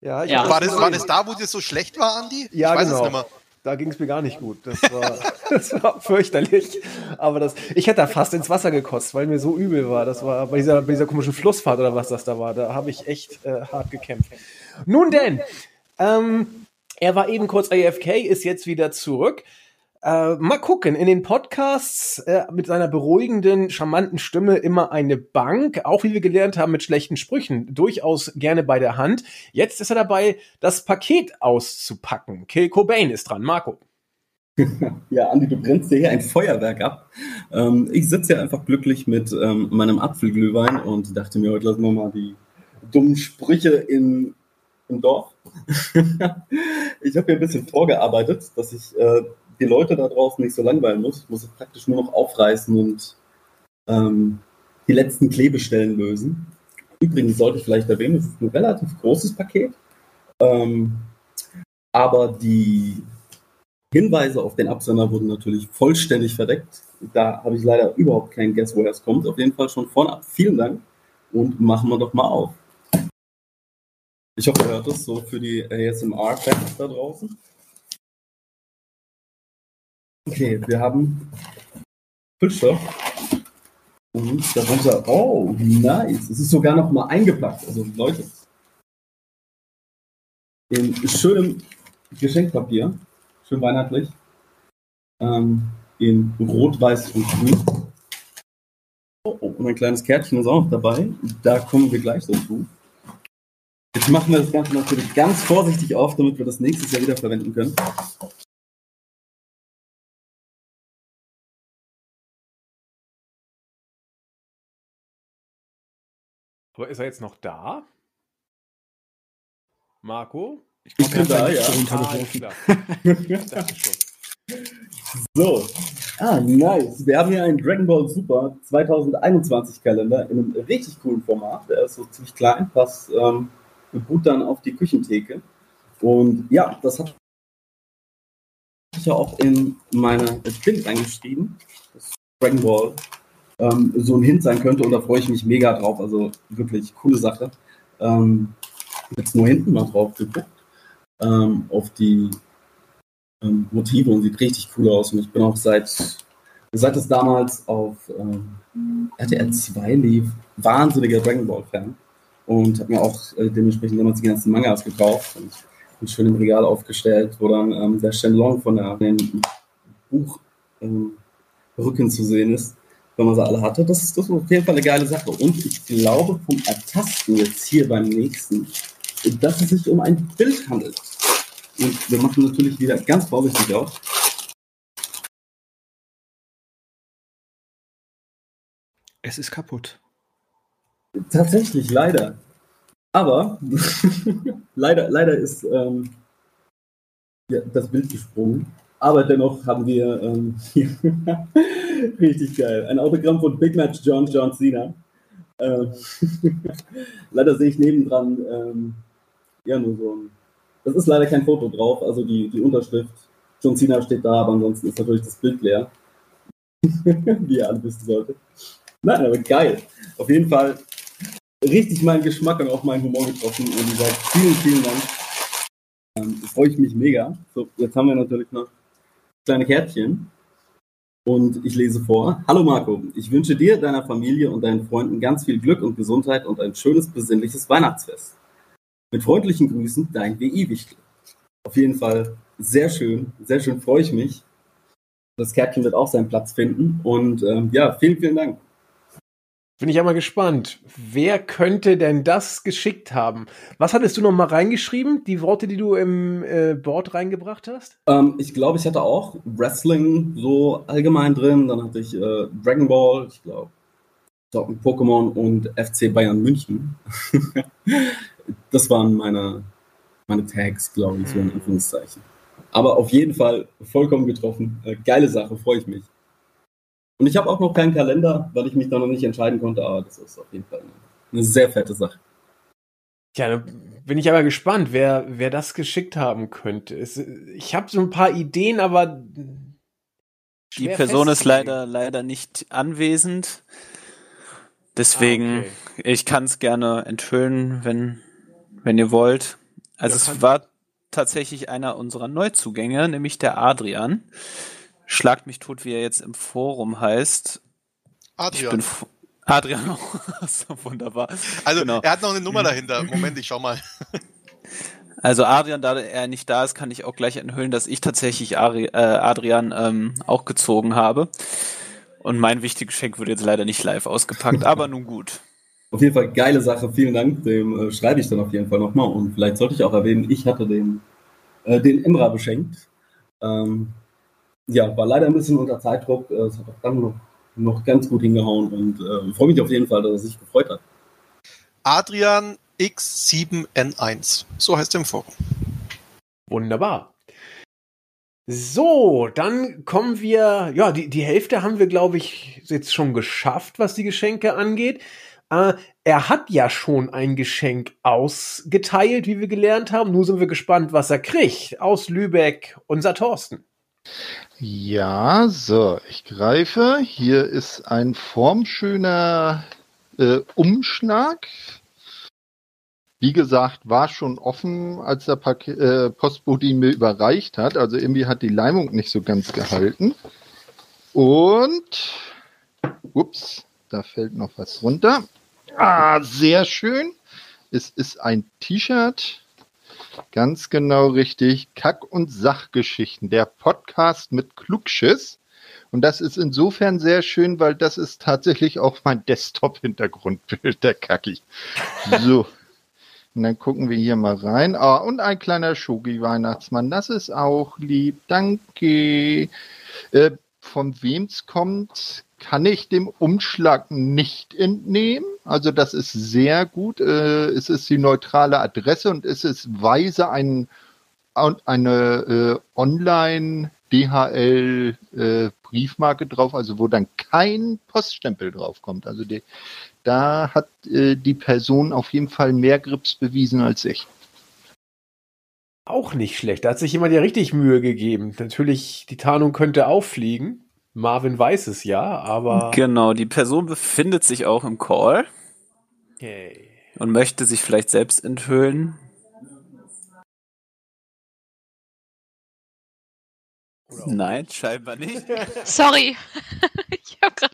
Ja, ich
Ja.
War das, war das da, wo dir so schlecht war, Andi?
Ja,
ich weiß
genau.
es nicht mehr.
Da ging es mir gar nicht gut. Das war, *laughs* das war fürchterlich. Aber das, ich hätte da fast ins Wasser gekotzt, weil mir so übel war. Das war bei dieser, bei dieser komischen Flussfahrt oder was das da war. Da habe ich echt äh, hart gekämpft. Nun denn, ähm, er war eben kurz AFK, ist jetzt wieder zurück. Äh, mal gucken, in den Podcasts äh, mit seiner beruhigenden, charmanten Stimme immer eine Bank, auch wie wir gelernt haben mit schlechten Sprüchen, durchaus gerne bei der Hand. Jetzt ist er dabei, das Paket auszupacken. Kill Cobain ist dran. Marco. *laughs*
Ja, Andi, du brennst dir hier ein Feuerwerk ab. Ähm, ich sitze hier einfach glücklich mit ähm, meinem Apfelglühwein und dachte mir, heute lassen wir mal die dummen Sprüche in, im Dorf. *laughs* ich habe hier ein bisschen vorgearbeitet, dass ich äh, die Leute da draußen nicht so langweilen muss. Ich muss es praktisch nur noch aufreißen und ähm, die letzten Klebestellen lösen. Übrigens sollte ich vielleicht erwähnen, es ist ein relativ großes Paket. Ähm, aber die Hinweise auf den Absender wurden natürlich vollständig verdeckt. Da habe ich leider überhaupt keinen Guess, woher es kommt. Auf jeden Fall schon vorab vielen Dank und machen wir doch mal auf. Ich hoffe, ihr hört es so für die ASMR-Fans da draußen. Okay, wir haben Füllstoff. Und darunter, oh, nice. Es ist sogar noch mal eingepackt. Also Leute, in schönem Geschenkpapier schön weihnachtlich. Ähm, in Rot, Weiß und Grün. Oh, oh, und ein kleines Kärtchen ist auch noch dabei. Da kommen wir gleich dazu. Jetzt machen wir das Ganze natürlich ganz vorsichtig auf, damit wir das nächstes Jahr wieder verwenden können.
Aber ist er jetzt noch da? Marco?
Ich bin da, ja.
runtergeworfen. Ah. *laughs*
So, ah, nice. Wir haben hier einen Dragon Ball Super 2021 Kalender in einem richtig coolen Format. Der ist so ziemlich klein, passt ähm, gut dann auf die Küchentheke. Und ja, das hat ich ja auch in meine Bild reingeschrieben, dass Dragon Ball ähm, so ein Hint sein könnte und da freue ich mich mega drauf. Also wirklich coole Sache. Ähm, jetzt nur hinten mal drauf geguckt ähm, auf die ähm, Motive und sieht richtig cool aus. Und ich bin auch seit, seit es damals auf ähm, RTL 2 lief, wahnsinniger Dragon Ball Fan und habe mir auch äh, dementsprechend damals die ganzen Mangas gekauft und, und schön im Regal aufgestellt, wo dann ähm, der Shenlong von der, dem Buch ähm, Rücken zu sehen ist, wenn man sie alle hatte. Das ist, das ist auf jeden Fall eine geile Sache. Und ich glaube vom Ertasten jetzt hier beim nächsten, dass es sich um ein Bild handelt. Und wir machen natürlich wieder ganz vorsichtig auf.
Es ist kaputt.
Tatsächlich, leider. Aber *laughs* leider, leider ist ähm, ja, das Bild gesprungen. Aber dennoch haben wir ähm, richtig geil. Ein Autogramm von Big Match John John Cena. Ähm, *laughs* leider sehe ich nebendran ähm, ja nur so ein das ist leider kein Foto drauf, also die, die Unterschrift. John Cena steht da, aber ansonsten ist natürlich das Bild leer. *laughs* Wie ihr alle wissen solltet. Nein, aber geil. Auf jeden Fall richtig meinen Geschmack und auch meinen Humor getroffen. Und wie gesagt, vielen, vielen Dank. Ähm, freue ich mich mega. So, jetzt haben wir natürlich noch kleine Kärtchen. Und ich lese vor. Hallo Marco, ich wünsche dir, deiner Familie und deinen Freunden ganz viel Glück und Gesundheit und ein schönes, besinnliches Weihnachtsfest. Mit freundlichen Grüßen, dein WI-Wichtel. Auf jeden Fall sehr schön, sehr schön freue ich mich. Das Kärtchen wird auch seinen Platz finden. Und ähm, ja, vielen, vielen Dank.
Bin ich ja mal gespannt. Wer könnte denn das geschickt haben? Was hattest du noch mal reingeschrieben? Die Worte, die du im äh, Board reingebracht hast?
Ähm, ich glaube, ich hatte auch Wrestling so allgemein drin. Dann hatte ich äh, Dragon Ball, ich glaube, Pokémon und FC Bayern München. *laughs* das waren meine, meine Tags, glaube ich, so in Anführungszeichen. Aber auf jeden Fall vollkommen getroffen. Äh, geile Sache, freue ich mich. Und ich habe auch noch keinen Kalender, weil ich mich da noch nicht entscheiden konnte, aber das ist auf jeden Fall eine, eine sehr fette Sache.
Ja, da bin ich aber gespannt, wer, wer das geschickt haben könnte. Es, ich habe so ein paar Ideen, aber.
Die Person ist leider, leider nicht anwesend. Deswegen, ah, okay. ich kann es gerne enthüllen, wenn wenn ihr wollt. Also ja, es war tatsächlich einer unserer Neuzugänge, nämlich der Adrian. Schlagt mich tot, wie er jetzt im Forum heißt.
Adrian.
Adrian, *laughs* so wunderbar.
Also genau. er hat noch eine Nummer dahinter. Moment, ich schau mal. *laughs*
Also Adrian, da er nicht da ist, kann ich auch gleich enthüllen, dass ich tatsächlich Ari, äh, Adrian ähm, auch gezogen habe. Und mein wichtiges Geschenk wird jetzt leider nicht live ausgepackt, aber nun gut.
Auf jeden Fall geile Sache, vielen Dank. Dem äh, schreibe ich dann auf jeden Fall nochmal. Und vielleicht sollte ich auch erwähnen, ich hatte den, äh, den Imra beschenkt. Ähm, ja, war leider ein bisschen unter Zeitdruck. Äh, Es hat auch dann noch, noch ganz gut hingehauen und äh, freue mich auf jeden Fall, dass er sich gefreut hat.
Adrian X7N1. So heißt er im Forum.
Wunderbar. So, dann kommen wir, ja, die, die Hälfte haben wir, glaube ich, jetzt schon geschafft, was die Geschenke angeht. Äh, er hat ja schon ein Geschenk ausgeteilt, wie wir gelernt haben. Nun sind wir gespannt, was er kriegt. Aus Lübeck, unser Thorsten.
Ja, so, ich greife. Hier ist ein formschöner äh, Umschlag. Wie gesagt, war schon offen, als der Pak äh, Postbote ihn mir überreicht hat. Also irgendwie hat die Leimung nicht so ganz gehalten. Und, ups, da fällt noch was runter. Ah, sehr schön. Es ist ein T-Shirt. Ganz genau richtig. Kack- und Sachgeschichten. Der Podcast mit Klugschiss. Und das ist insofern sehr schön, weil das ist tatsächlich auch mein *laughs* Desktop-Hintergrundbild, der Kacki. So. Und dann gucken wir hier mal rein. Ah, und ein kleiner Shogi-Weihnachtsmann. Das ist auch lieb. Danke. Äh, von wem's kommt, kann ich dem Umschlag nicht entnehmen. Also das ist sehr gut. Äh, es ist die neutrale Adresse und es ist weise ein, eine äh, Online DHL äh, Briefmarke drauf, also wo dann kein Poststempel drauf kommt. Also die, da hat äh, die Person auf jeden Fall mehr Grips bewiesen als ich.
Auch nicht schlecht. Da hat sich jemand ja richtig Mühe gegeben. Natürlich, die Tarnung könnte auffliegen. Marvin weiß es ja, aber.
Genau, die Person befindet sich auch im Call
Okay.
und möchte sich vielleicht selbst enthüllen. Nein, scheinbar nicht. *laughs*
Sorry. *laughs* ich hab grad,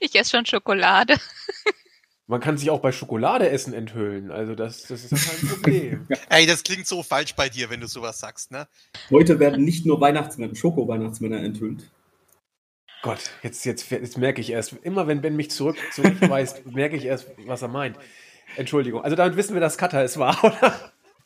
ich esse schon Schokolade.
Man kann sich auch bei Schokoladeessen enthüllen. Also das, das ist ja kein Problem. *laughs*
Ey, das klingt so falsch bei dir, wenn du sowas sagst, ne?
Heute werden nicht nur Weihnachtsmänner, Schoko-Weihnachtsmänner enthüllt.
Gott, jetzt, jetzt, jetzt merke ich erst, immer wenn Ben mich zurück, zurückweist, *laughs* merke ich erst, was er meint. Entschuldigung. Also damit wissen wir, dass Cutter es war, *laughs* oder?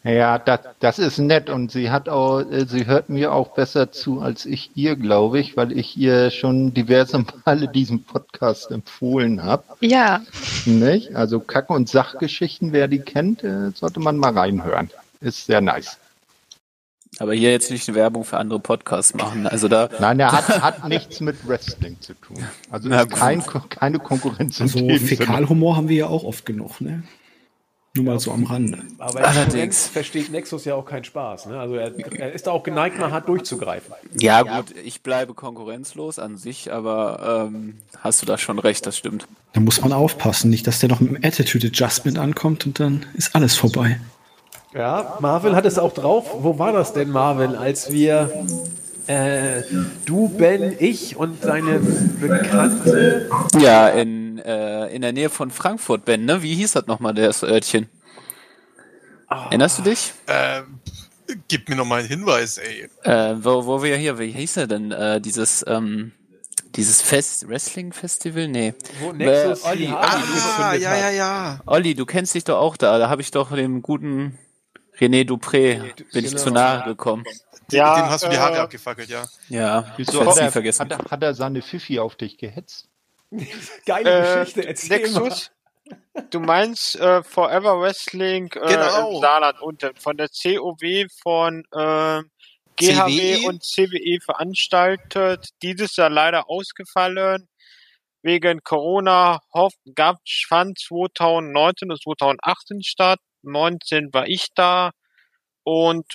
Ja, das, das ist nett und sie hat auch, sie hört mir auch besser zu als ich ihr, glaube ich, weil ich ihr schon diverse *laughs* Male diesen Podcast empfohlen habe.
Ja.
Nicht? Also Kack- und Sachgeschichten, wer die kennt, äh, sollte man mal reinhören. Ist sehr nice.
Aber hier jetzt nicht eine Werbung für andere Podcasts machen. Also da.
Nein, er hat, hat nichts mit Wrestling zu tun. Also kein, keine Konkurrenz im
So
dem Sinne.
Fäkalhumor haben wir ja auch oft genug, ne? Nur mal so am Rande.
Aber in Konkurrenz versteht Nexus ja auch keinen Spaß. Ne? Also er, er ist da auch geneigt, mal hart durchzugreifen.
Ja, gut, ich bleibe konkurrenzlos an sich, aber ähm, hast du da schon recht, das stimmt.
Da muss man aufpassen, nicht, dass der noch mit dem Attitude Adjustment ankommt und dann ist alles vorbei.
Ja, Marvin hat es auch drauf. Wo war das denn, Marvin, als wir äh, du, Ben, ich und deine Bekannte.
Ja, in, äh, in der Nähe von Frankfurt, Ben, ne? Wie hieß das nochmal, das Örtchen? Erinnerst du dich?
Ähm, gib mir noch mal einen Hinweis, ey.
Äh, wo, wo wir hier, wie hieß er denn? Äh, dieses, ähm, dieses Fest, Wrestling-Festival? Nee.
Wo Nexus
Äh, Olli, Olli,
gezündet
ja, ja, ja.
Olli, du kennst dich doch auch da. Da habe ich doch dem guten René Dupré, bin ich
Genau.
zu nahe gekommen.
Ja,
Dem hast du die Haare
äh,
abgefackelt, ja.
Ja, ich
hat
nie
er,
vergessen.
hat, er, hat er seine Fifi auf dich gehetzt? *laughs*
Geile
Äh,
Geschichte, erzähl
Nexus? Du meinst äh, Forever Wrestling äh,
Genau.
im Saarland unten von der COW von äh, GHW
CWE?
und CWE veranstaltet. Dieses Jahr leider ausgefallen. Wegen Corona hoff, gab, fand 2019 und 2018 statt. 19 war ich da. Und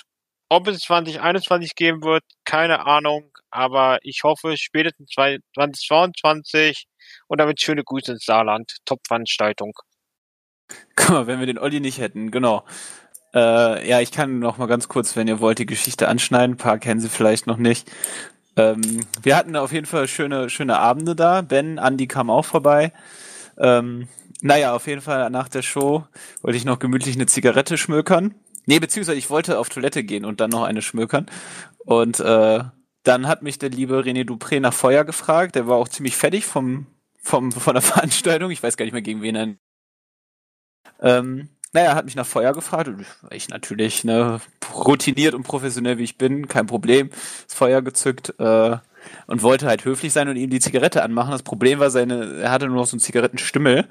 ob es 2021 geben wird, keine Ahnung. Aber ich hoffe spätestens 2022. Und damit schöne Grüße ins Saarland. Top-Veranstaltung.
Guck mal, wenn wir den Olli nicht hätten, genau. Äh, ja, ich kann noch mal ganz kurz, wenn ihr wollt, die Geschichte anschneiden. Ein paar kennen sie vielleicht noch nicht. Ähm, wir hatten auf jeden Fall schöne, schöne Abende da. Ben, Andi kam auch vorbei. Ähm, naja, auf jeden Fall nach der Show wollte ich noch gemütlich eine Zigarette schmökern. Nee, beziehungsweise ich wollte auf Toilette gehen und dann noch eine schmökern. Und äh, dann hat mich der liebe René Dupré nach Feuer gefragt. Der war auch ziemlich fertig vom, vom, von der *laughs* Veranstaltung. Ich weiß gar nicht mehr, gegen wen er. Ähm, naja, hat mich nach Feuer gefragt und ich natürlich, ne, routiniert und professionell wie ich bin, kein Problem, das Feuer gezückt äh, und wollte halt höflich sein und ihm die Zigarette anmachen. Das Problem war, seine, er hatte nur noch so einen Zigarettenstimmel.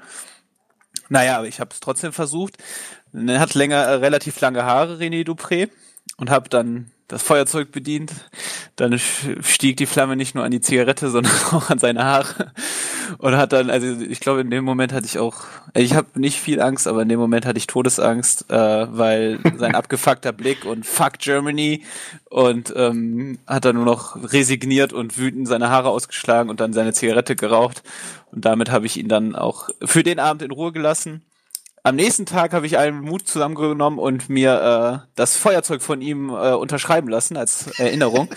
Naja, aber ich habe es trotzdem versucht. Er hat länger, äh, relativ lange Haare, René Dupré, und habe dann das Feuerzeug bedient. Dann stieg die Flamme nicht nur an die Zigarette, sondern *laughs* auch an seine Haare. Und hat dann, also ich glaube, in dem Moment hatte ich auch, ich habe nicht viel Angst, aber in dem Moment hatte ich Todesangst, äh, weil sein *laughs* abgefuckter Blick und Fuck Germany und ähm, hat dann nur noch resigniert und wütend seine Haare ausgeschlagen und dann seine Zigarette geraucht. Und damit habe ich ihn dann auch für den Abend in Ruhe gelassen. Am nächsten Tag habe ich allen Mut zusammengenommen und mir äh, das Feuerzeug von ihm äh, unterschreiben lassen als Erinnerung.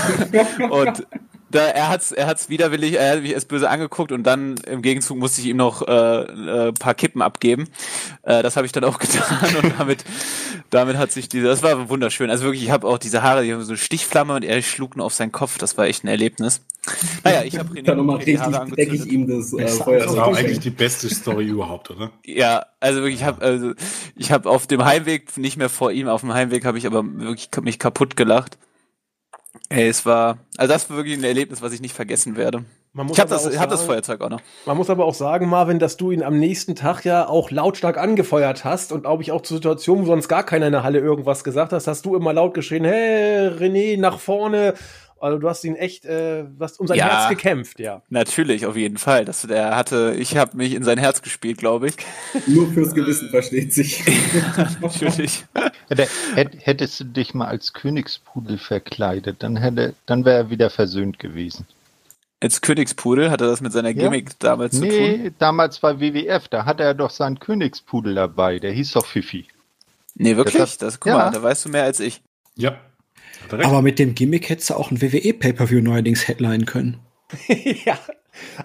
*laughs* und da, er hat's, er hat's widerwillig, er hat mich erst böse angeguckt und dann im Gegenzug musste ich ihm noch äh, äh, paar Kippen abgeben. Äh, das habe ich dann auch *laughs* getan und damit, damit hat sich diese, das war wunderschön. Also wirklich, ich habe auch diese Haare, die haben so eine Stichflamme und er schlug nur auf seinen Kopf. Das war echt ein Erlebnis. Naja, ich habe
Dann nochmal
die Haare
richtig dreckig ihm das äh,
Das
Feuer
war eigentlich die beste Story überhaupt, oder?
Ja, also wirklich, ich habe also ich habe auf dem Heimweg nicht mehr vor ihm, auf dem Heimweg habe ich aber wirklich mich kaputt gelacht. Ey, es war, also das war wirklich ein Erlebnis, was ich nicht vergessen werde.
Man muss
ich habe das, ich hab das
sagen-
Feuerzeug auch noch.
Man muss aber auch sagen, Marvin, dass du ihn am nächsten Tag ja auch lautstark angefeuert hast und glaube ich auch zu Situationen, wo sonst gar keiner in der Halle irgendwas gesagt hast, hast du immer laut geschrien, hey, René, nach vorne. Also du hast ihn echt, äh, du hast um sein
Ja.
Herz gekämpft, ja.
Natürlich, auf jeden Fall. Das, der hatte, ich habe mich in sein Herz gespielt, glaube ich. *laughs*
Nur fürs Gewissen versteht sich. *laughs*
Natürlich.
Hätte, hätt- hättest du dich mal als Königspudel verkleidet, dann hätte, dann wäre er wieder versöhnt gewesen.
Als Königspudel hatte das mit seiner
Ja.
Gimmick damals zu tun.
Nee, damals bei WWF, da hatte er doch seinen Königspudel dabei, der hieß doch Fifi.
Nee, wirklich?
Das
Das,
hat-
guck
ja.
mal, da weißt du mehr als ich.
Ja.
Aber mit dem Gimmick hättest du auch ein WWE-Pay-Per-View neuerdings headline können. *laughs*
ja.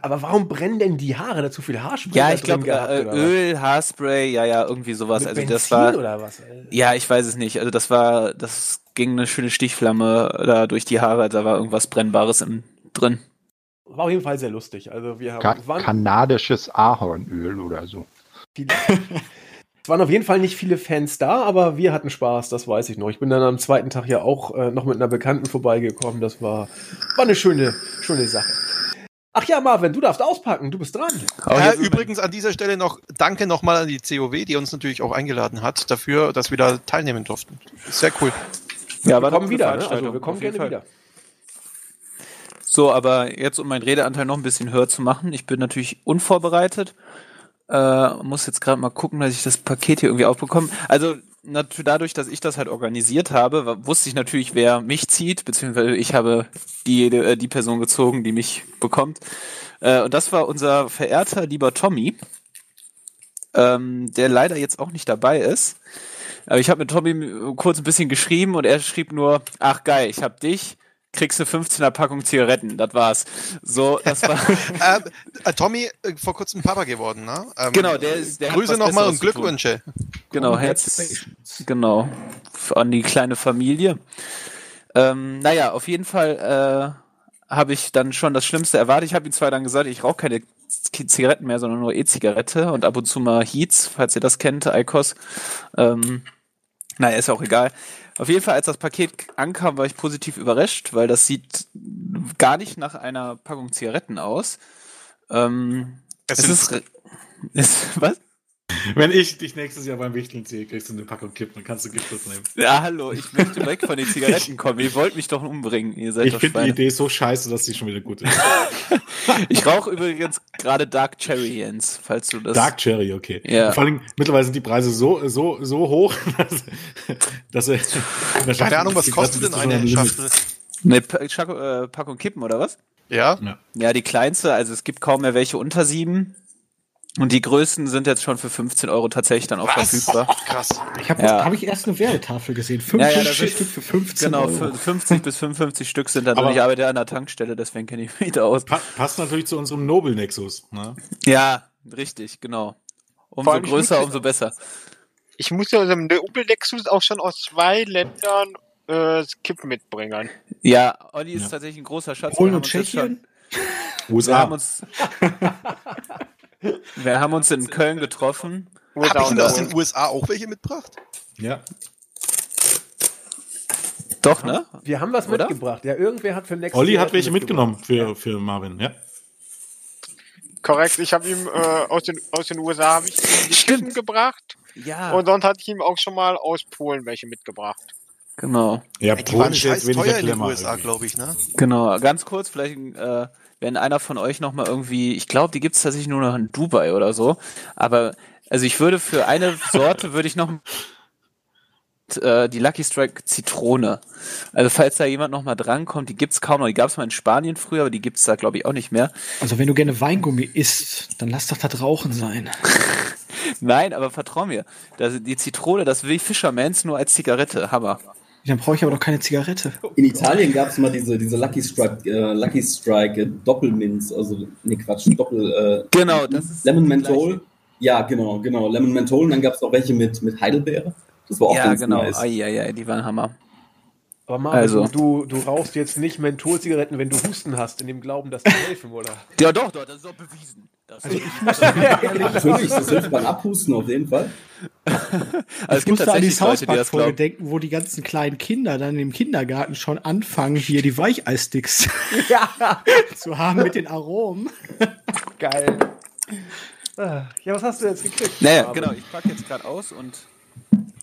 Aber warum brennen denn die Haare? Da zu viel Haarspray
Ja, ich glaube, äh? Öl, Haarspray, ja, ja, irgendwie sowas.
Mit
also das
Benzin
war.
oder was?
Ja, ich weiß es nicht. Also das war, das ging eine schöne Stichflamme da durch die Haare. Da war irgendwas Brennbares im, drin.
War auf jeden Fall sehr lustig. Also wir haben,
Ka kanadisches Ahornöl oder so.
Es waren auf jeden Fall nicht viele Fans da, aber wir hatten Spaß, das weiß ich noch. Ich bin dann am zweiten Tag ja auch äh, noch mit einer Bekannten vorbeigekommen. Das war, war eine schöne, schöne Sache. Ach ja, Marvin, du darfst auspacken, du bist dran.
Äh, übrigens an dieser Stelle noch Danke nochmal an die COW, die uns natürlich auch eingeladen hat, dafür, dass wir da teilnehmen durften. Sehr cool.
Ja,
wir kommen wieder, ne? Also wir kommen gerne
Fall.
wieder.
So, aber jetzt, um meinen Redeanteil noch ein bisschen höher zu machen, ich bin natürlich unvorbereitet. Äh, muss jetzt gerade mal gucken, dass ich das Paket hier irgendwie aufbekomme. Also dadurch, dass ich das halt organisiert habe, wusste ich natürlich, wer mich zieht, beziehungsweise ich habe die, äh, die Person gezogen, die mich bekommt. Äh, und das war unser verehrter lieber Tommy, ähm, der leider jetzt auch nicht dabei ist. Aber ich habe mit Tommy kurz ein bisschen geschrieben und er schrieb nur, ach geil, ich hab dich, kriegst du 15er Packung Zigaretten, das war's. So, das war. *laughs*
ähm, äh, Tommy, äh, vor kurzem Papa geworden, ne? Ähm,
Genau, der ist- der
Grüße nochmal und. Glückwünsche.
Genau, Herz, genau, an die kleine Familie. Ähm, naja, auf jeden Fall äh, habe ich dann schon das Schlimmste erwartet. Ich habe ihm zwar dann gesagt, ich rauche keine Zigaretten mehr, sondern nur E-Zigarette und ab und zu mal Heats, falls ihr das kennt, Icos. Ähm, naja, ist auch egal. Auf jeden Fall, als das Paket ankam, war ich positiv überrascht, weil das sieht gar nicht nach einer Packung Zigaretten aus. Ähm,
Es
es ist, ist *laughs* was? *laughs*
Wenn ich dich nächstes Jahr beim Wichteln sehe, kriegst du eine Packung Kippen, dann kannst du Giftes nehmen.
Ja, hallo, ich möchte weg von den Zigaretten kommen. Ihr wollt mich doch umbringen. Ihr seid
Ich
doch
finde die. Idee so scheiße, dass sie schon wieder gut ist. *laughs*
Ich rauche übrigens gerade Dark Cherry, Jens, falls du das.
Dark Cherry, okay.
Ja.
Und vor allem, mittlerweile sind die Preise so, so, so hoch, *laughs* dass, dass er.
Keine Ahnung, was kostet denn eine Schachtel?
Eine äh, Packung Kippen oder was?
Ja.
Ja, die kleinste, also es gibt kaum mehr welche unter sieben. Und die größten sind jetzt schon für 15 Euro tatsächlich dann auch verfügbar.
Krass.
Ich habe
Ja.
hab ich erst eine Werbetafel gesehen.
Ja,
50
ja, das
Stück für 15
Genau,
Euro.
für 50 bis 55 Stück sind da drin.
Aber-
Ich arbeite an der Tankstelle, deswegen kenne ich mich da aus.
Pa passt natürlich zu unserem Nobel-Nexus. Ne?
Ja, richtig, genau. Umso größer, umso besser.
Ich muss ja der Opel Lexus auch schon aus zwei Ländern äh, Kippen mitbringen.
Ja, Olli ist
Ja.
tatsächlich ein großer Schatz.
Polen
Wir
und Tschechien?
Wir
USA.
haben uns, *laughs* wir haben uns in Köln getroffen.
Habe ich denn aus den USA auch welche mitgebracht?
Ja.
Doch, ne?
Wir haben was
Oder?
mitgebracht. Ja, irgendwer hat für Next
Olli hat welche mitgenommen für, für Marvin, ja.
Korrekt, ich habe ihm äh, aus, den, aus den USA habe ich ihm die Kippen gebracht.
Ja.
Und sonst hatte ich ihm auch schon mal aus Polen welche mitgebracht.
Genau.
Ja,
Ey, die
Polen
waren
ist jetzt
scheiß
weniger
teuer in den USA, glaube ich, ne?
Genau, ganz kurz, vielleicht, äh, wenn einer von euch noch mal irgendwie, ich glaube, die gibt's tatsächlich nur noch in Dubai oder so, aber also ich würde für eine Sorte würde ich noch äh, die Lucky Strike Zitrone. Also falls da jemand noch mal drankommt, die gibt's kaum noch. Die gab's mal in Spanien früher, aber die gibt's da glaube ich auch nicht mehr.
Also wenn du gerne Weingummi isst, dann lass doch das Rauchen sein. *laughs*
Nein, aber vertrau mir, das, die Zitrone, das will Fishermans nur als Zigarette, Hammer.
Dann brauche ich aber doch keine Zigarette.
In Italien gab es mal diese, diese Lucky Strike, äh, Lucky Strike äh, Doppelminz, also nee Quatsch, Doppel äh,
Genau, das ist
Lemon Menthol. Ja, genau, genau. Lemon Menthol und dann gab es auch welche mit, mit Heidelbeere. Das war auch
Ja,
ganz
genau.
nice.
Ai, ai, ai, die waren Hammer.
Aber Marvin,
Also.
du, du rauchst jetzt nicht Mentholzigaretten, wenn du Husten hast, in dem Glauben, dass die *laughs* helfen, oder?
Ja, doch, doch, das ist doch bewiesen. Das
Also ich muss ehrlich,
Natürlich, das hilft beim Abhusten auf jeden Fall.
Also es
ich
gibt
musste an die
tatsächlich Leute, die das
Folge denken, wo die ganzen kleinen Kinder dann im Kindergarten schon anfangen, hier die Weicheissticks
ja, *laughs*
zu haben mit den Aromen.
geil. Ah, Ja, was hast du jetzt gekriegt?
Naja, genau, ich packe jetzt gerade aus und.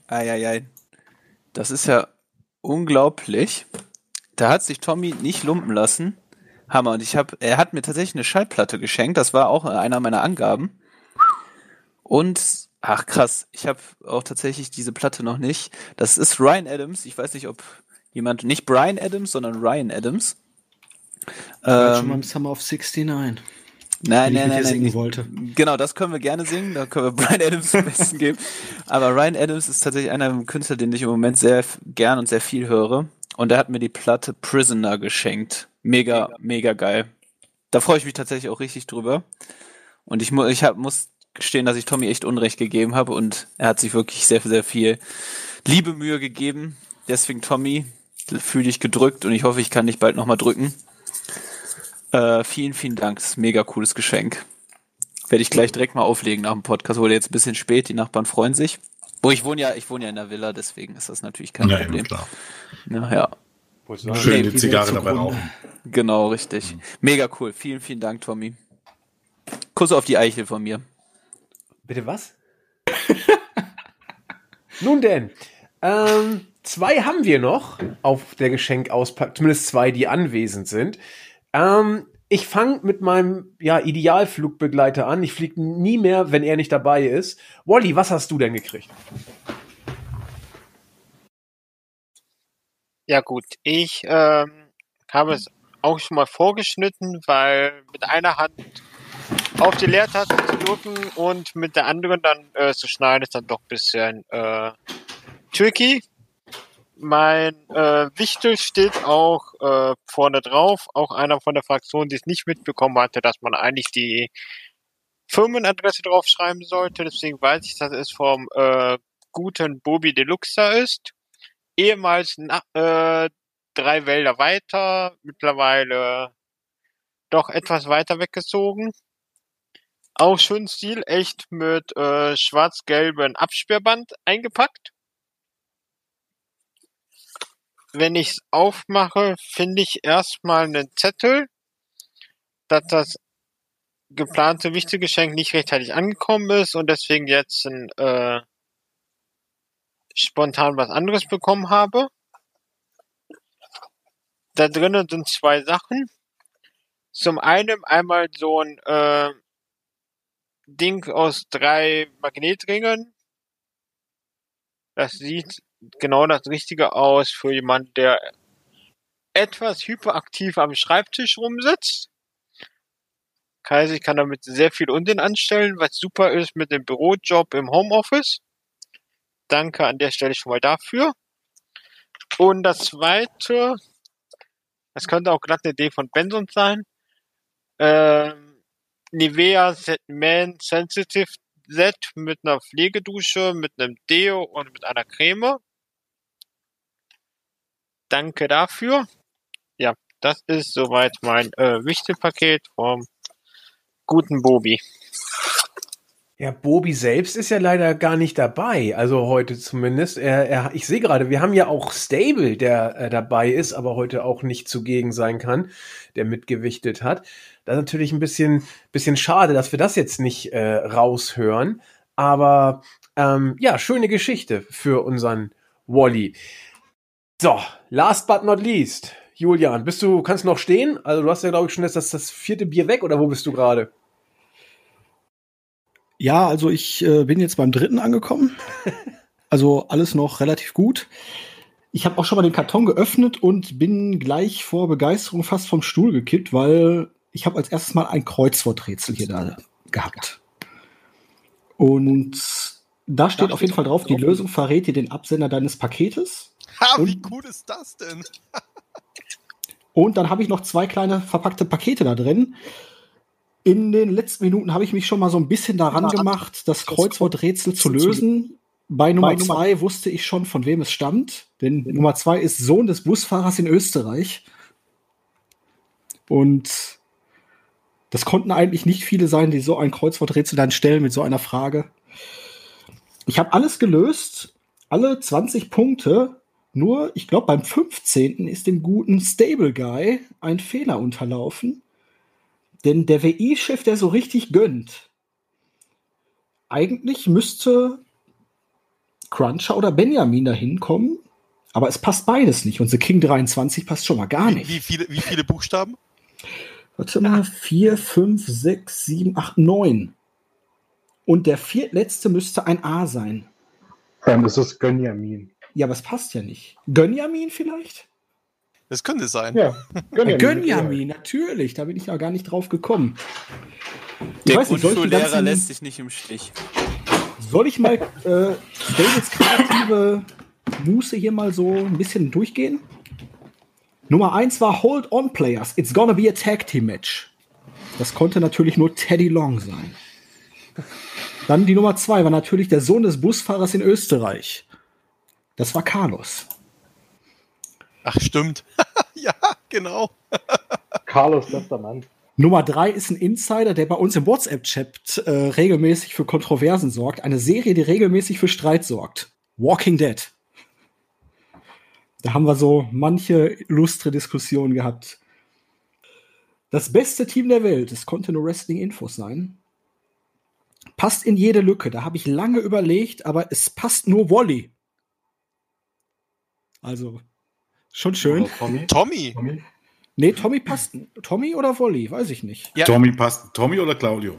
Eieiei. Das ist ja unglaublich. Da hat sich Tommy nicht lumpen lassen. Hammer. Und ich habe, er hat mir tatsächlich eine Schallplatte geschenkt. Das war auch einer meiner Angaben. Und, ach krass, ich habe auch tatsächlich diese Platte noch nicht. Das ist Ryan Adams. Ich weiß nicht, ob jemand, nicht Brian Adams, sondern Ryan Adams.
Ähm, schon mal im Summer of 69.
Nein, nein,
dir
nein,
singen
nein.
wollte.
Genau, das können wir gerne singen. Da können wir *laughs* Brian Adams am besten geben. Aber Ryan Adams ist tatsächlich einer der Künstler, den ich im Moment sehr gern und sehr viel höre. Und er hat mir die Platte Prisoner geschenkt. Mega, mega geil. Da freue ich mich tatsächlich auch richtig drüber. Und ich, mu ich hab, muss gestehen, dass ich Tommy echt Unrecht gegeben habe und er hat sich wirklich sehr, sehr viel Liebe Mühe gegeben. Deswegen, Tommy, fühle dich gedrückt und ich hoffe, ich kann dich bald nochmal drücken. Äh, vielen, vielen Dank. Das ist ein mega cooles Geschenk. Werde ich gleich direkt mal auflegen nach dem Podcast. Wurde jetzt ein bisschen spät, die Nachbarn freuen sich. Wo ich wohne ja, ich wohne ja in der Villa, deswegen ist das natürlich kein
Ja, ja,
Problem.
klar.
Ja, ja.
Schön
Nee,
die Zigarre dabei rauchen.
Genau, richtig. Mega cool. Vielen, vielen Dank, Tommy. Kuss auf die Eichel von mir.
Bitte was? *laughs* Nun denn, ähm, zwei haben wir noch auf der Geschenkauspack, zumindest zwei, die anwesend sind. Ähm, ich fange mit meinem ja, Idealflugbegleiter an. Ich fliege nie mehr, wenn er nicht dabei ist. Wally, was hast du denn gekriegt?
Ja gut, ich ähm, habe es auch schon mal vorgeschnitten, weil mit einer Hand auf die Leertaste zu drücken und mit der anderen dann äh, zu schneiden ist dann doch ein bisschen äh, tricky. Mein äh, Wichtel steht auch äh, vorne drauf, auch einer von der Fraktion, die es nicht mitbekommen hatte, dass man eigentlich die Firmenadresse draufschreiben sollte. Deswegen weiß ich, dass es vom äh, guten Bobby Deluxa ist ehemals na, äh, drei Wälder weiter, mittlerweile doch etwas weiter weggezogen. Auch schön Stil, echt mit äh, schwarz-gelben Absperrband eingepackt. Wenn ich es aufmache, finde ich erstmal einen Zettel, dass das geplante wichtige Geschenk nicht rechtzeitig angekommen ist und deswegen jetzt ein äh, spontan was anderes bekommen habe. Da drinnen sind zwei Sachen. Zum einen einmal so ein äh, Ding aus drei Magnetringen. Das sieht genau das Richtige aus für jemanden, der etwas hyperaktiv am Schreibtisch rumsitzt. Heißt, ich kann damit sehr viel Unsinn anstellen, was super ist mit dem Bürojob im Homeoffice. Danke an der Stelle schon mal dafür. Und das zweite, das könnte auch glatt eine Idee von Benson sein. Ähm, Nivea Man Sensitive Set mit einer Pflegedusche, mit einem Deo und mit einer Creme. Danke dafür. Ja, das ist soweit mein äh, Wichtelpaket vom guten Bobi.
Ja, Bobi selbst ist ja leider gar nicht dabei, also heute zumindest. Er, er, ich sehe gerade, wir haben ja auch Stable, der äh, dabei ist, aber heute auch nicht zugegen sein kann, der mitgewichtet hat. Das ist natürlich ein bisschen, bisschen schade, dass wir das jetzt nicht äh, raushören. Aber ähm, ja, schöne Geschichte für unseren Wally. So, last but not least. Julian, bist du, kannst du noch stehen? Also du hast ja, glaube ich, schon das, das, das vierte Bier weg oder wo bist du gerade?
Ja, also ich äh, bin jetzt beim dritten angekommen. Also alles noch relativ gut. Ich habe auch schon mal den Karton geöffnet und bin gleich vor Begeisterung fast vom Stuhl gekippt, weil ich habe als erstes mal ein Kreuzworträtsel hier da gehabt. Und da steht auf jeden Fall drauf, die Lösung verrät dir den Absender deines Paketes.
Ha,
Und-
wie cool ist das denn?
Und dann habe ich noch zwei kleine verpackte Pakete da drin. In den letzten Minuten habe ich mich schon mal so ein bisschen daran gemacht, das Kreuzworträtsel zu lösen. Bei Nummer zwei wusste ich schon, von wem es stammt. Denn Nummer zwei ist Sohn des Busfahrers in Österreich. Und das konnten eigentlich nicht viele sein, die so ein Kreuzworträtsel dann stellen mit so einer Frage. Ich habe alles gelöst, alle 20 Punkte. Nur, ich glaube, beim 15. ist dem guten Stable Guy ein Fehler unterlaufen. Denn der WI-Chef, der so richtig gönnt, eigentlich müsste Cruncher oder Benjamin da hinkommen, aber es passt beides nicht. Und The King 23 passt schon mal gar nicht.
Wie viele, wie viele Buchstaben?
Warte mal, 4, 5, 6, 7, 8, 9. Und der viertletzte müsste ein A sein.
Dann ist es Gönjamin.
Ja, aber es passt ja nicht. Gönjamin vielleicht?
Das könnte sein.
Ja,
Gönjamin,
Gönjamin.
natürlich. Da bin ich ja gar nicht drauf gekommen. Ich
Der Grundschullehrer lässt sich nicht im Stich.
Soll ich mal äh, Davids kreative Muße hier mal so ein bisschen durchgehen? Nummer eins war Hold on Players. It's gonna be a Tag Team Match. Das konnte natürlich nur Teddy Long sein. Dann die Nummer zwei war natürlich der Sohn des Busfahrers in Österreich. Das war Carlos.
Ach, stimmt. *laughs* ja, genau.
Carlos, bester Mann.
Nummer drei ist ein Insider, der bei uns im WhatsApp-Chat äh, regelmäßig für Kontroversen sorgt. Eine Serie, die regelmäßig für Streit sorgt. Walking Dead. Da haben wir so manche illustre Diskussionen gehabt. Das beste Team der Welt, es konnte nur Wrestling-Infos sein, passt in jede Lücke. Da habe ich lange überlegt, aber es passt nur Wally. Also, schon schön.
Tommy.
Tommy.
Tommy.
Nee, Tommy passt. Tommy oder Wally? Weiß ich nicht.
Ja.
Tommy passt. Tommy oder Claudio?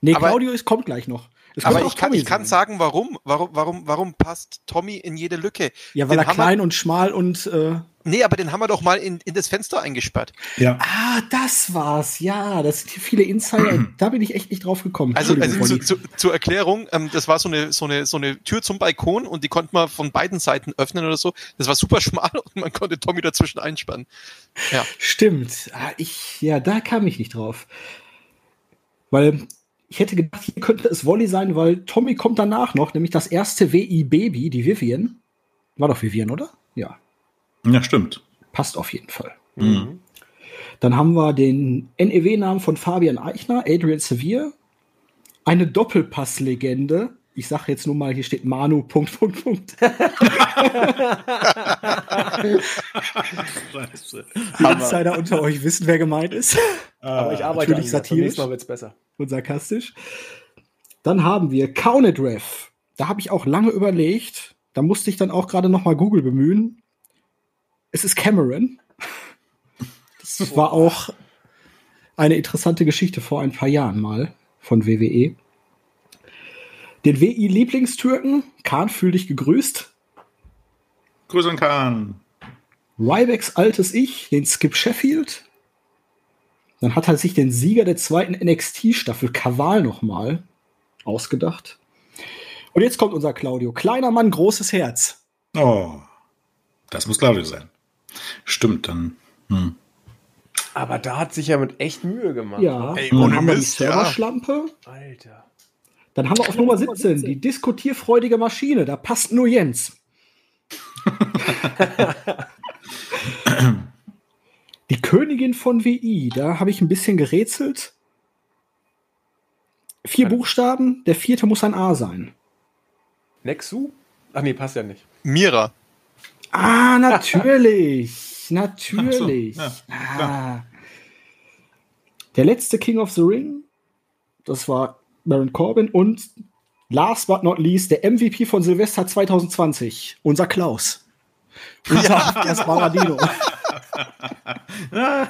Nee,
Aber-
Claudio ist, kommt gleich noch. Es
Aber ich kann, ich kann sagen, warum. Warum, warum, warum passt Tommy in jede Lücke?
Ja, weil
Den
er klein und schmal und. Äh,
Nee, aber den haben wir doch mal in, in das Fenster eingesperrt.
Ja.
ah, das war's. Ja, das sind viele Insider. da bin ich echt nicht drauf gekommen.
Also, also zu, zu, zur Erklärung, ähm, das war so eine, so, eine, so eine Tür zum Balkon und die konnte man von beiden Seiten öffnen oder so. Das war super *laughs* schmal und man konnte Tommy dazwischen einspannen. Ja.
Stimmt. Ah, ich, ja, da kam ich nicht drauf. Weil ich hätte gedacht, hier könnte es Wolli sein, weil Tommy kommt danach noch, nämlich das erste WI-Baby, die Vivian. War doch Vivian, oder? Ja,
Ja, stimmt.
passt auf jeden Fall.
Mhm.
Dann haben wir den NEW-Namen von Fabian Eichner, Adrian Sevier. Eine Doppelpass-Legende. Ich sage jetzt nur mal, hier steht Manu, Punkt, Punkt, Punkt. *laughs* Die Insider unter euch wissen, wer gemeint ist.
Aber ich arbeite
Natürlich satirisch
Mal wird's besser.
und sarkastisch. Dann haben wir Counted Ref. Da habe ich auch lange überlegt. Da musste ich dann auch gerade noch mal Google bemühen. Es ist Cameron. Das war auch eine interessante Geschichte vor ein paar Jahren mal von WWE. Den WI-Lieblingstürken, Kahn, fühl dich gegrüßt.
Grüß an Kahn.
Rybacks altes Ich, den Skip Sheffield. Dann hat er sich den Sieger der zweiten NXT-Staffel Kaval nochmal ausgedacht. Und jetzt kommt unser Claudio. Kleiner Mann, großes Herz.
Oh, das muss Claudio sein. Stimmt, dann. Hm.
Aber da hat sich ja mit echt Mühe gemacht.
Ja,
Ey,
dann
ohne
haben wir die
Mist, ja.
Serverschlampe.
Alter.
Dann haben wir auf Nummer 17 die diskutierfreudige Maschine. Da passt nur Jens. *laughs* die Königin von WI. Da habe ich ein bisschen gerätselt. Vier Buchstaben. Der vierte muss ein A sein.
Nexu? Ach nee, passt ja nicht.
Mira.
Ah, *laughs* natürlich. natürlich.
So, ja,
ah. Der letzte King of the Ring, das war Baron Corbin und last but not least der MVP von Silvester 2020, unser Klaus. Unser
Ja, *laughs*
das
genau.
Baradino. *laughs*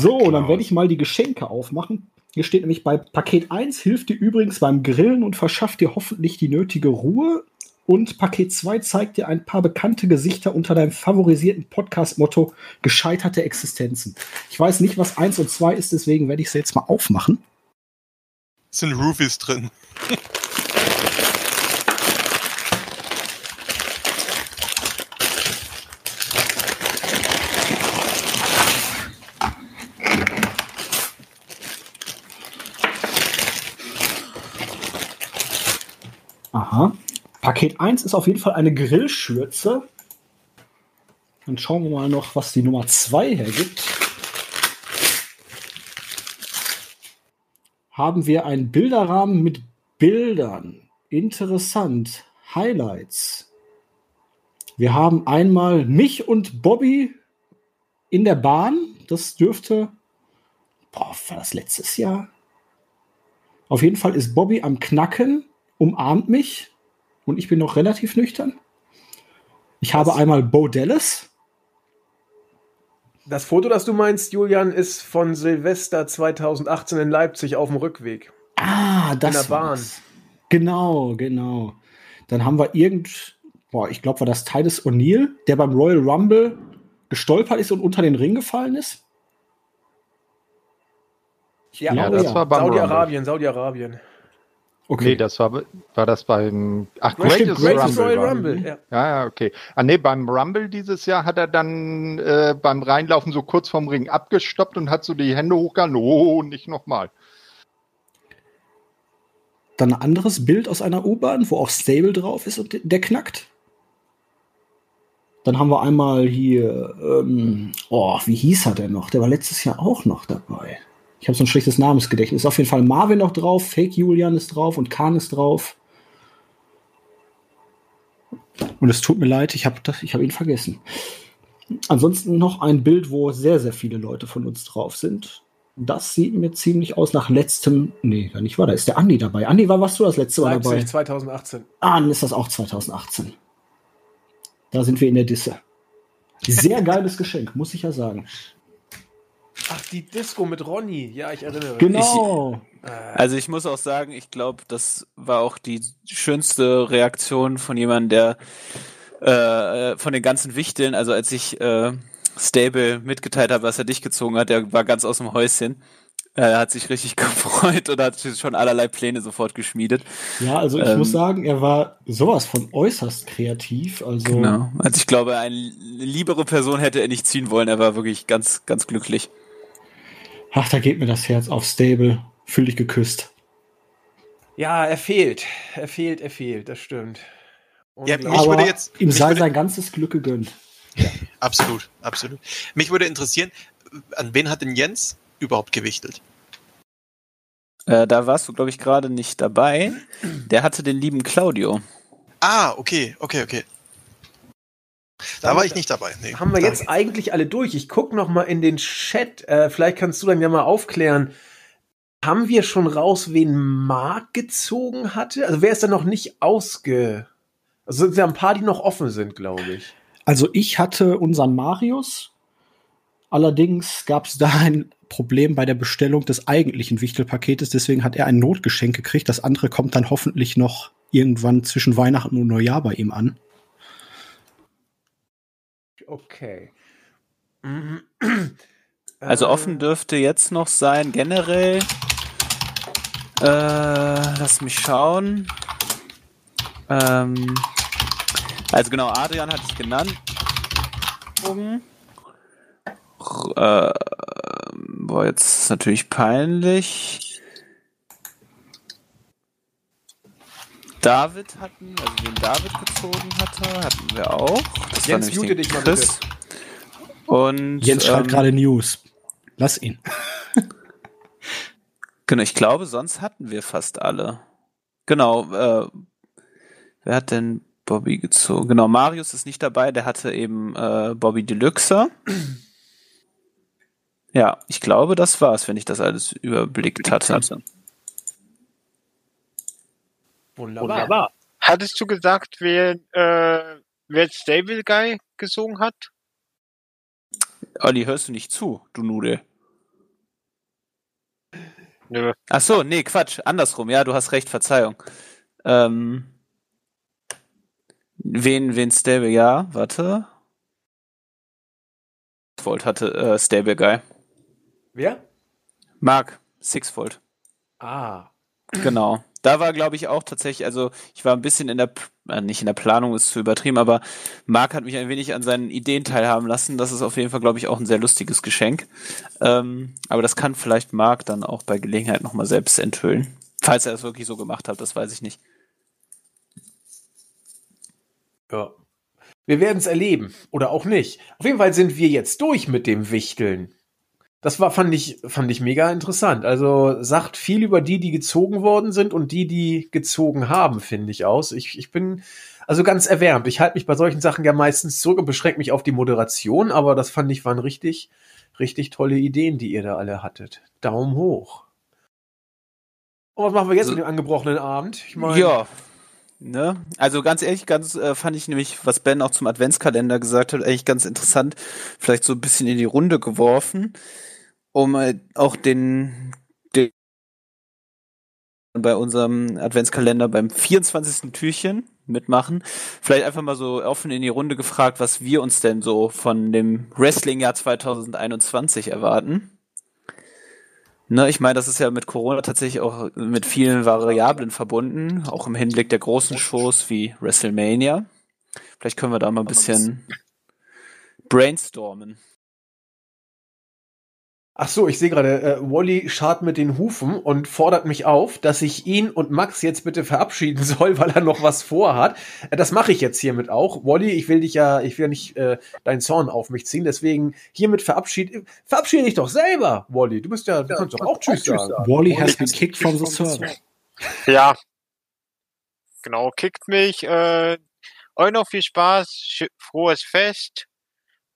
so, und dann werde ich mal die Geschenke aufmachen. Hier steht nämlich bei Paket 1 hilft dir übrigens beim Grillen und verschafft dir hoffentlich die nötige Ruhe. Und Paket 2 zeigt dir ein paar bekannte Gesichter unter deinem favorisierten Podcast-Motto gescheiterte Existenzen. Ich weiß nicht, was 1 und 2 ist, deswegen werde ich sie jetzt mal aufmachen.
Sind Roofies drin.
Paket 1 ist auf jeden Fall eine Grillschürze. Dann schauen wir mal noch, was die Nummer 2 hergibt. Haben wir einen Bilderrahmen mit Bildern. Interessant. Highlights. Wir haben einmal mich und Bobby in der Bahn. Das dürfte. Boah, war das letztes Jahr? Auf jeden Fall ist Bobby am Knacken, umarmt mich und ich bin noch relativ nüchtern. Ich habe einmal Bo Dallas.
Das Foto, das du meinst, Julian, ist von Silvester 2018 in Leipzig auf dem Rückweg.
Ah, das
In der
war
Bahn.
das. Genau, genau. Dann haben wir irgend, boah, ich glaube, war das Titus O'Neill, der beim Royal Rumble gestolpert ist und unter den Ring gefallen ist.
Ja,
Ja,
das
ja.
war beim
Saudi-Arabien, Saudi-Arabien.
Okay.
Nee, das war, war das beim. Ach,
Ja, stimmt,
Greatest,
Greatest
Rumble.
Royal Rumble, ja.
Ja, ja, okay. Ah, nee, beim Rumble dieses Jahr hat er dann äh, beim Reinlaufen so kurz vom Ring abgestoppt und hat so die Hände hochgehalten. Oh, nicht nochmal.
Dann ein anderes Bild aus einer U-Bahn, wo auch Stable drauf ist und der knackt. Dann haben wir einmal hier, ähm, oh, wie hieß er denn noch? Der war letztes Jahr auch noch dabei. Ich habe so ein schlechtes Namensgedächtnis. Ist auf jeden Fall Marvin noch drauf, Fake Julian ist drauf und Khan ist drauf. Und es tut mir leid, ich habe hab ihn vergessen. Ansonsten noch ein Bild, wo sehr, sehr viele Leute von uns drauf sind. Das sieht mir ziemlich aus nach letztem. Nee, gar nicht war. Da ist der Andi dabei. Andi, war warst du das letzte Mal
Leipzig
dabei?
2018.
Ah, dann ist das auch 2018. Da sind wir in der Disse. Sehr geiles Geschenk, muss ich ja sagen.
Ach, die Disco mit Ronny. Ja, ich erinnere
Genau.
Also ich muss auch sagen, ich glaube, das war auch die schönste Reaktion von jemandem, der äh, von den ganzen Wichteln, also als ich äh, Stable mitgeteilt habe, was er dich gezogen hat, der war ganz aus dem Häuschen. Er hat sich richtig *laughs* gefreut und hat schon allerlei Pläne sofort geschmiedet.
Ja, also ich
Ähm,
muss sagen, er war sowas von äußerst kreativ. Also
Genau. Also ich glaube, eine liebere Person hätte er nicht ziehen wollen. Er war wirklich ganz, ganz glücklich.
Ach, da geht mir das Herz auf Stable. Fühl dich geküsst.
Ja, er fehlt. Er fehlt, er fehlt, das stimmt.
Ja,
Aber
würde jetzt-
ihm
mich
sei
würde-
sein ganzes Glück gegönnt.
Absolut, absolut. Mich würde interessieren, an wen hat denn Jens überhaupt gewichtelt?
Äh, da warst du, glaube ich, gerade nicht dabei. Der hatte den lieben Claudio.
Ah, okay, okay, okay. Da war ich nicht dabei. Nee,
haben wir
da-
jetzt eigentlich alle durch. Ich gucke noch mal in den Chat. Äh, vielleicht kannst du dann ja mal aufklären. Haben wir schon raus, wen Mark gezogen hatte? Also wer ist da noch nicht ausge... Also sind ja ein paar, die noch offen sind, glaube ich.
Also ich hatte unseren Marius. Allerdings gab es da ein Problem bei der Bestellung des eigentlichen Wichtelpaketes. Deswegen hat er ein Notgeschenk gekriegt. Das andere kommt dann hoffentlich noch irgendwann zwischen Weihnachten und Neujahr bei ihm an.
Okay.
Also
Äh,
offen dürfte jetzt noch sein, generell. Äh, lass mich schauen. Ähm, also genau, Adrian hat es genannt. Äh, boah, jetzt ist natürlich peinlich. David hatten, also den David gezogen hatte, hatten wir auch. Das
Jens, mute dich mal
Chris. Und
Jens schreibt
ähm,
gerade News. Lass ihn. *laughs*
Genau, ich glaube, sonst hatten wir fast alle. Genau, äh, wer hat denn Bobby gezogen? Genau, Marius ist nicht dabei, der hatte eben äh, Bobby Deluxe. *clears throat* Ja, ich glaube, das war's, wenn ich das alles überblickt hatte.
Wunderbar.
Hattest du gesagt, wer, äh, wer Stable Guy gesungen hat?
Olli, hörst du nicht zu, du Nudel?
Nö.
Ach so, nee, Quatsch, andersrum. Ja, du hast recht, Verzeihung. Ähm, wen, wen Stable, ja, warte. Volt hatte äh, Stable Guy.
Wer?
Mark, Sixfold.
Ah.
Genau. Da war, glaube ich, auch tatsächlich, also ich war ein bisschen in der, äh, nicht in der Planung, ist zu übertrieben, aber Marc hat mich ein wenig an seinen Ideen teilhaben lassen. Das ist auf jeden Fall, glaube ich, auch ein sehr lustiges Geschenk. Ähm, aber das kann vielleicht Marc dann auch bei Gelegenheit nochmal selbst enthüllen. Falls er es wirklich so gemacht hat, das weiß ich nicht.
Ja. Wir werden es erleben. Oder auch nicht. Auf jeden Fall sind wir jetzt durch mit dem Wichteln. Das war, fand ich, fand ich mega interessant. Also sagt viel über die, die gezogen worden sind und die, die gezogen haben, finde ich aus. Ich, ich bin also ganz erwärmt. Ich halte mich bei solchen Sachen ja meistens zurück und beschränke mich auf die Moderation, aber das fand ich waren richtig, richtig tolle Ideen, die ihr da alle hattet. Daumen hoch. Und was machen wir jetzt mit dem angebrochenen Abend? Ich meine,
Ja. Ne? Also ganz ehrlich, ganz äh, fand ich nämlich, was Ben auch zum Adventskalender gesagt hat, eigentlich ganz interessant, vielleicht so ein bisschen in die Runde geworfen, um äh, auch den, den bei unserem Adventskalender beim 24. Türchen mitmachen. Vielleicht einfach mal so offen in die Runde gefragt, was wir uns denn so von dem Wrestling-Jahr 2021 erwarten. Ne, ich meine, das ist ja mit Corona tatsächlich auch mit vielen Variablen verbunden, auch im Hinblick der großen Shows wie WrestleMania. Vielleicht können wir da mal ein bisschen brainstormen.
Ach so, ich sehe gerade, äh, Wally schart mit den Hufen und fordert mich auf, dass ich ihn und Max jetzt bitte verabschieden *laughs* soll, weil er noch was vorhat. Äh, das mache ich jetzt hiermit auch. Wally, ich will dich ja, ich will nicht äh, deinen Zorn auf mich ziehen, deswegen hiermit verabschiede, verabschiede dich doch selber, Wally. Du bist ja, du kannst doch auch Tschüss sagen.
Wally has been kicked from the server.
Ja. Genau, kickt mich. Äh, euch noch viel Spaß, frohes Fest.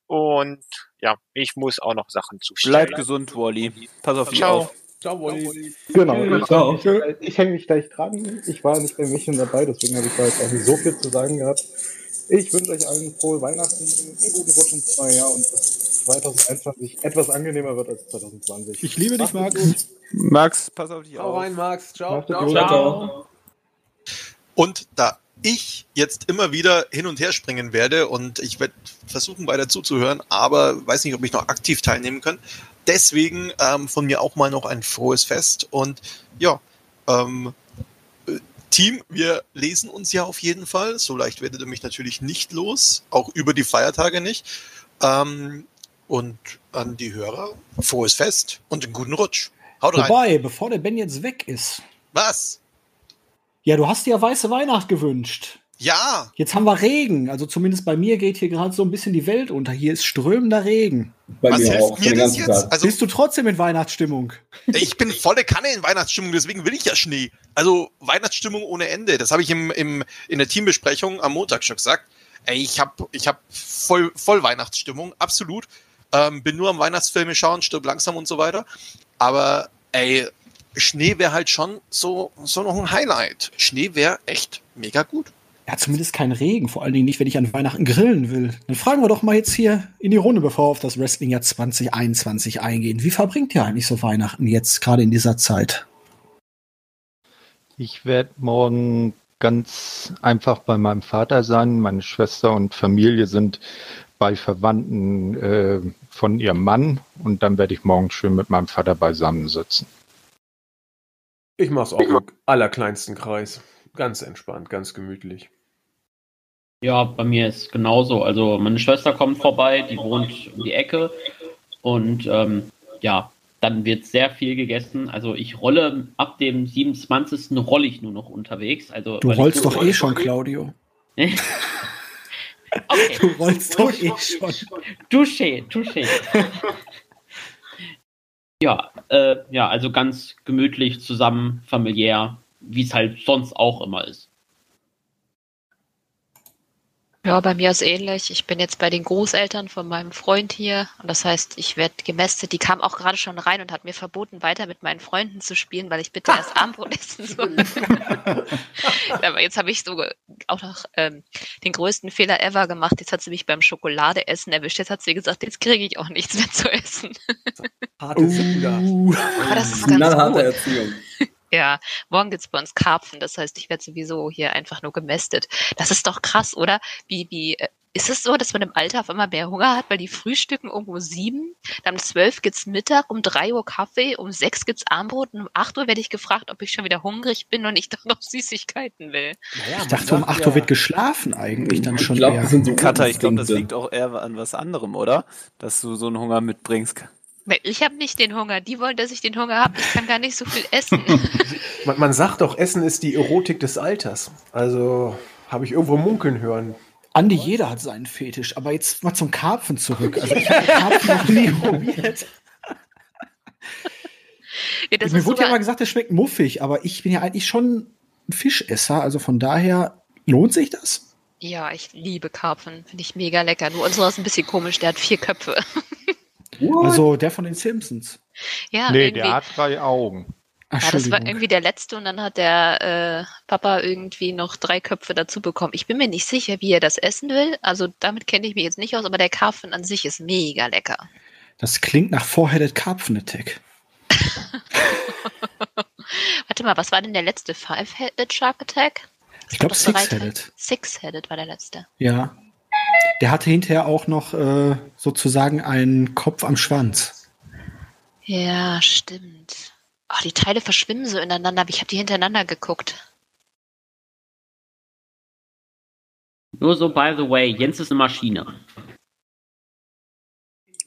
Und ja, ich muss auch noch Sachen zustellen.
Bleib gesund, Wally. Pass auf dich
Ciao.
auf.
Ciao, Wally.
Genau, ich,
Ciao.
ich, ich hänge mich gleich dran. Ich war nicht beim Mädchen dabei, deswegen habe ich da jetzt auch nicht so viel zu sagen gehabt. Ich wünsche euch allen frohe Weihnachten, einen guten Rutsch ins neue Jahr und dass 2021 etwas angenehmer wird als 2020.
Ich liebe dich, Max.
Max, pass auf dich
Ciao
auf.
rein, Max. Ciao. Ciao.
Ciao.
Und da ich jetzt immer wieder hin und her springen werde und ich werde versuchen weiter zuzuhören, aber weiß nicht, ob ich noch aktiv teilnehmen kann. Deswegen ähm, von mir auch mal noch ein frohes Fest und ja, ähm, äh, Team, wir lesen uns ja auf jeden Fall. So leicht werdet ihr mich natürlich nicht los, auch über die Feiertage nicht. Ähm, und an die Hörer, frohes Fest und einen guten Rutsch. Haut rein.
Wobei, bevor der Ben jetzt weg ist.
Was?
Ja, du hast dir ja weiße Weihnacht gewünscht.
Ja,
Jetzt haben wir Regen. Also zumindest bei mir geht hier gerade so ein bisschen die Welt unter. Hier ist strömender Regen.
Bei
was
mir
hilft
auch.
mir das jetzt?
Tag.
Also
Bist du trotzdem in Weihnachtsstimmung?
Ich bin volle Kanne in Weihnachtsstimmung, deswegen will ich ja Schnee. Also Weihnachtsstimmung ohne Ende. Das habe ich im, im, in der Teambesprechung am Montag schon gesagt. Ey, ich habe ich hab voll, voll Weihnachtsstimmung, absolut. Ähm, bin nur am Weihnachtsfilme schauen, stirb langsam und so weiter. Aber ey, Schnee wäre halt schon so, so noch ein Highlight. Schnee wäre echt mega gut.
Ja, zumindest kein Regen. Vor allen Dingen nicht, wenn ich an Weihnachten grillen will. Dann fragen wir doch mal jetzt hier in die Runde, bevor wir auf das Wrestling-Jahr 2021 eingehen. Wie verbringt ihr eigentlich so Weihnachten jetzt, gerade in dieser Zeit?
Ich werde morgen ganz einfach bei meinem Vater sein. Meine Schwester und Familie sind bei Verwandten äh, von ihrem Mann und dann werde ich morgen schön mit meinem Vater beisammensitzen.
Ich mach's auch im allerkleinsten Kreis. Ganz entspannt, ganz gemütlich.
Ja, bei mir ist genauso. Also meine Schwester kommt vorbei, die wohnt um die Ecke und ähm, ja, dann wird sehr viel gegessen. Also ich rolle ab dem 27. rolle ich nur noch unterwegs. Also,
Du rollst doch eh schon, Claudio. *laughs*
Okay.
Du rollst doch eh schon.
Touché, touché. Ja, äh, ja, also ganz gemütlich zusammen, familiär, wie es halt sonst auch immer ist.
Ja, bei mir ist ähnlich. Ich bin jetzt bei den Großeltern von meinem Freund hier. Und das heißt, ich werde gemästet. Die kam auch gerade schon rein und hat mir verboten, weiter mit meinen Freunden zu spielen, weil ich bitte erst *laughs* Abendbrot essen soll. *laughs* Aber jetzt habe ich so auch noch ähm, den größten Fehler ever gemacht. Jetzt hat sie mich beim Schokoladeessen erwischt. Jetzt hat sie gesagt, jetzt kriege ich auch nichts mehr zu essen.
Harte Finger.
Aber das ist ganz
Knallharte
gut.
Erziehung.
Ja, morgen gibt's bei uns Karpfen. Das heißt, ich werde sowieso hier einfach nur gemästet. Das ist doch krass, oder? Wie, wie, äh, ist es so, dass man im Alter auf einmal mehr Hunger hat, weil die frühstücken irgendwo sieben, dann um zwölf gibt's Mittag, um drei Uhr Kaffee, um sechs gibt's Abendbrot und um acht Uhr werde ich gefragt, ob ich schon wieder hungrig bin und ich *laughs* doch noch Süßigkeiten will.
Ich dachte, um 8 Uhr wird geschlafen eigentlich dann schon
glaub,
eher.
das sind so
Katha, ich glaube, das liegt auch eher an was anderem, oder? Dass du so einen Hunger mitbringst.
Ich habe nicht den Hunger. Die wollen, dass ich den Hunger habe. Ich kann gar nicht so viel essen. *laughs*
Man, man sagt doch, Essen ist die Erotik des Alters. Also habe ich irgendwo munkeln hören.
Andi, jeder hat seinen Fetisch, aber jetzt mal zum Karpfen zurück. Also ich habe Karpfen noch nie probiert.
Ja, das
Mir wurde ja mal gesagt, der schmeckt muffig, aber ich bin ja eigentlich schon ein Fischesser, also von daher lohnt sich das.
Ja, ich liebe Karpfen. Finde ich mega lecker. Nur unserer ist ein bisschen komisch. Der hat vier Köpfe. *laughs*
Also der von den Simpsons.
Ja,
nee,
irgendwie.
der hat drei Augen.
Ja, das war irgendwie der letzte und dann hat der äh, Papa irgendwie noch drei Köpfe dazu bekommen. Ich bin mir nicht sicher, wie er das essen will. Also damit kenne ich mich jetzt nicht aus, aber der Karpfen an sich ist mega lecker.
Das klingt nach Four-Headed Karpfen Attack. *laughs*
Warte mal, was war denn der letzte Five-Headed Shark Attack?
Ich glaube Six-Headed.
Six-Headed war der letzte.
Ja. Der hatte hinterher auch noch äh, sozusagen einen Kopf am Schwanz.
Ja, stimmt. Oh, die Teile verschwimmen so ineinander, aber ich habe die hintereinander geguckt.
Nur so, by the way, Jens ist eine Maschine.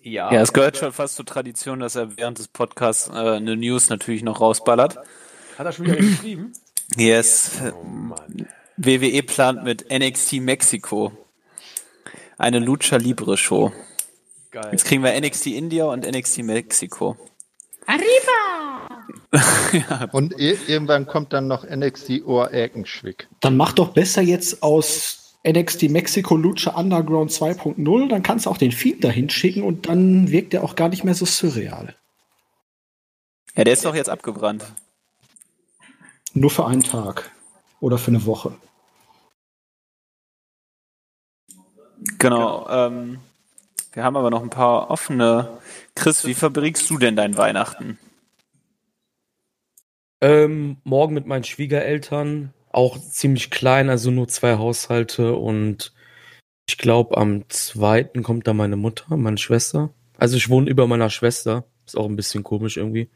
Ja.
Ja, es gehört schon fast zur Tradition, dass er während des Podcasts äh, eine News natürlich noch rausballert.
Hat er schon wieder geschrieben?
Yes.
Oh Mann.
WWE plant mit NXT Mexiko eine Lucha Libre Show.
Geil.
Jetzt kriegen wir NXT India und NXT Mexiko. *laughs*
Und ir- irgendwann kommt dann noch NXT Ohr-Erkenschwick.
Dann mach doch besser jetzt aus NXT Mexico Lucha Underground 2.0, dann kannst du auch den Feed dahin schicken und dann wirkt er auch gar nicht mehr so surreal.
Ja, der ist doch jetzt abgebrannt.
Nur für einen Tag oder für eine Woche.
Genau. Ähm, wir haben aber noch ein paar offene. Chris, wie verbringst du denn dein Weihnachten?
Ähm, morgen mit meinen Schwiegereltern, auch ziemlich klein, also nur zwei Haushalte und ich glaube am zweiten kommt da meine Mutter, meine Schwester. Also ich wohne über meiner Schwester, ist auch ein bisschen komisch irgendwie.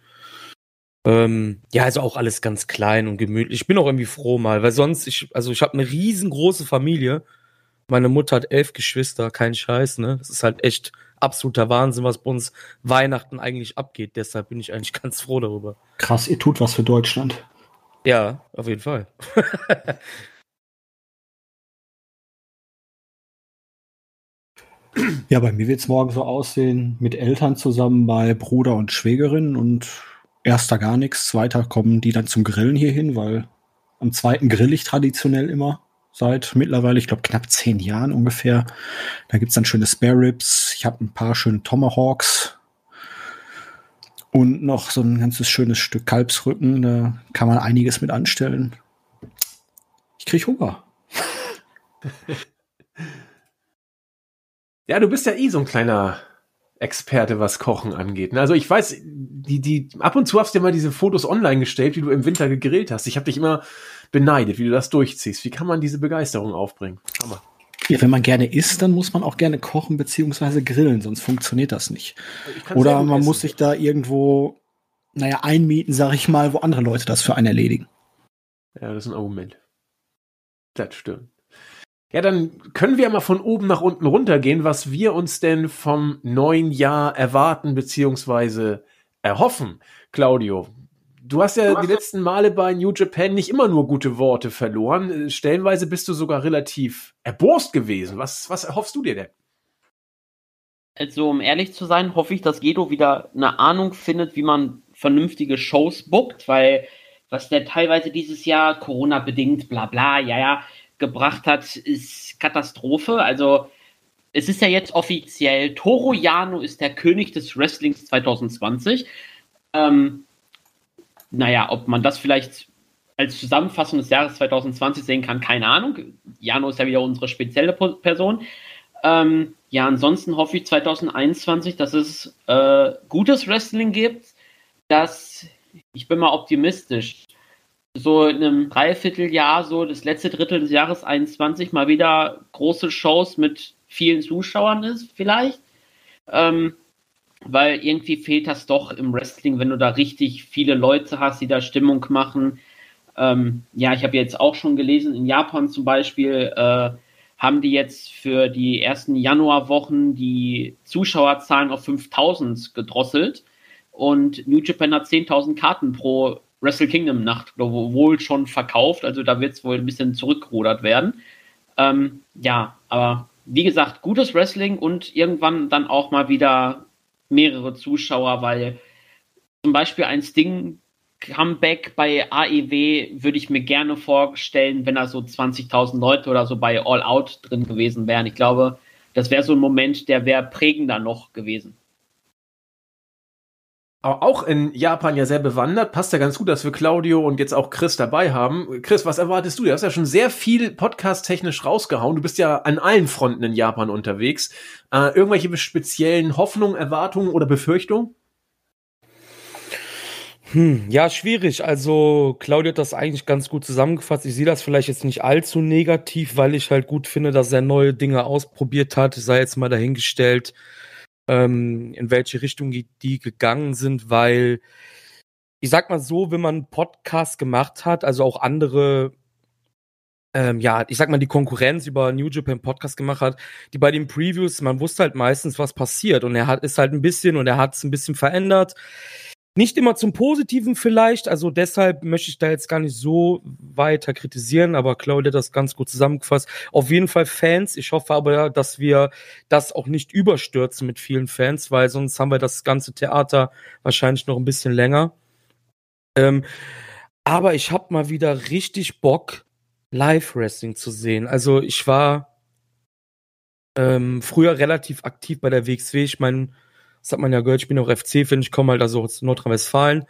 Ähm, ja, also auch alles ganz klein und gemütlich. Ich bin auch irgendwie froh mal, weil sonst ich, also ich habe eine riesengroße Familie. Meine Mutter hat elf Geschwister, kein Scheiß, ne? Das ist halt echt absoluter Wahnsinn, was bei uns Weihnachten eigentlich abgeht. Deshalb bin ich eigentlich *laughs* ganz froh darüber.
Krass, ihr tut was für Deutschland.
Ja, auf jeden Fall. *laughs*
Ja, bei mir wird es morgen so aussehen, mit Eltern zusammen bei Bruder und Schwägerin und erster gar nichts, zweiter kommen die dann zum Grillen hier hin, weil am zweiten grill ich traditionell immer seit mittlerweile, ich glaube, knapp zehn Jahren ungefähr. Da gibt's dann schöne Spare Ribs, ich habe ein paar schöne Tomahawks und noch so ein ganzes schönes Stück Kalbsrücken, da kann man einiges mit anstellen. Ich krieg Hunger. *laughs*
Ja, du bist ja eh so ein kleiner Experte, was Kochen angeht. ne? Also ich weiß, die, die, ab und zu hast du dir mal diese Fotos online gestellt, wie du im Winter gegrillt hast. Ich habe dich immer beneidet, wie du das durchziehst. Wie kann man diese Begeisterung aufbringen? Hammer.
Ja, wenn man gerne isst, dann muss man auch gerne kochen beziehungsweise grillen, sonst funktioniert das nicht. Oder man
essen.
muss sich da irgendwo, naja, einmieten, sag ich mal, wo andere Leute das für einen erledigen.
Ja, das ist ein Argument. Das stimmt. Ja, dann können wir mal von oben nach unten runtergehen, was wir uns denn vom neuen Jahr erwarten, beziehungsweise erhoffen, Claudio? Du hast ja die letzten Male bei New Japan nicht immer nur gute Worte verloren. Stellenweise bist du sogar relativ erbost gewesen. Was, was erhoffst du dir denn?
Also, um ehrlich zu sein, hoffe ich, dass Gedo wieder eine Ahnung findet, wie man vernünftige Shows bookt, weil was der teilweise dieses Jahr Corona-bedingt, bla bla, ja, ja, gebracht hat, ist Katastrophe. Also, es ist ja jetzt offiziell, Toro Yano ist der König des Wrestlings 2020. Ähm, naja, ob man das vielleicht als Zusammenfassung des Jahres 2020 sehen kann, keine Ahnung. Jano ist ja wieder unsere spezielle Person. Ähm, ja, ansonsten hoffe ich 2021, dass es äh, gutes Wrestling gibt, dass ich bin mal optimistisch. So in einem Dreivierteljahr, so das letzte Drittel des Jahres 21 mal wieder große Shows mit vielen Zuschauern ist, vielleicht. Ähm, weil irgendwie fehlt das doch im Wrestling, wenn du da richtig viele Leute hast, die da Stimmung machen. Ähm, ja, ich habe jetzt auch schon gelesen, in Japan zum Beispiel äh, haben die jetzt für die ersten Januarwochen die Zuschauerzahlen auf 5000 gedrosselt und New Japan hat 10.000 Karten pro Wrestle Kingdom Nacht wohl schon verkauft, also da wird es wohl ein bisschen zurückgerudert werden. Ähm, ja, aber wie gesagt, gutes Wrestling und irgendwann dann auch mal wieder mehrere Zuschauer, weil zum Beispiel ein Sting Comeback bei AEW würde ich mir gerne vorstellen, wenn da so 20.000 Leute oder so bei All Out drin gewesen wären. Ich glaube, das wäre so ein Moment, der wäre prägender noch gewesen.
Auch in Japan ja sehr bewandert. Passt ja ganz gut, dass wir Claudio und jetzt auch Chris dabei haben. Chris, was erwartest du? Du hast ja schon sehr viel podcast-technisch rausgehauen. Du bist ja an allen Fronten in Japan unterwegs. Äh, irgendwelche speziellen Hoffnungen, Erwartungen oder Befürchtungen?
Hm, ja, schwierig. Also, Claudio hat das eigentlich ganz gut zusammengefasst. Ich sehe das vielleicht jetzt nicht allzu negativ, weil ich halt gut finde, dass er neue Dinge ausprobiert hat. Sei jetzt mal dahingestellt ähm, in welche Richtung die, gegangen sind, weil ich sag mal so, wenn man einen Podcast gemacht hat, also auch andere ähm, ja, ich sag mal, die Konkurrenz über New Japan Podcast gemacht hat, die bei den Previews, man wusste halt meistens, was passiert. Und er hat ist halt ein bisschen und er hat es ein bisschen verändert. Nicht immer zum Positiven vielleicht, also deshalb möchte ich da jetzt gar nicht so weiter kritisieren, aber Claudia hat das ganz gut zusammengefasst. Auf jeden Fall Fans. Ich hoffe aber, dass wir das auch nicht überstürzen mit vielen Fans, weil sonst haben wir das ganze Theater wahrscheinlich noch ein bisschen länger. Ähm, aber ich habe mal wieder richtig Bock, Live-Wrestling zu sehen. Also ich war ähm, früher relativ aktiv bei der WXW. Ich meine, das hat man ja gehört, ich bin auch FC-Fan, ich komme halt also aus Nordrhein-Westfalen.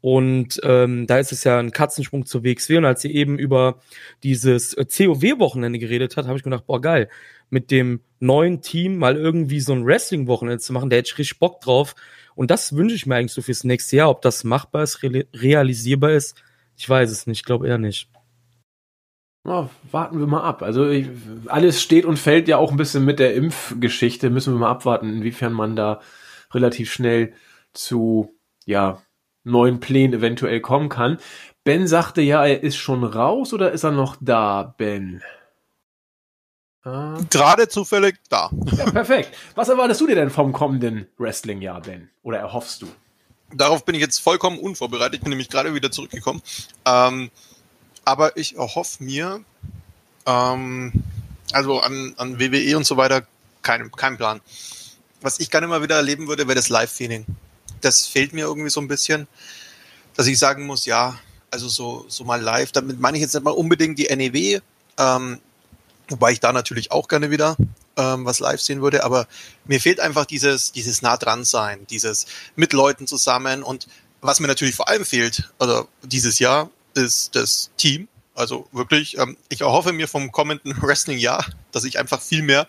Und ähm, da ist es ja ein Katzensprung zur WXW. Und als sie eben über dieses äh, COW-Wochenende geredet hat, habe ich gedacht, boah, geil, mit dem neuen Team mal irgendwie so ein Wrestling-Wochenende zu machen, da hätte ich richtig Bock drauf. Und das wünsche ich mir eigentlich so fürs nächste Jahr. Ob das machbar ist, realisierbar ist, ich weiß es nicht, ich glaube eher nicht.
Oh, warten wir mal ab. Also ich, alles steht und fällt ja auch ein bisschen mit der Impfgeschichte. Müssen wir mal abwarten, inwiefern man da relativ schnell zu ja, neuen Plänen eventuell kommen kann. Ben sagte ja, er ist schon raus oder ist er noch da, Ben?
Ah. Gerade zufällig da.
Ja, perfekt. Was erwartest du dir denn vom kommenden Wrestling-Jahr, Ben? Oder erhoffst du?
Darauf bin ich jetzt vollkommen unvorbereitet. Ich bin nämlich gerade wieder zurückgekommen. Ähm, aber ich erhoffe mir, ähm, also an, an WWE und so weiter, kein, kein Plan was ich gerne mal wieder erleben würde, wäre das Live-Feeling. Das fehlt mir irgendwie so ein bisschen, dass ich sagen muss, ja, also so, so mal live, damit meine ich jetzt nicht mal unbedingt die NEW, ähm, wobei ich da natürlich auch gerne wieder ähm, was live sehen würde, aber mir fehlt einfach dieses, dieses nah dran sein, dieses mit Leuten zusammen und was mir natürlich vor allem fehlt, oder dieses Jahr, ist das Team. Also wirklich, ähm, ich erhoffe mir vom kommenden *laughs* Wrestling-Jahr, dass ich einfach viel mehr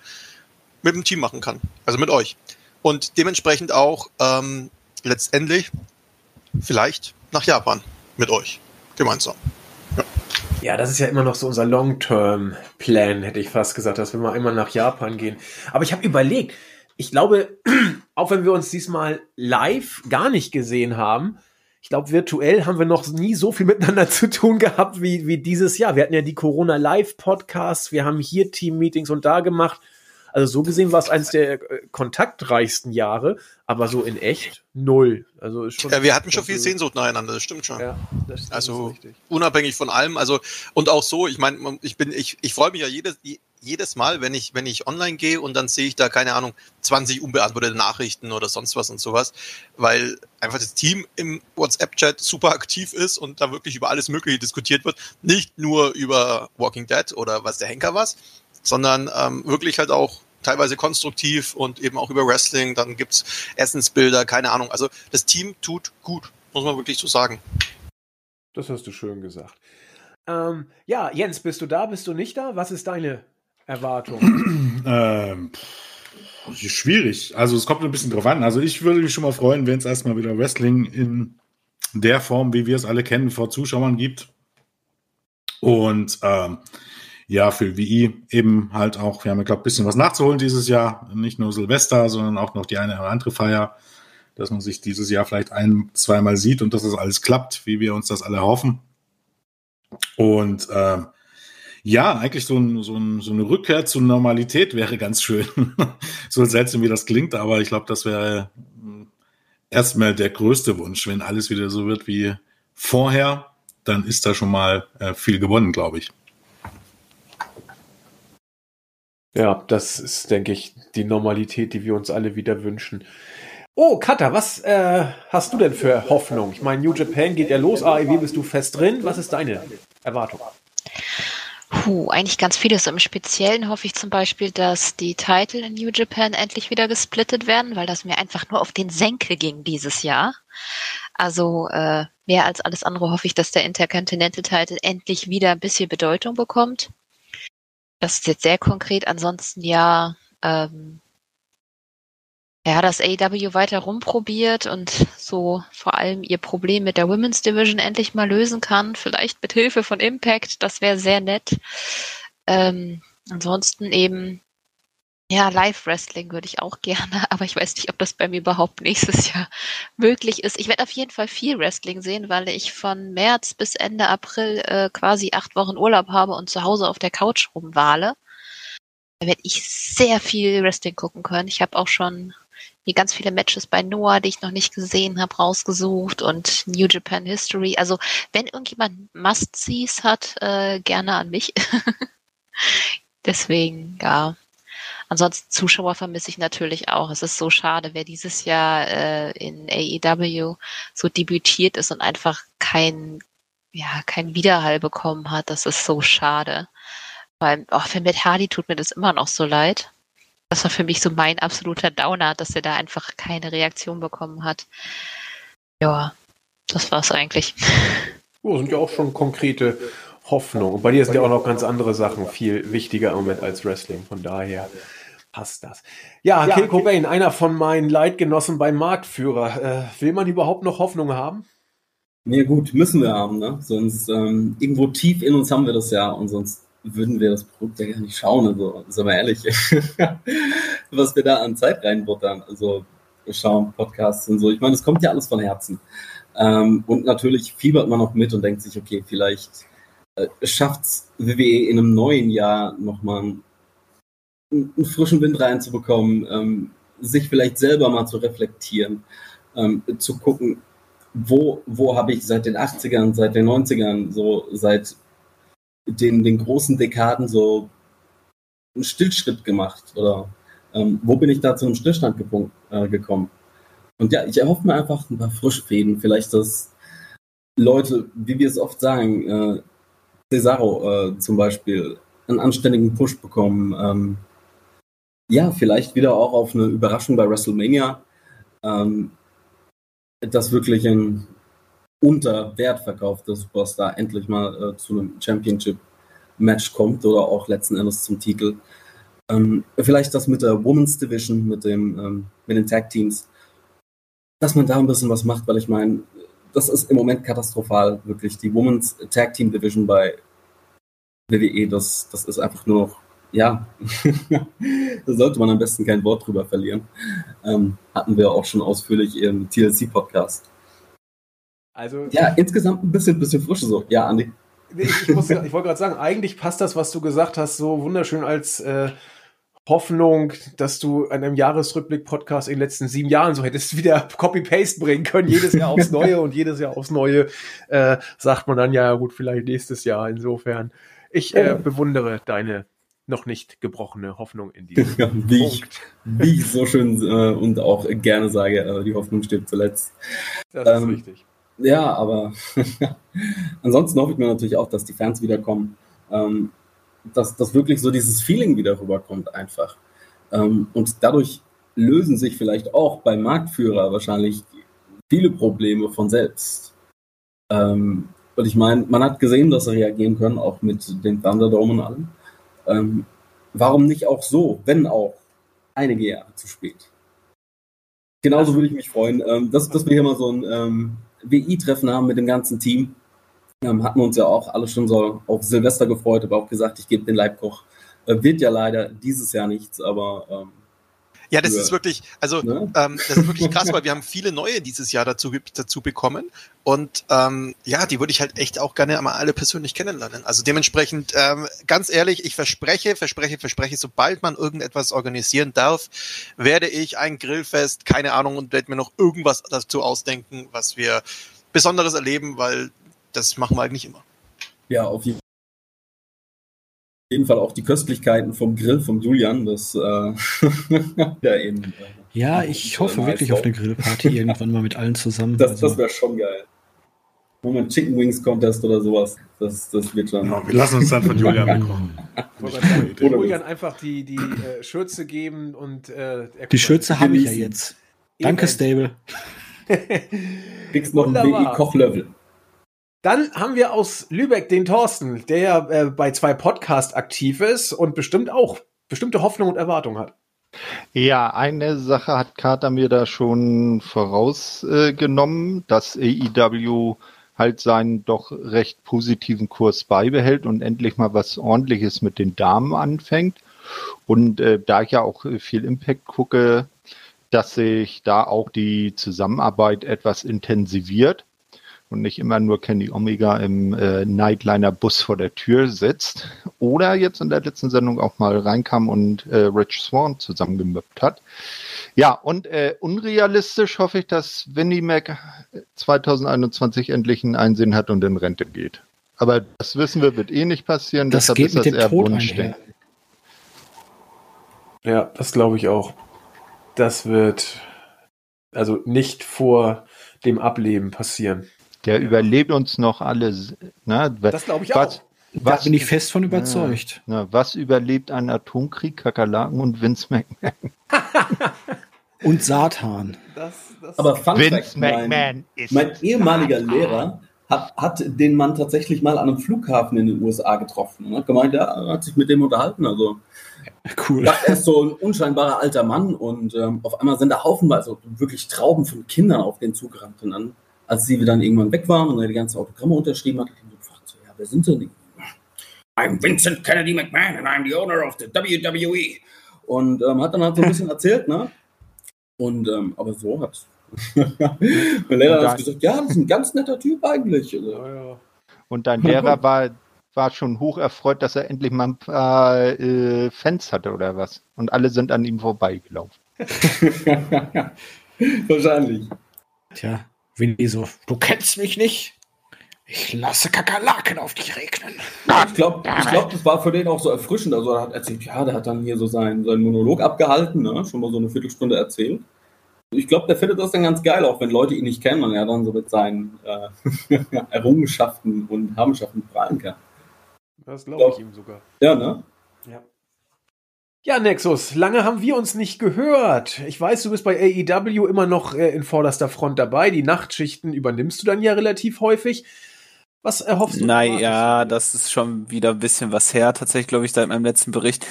mit dem Team machen kann. Also mit euch. Und dementsprechend auch ähm, letztendlich vielleicht nach Japan mit euch gemeinsam.
Ja. ja, das ist ja immer noch so unser Long-Term-Plan, hätte ich fast gesagt, dass wir mal immer nach Japan gehen. Aber ich habe überlegt, ich glaube, *clears throat* auch wenn wir uns diesmal live gar nicht gesehen haben, ich glaube, virtuell haben wir noch nie so viel miteinander zu tun gehabt wie, wie dieses Jahr. Wir hatten ja die Corona Live Podcasts, wir haben hier Team Meetings und da gemacht. Also so gesehen war es eines der äh, kontaktreichsten Jahre, aber so in echt null. Also schon
Ja, wir hatten schon viel Sehnsucht nacheinander, das stimmt schon.
Ja, das, das
also unabhängig von allem, also und auch so, ich meine, ich bin, ich, ich freue mich ja jedes, jedes Mal, wenn ich, wenn ich online gehe und dann sehe ich da, keine Ahnung, 20 unbeantwortete Nachrichten oder sonst was und sowas, weil einfach das Team im WhatsApp-Chat super aktiv ist und da wirklich über alles Mögliche diskutiert wird. Nicht nur über Walking Dead oder was der Henker was, sondern ähm, wirklich halt auch teilweise konstruktiv und eben auch über Wrestling. Dann gibt's Essensbilder, keine Ahnung. Also das Team tut gut, muss man wirklich so sagen.
Das hast du schön gesagt. Ähm, ja, Jens, bist du da? Bist du nicht da? Was ist deine Erwartung? *clears throat*
Ähm, pff, schwierig. Also es kommt ein bisschen drauf an. Also ich würde mich schon mal freuen, wenn es erstmal wieder Wrestling in der Form, wie wir es alle kennen, vor Zuschauern gibt. Und ähm, ja, für WI eben halt auch, wir haben, glaube ein bisschen was nachzuholen dieses Jahr. Nicht nur Silvester, sondern auch noch die eine oder andere Feier, dass man sich dieses Jahr vielleicht ein, zweimal sieht und dass das alles klappt, wie wir uns das alle hoffen. Und ähm, ja, eigentlich so, ein, so, ein, so eine Rückkehr zur Normalität wäre ganz schön. *laughs* so seltsam wie das klingt, aber ich glaube, das wäre mm, erstmal der größte Wunsch. Wenn alles wieder so wird wie vorher, dann ist da schon mal äh, viel gewonnen, glaube ich.
Ja, das ist, denke ich, die Normalität, die wir uns alle wieder wünschen. Oh, Katha, was äh, hast du denn für Hoffnung? Ich meine, New Japan geht ja los, AEW bist du fest drin. Was ist deine Erwartung?
Puh, eigentlich ganz vieles. Im Speziellen hoffe ich zum Beispiel, dass die Titel in New Japan endlich wieder gesplittet werden, weil das mir einfach nur auf den Senkel ging dieses Jahr. Also äh, mehr als alles andere hoffe ich, dass der Intercontinental Title endlich wieder ein bisschen Bedeutung bekommt. Das ist jetzt sehr konkret. Ansonsten ja, ähm, ja, dass AEW weiter rumprobiert und so vor allem ihr Problem mit der Women's Division endlich mal lösen kann. Vielleicht mit Hilfe von Impact, das wäre sehr nett. Ähm, ansonsten eben, ja, Live-Wrestling würde ich auch gerne, *laughs* aber ich weiß nicht, ob das bei mir überhaupt nächstes Jahr möglich ist. Ich werde auf jeden Fall viel Wrestling sehen, weil ich von März bis Ende April äh, quasi acht Wochen Urlaub habe und zu Hause auf der Couch rumwale. Da werde ich sehr viel Wrestling gucken können. Ich habe auch schon hier ganz viele Matches bei Noah, die ich noch nicht gesehen habe, rausgesucht und New Japan History. Also wenn irgendjemand Must-Sees hat, äh, gerne an mich. *laughs* Deswegen, ja. Ansonsten Zuschauer vermisse ich natürlich auch. Es ist so schade, wer dieses Jahr äh, in AEW so debütiert ist und einfach kein, ja, kein Widerhall bekommen hat. Das ist so schade. Weil, auch für Matt Hardy tut mir das immer noch so leid. Das war für mich so mein absoluter Downer, dass er da einfach keine Reaktion bekommen hat. Ja, das war's eigentlich. *laughs*
Oh, sind ja auch schon konkrete Hoffnungen. Und bei dir sind ja auch noch ganz andere Sachen viel wichtiger im Moment als Wrestling. Von daher passt das. Ja, ja Kill Cobain, einer von meinen Leitgenossen beim Marktführer. Äh, will man überhaupt noch Hoffnung haben?
Ja gut, müssen wir haben, ne? Sonst ähm, irgendwo tief in uns haben wir das ja und sonst würden wir das Produkt ja gar nicht schauen. Also, sind wir ehrlich, *laughs* was wir da an Zeit reinbuttern. Also schauen, Podcasts und so. Ich meine, es kommt ja alles von Herzen. Ähm, und natürlich fiebert man noch mit und denkt sich, okay, vielleicht äh, schafft es WWE in einem neuen Jahr nochmal einen, einen frischen Wind reinzubekommen, ähm, sich vielleicht selber mal zu reflektieren, ähm, zu gucken, wo, wo habe ich seit den 80ern, seit den 90ern, so seit den, den großen Dekaden so einen Stillschritt gemacht oder ähm, wo bin ich da zu einem Stillstand gepunkt, äh, gekommen? Und ja, ich erhoffe mir einfach ein paar Frischfäden, vielleicht, dass Leute, wie wir es oft sagen, äh, Cesaro äh, zum Beispiel, einen anständigen Push bekommen. Ähm, ja, vielleicht wieder auch auf eine Überraschung bei WrestleMania, ähm, dass wirklich ein unter Wert verkaufter Superstar endlich mal äh, zu einem Championship-Match kommt oder auch letzten Endes zum Titel. Ähm, vielleicht das mit der Women's Division, mit, dem, ähm, mit den Tag-Teams, dass man da ein bisschen was macht, weil ich meine, das ist im Moment katastrophal, wirklich. Die Women's Tag Team Division bei WWE, das, das ist einfach nur noch, ja, *laughs* da sollte man am besten kein Wort drüber verlieren. Ähm, hatten wir auch schon ausführlich im TLC-Podcast.
Also,
ja, insgesamt ein bisschen, bisschen frische so. Ja, Andi.
Ich, ich, muss- ich wollte gerade sagen, eigentlich passt das, was du gesagt hast, so wunderschön als äh, Hoffnung, dass du an einem Jahresrückblick-Podcast in den letzten sieben Jahren so hättest wieder Copy-Paste bringen können, jedes Jahr aufs Neue und jedes Jahr aufs Neue, äh, sagt man dann ja gut, vielleicht nächstes Jahr. Insofern, ich äh, bewundere deine noch nicht gebrochene Hoffnung in *laughs* diesem
Ja, wie, ich, wie ich so schön äh, und auch gerne sage, äh, die Hoffnung stirbt zuletzt.
Das ist
Ähm,
richtig.
Ja, aber *laughs* ansonsten hoffe ich mir natürlich auch, dass die Fans wiederkommen. Ähm, dass, dass wirklich so dieses Feeling wieder rüberkommt einfach. Ähm, und dadurch lösen sich vielleicht auch beim Marktführer wahrscheinlich viele Probleme von selbst. Ähm, und ich meine, man hat gesehen, dass sie reagieren können, auch mit dem Thunderdome und allem. Ähm, warum nicht auch so, wenn auch einige Jahre zu spät? Genauso würde ich mich freuen, ähm, dass, dass wir hier mal so ein ähm, WI-Treffen haben mit dem ganzen Team. Ähm, hatten uns ja auch alle schon so auf Silvester gefreut, aber auch gesagt, ich gebe den Leibkoch. Äh, wird ja leider dieses Jahr nichts, aber ähm,
Ja, das ist wirklich, also
Ne?
ähm, das ist wirklich krass, *laughs* weil wir haben viele neue dieses Jahr dazu, dazu bekommen. Und ähm, ja, die würde ich halt echt auch gerne mal alle persönlich kennenlernen. Also dementsprechend, ähm, ganz ehrlich, ich verspreche, verspreche, verspreche, sobald man irgendetwas organisieren darf, werde ich ein Grillfest, keine Ahnung, und werde mir noch irgendwas dazu ausdenken, was wir Besonderes erleben, weil das machen wir eigentlich immer.
ja, auf jeden jeden Fall auch die Köstlichkeiten vom Grill vom Julian, das äh, *laughs* ja eben. äh,
Ja, ich hoffe wirklich auf eine Grillparty *laughs* irgendwann mal mit allen zusammen.
Das,
Also,
das wäre schon geil. Moment, Chicken Wings Contest oder sowas. Das, das wird schon.
wir lassen uns dann von Julian *laughs* bekommen.
Julian einfach die, die äh, Schürze geben und äh,
die Schürze habe ich ja jetzt. Danke, Stable.
Kriegst noch einen
Wunderbar.
WI-Kochlevel.
Dann haben wir aus Lübeck den Thorsten, der ja äh, bei zwei Podcasts aktiv ist und bestimmt auch bestimmte Hoffnung und Erwartung hat.
Ja, eine Sache hat Carter mir da schon vorausgenommen, äh, dass AEW halt seinen doch recht positiven Kurs beibehält und endlich mal was ordentliches mit den Damen anfängt. Und äh, da ich ja auch viel Impact gucke, dass sich da auch die Zusammenarbeit etwas intensiviert und nicht immer nur Kenny Omega im äh, Nightliner-Bus vor der Tür sitzt. Oder jetzt in der letzten Sendung auch mal reinkam und äh, Rich Swan zusammengemöppt hat. Ja, und äh, unrealistisch hoffe ich, dass Vinnie Mac 2021 endlich ein Einsehen hat und in Rente geht. Aber das wissen wir, wird eh nicht passieren.
Das
deshalb
geht
ist
mit
das
dem
eher
Tod
Wunschdenken.
Ja, das glaube ich auch. Das wird also nicht vor dem Ableben passieren.
Der überlebt uns noch alle. Ne?
Das glaube ich
was,
auch.
Da
Was,
bin ich fest von überzeugt.
Na, was überlebt ein Atomkrieg, Kakerlaken und Vince McMahon? *laughs*
Und Satan.
Das, das
Aber Fun
Vince
Fact, mein,
McMahon ist
mein ehemaliger Lehrer hat, hat den Mann tatsächlich mal an einem Flughafen in den USA getroffen und hat gemeint, ja, er hat sich mit dem unterhalten. Also
Cool.
dachte, er ist so ein unscheinbarer alter Mann und ähm, auf einmal sind da haufenweise wirklich Trauben von Kindern auf den zugerannt. Und dann, als sie dann irgendwann weg waren und er die ganze Autogramme unterschrieben hat, hat er ihn so gefragt, so, ja, wer sind denn die? I'm Vincent Kennedy McMahon and I'm the owner of the WWE. Und ähm, hat dann halt so ein bisschen erzählt, ne? Und ähm, aber so hat *laughs* mein Lehrer hat gesagt, ja, das ist ein ganz netter Typ eigentlich. Also.
Und dein Lehrer *laughs* war, war schon hoch erfreut, dass er endlich mal ein paar äh, Fans hatte oder was. Und alle sind an ihm vorbeigelaufen. *laughs*
Wahrscheinlich.
Tja, Winnie so, du kennst mich nicht. Ich lasse Kakerlaken auf dich regnen.
Ich glaube, ich glaub, das war für den auch so erfrischend. Also er hat erzählt, ja, der hat dann hier so seinen, seinen Monolog abgehalten, ne? schon mal so eine Viertelstunde erzählt. Ich glaube, der findet das dann ganz geil, auch wenn Leute ihn nicht kennen und er dann so mit seinen äh, *laughs* Errungenschaften und Habenschaften prahlen kann.
Das glaube ich ihm sogar.
Ja, ne?
Ja. Ja, Nexus, lange haben wir uns nicht gehört. Ich weiß, du bist bei AEW immer noch äh, in vorderster Front dabei. Die Nachtschichten übernimmst du dann ja relativ häufig. Was erhoffst du?
Naja, das ist schon wieder ein bisschen was her, tatsächlich, glaube ich, seit meinem letzten Bericht.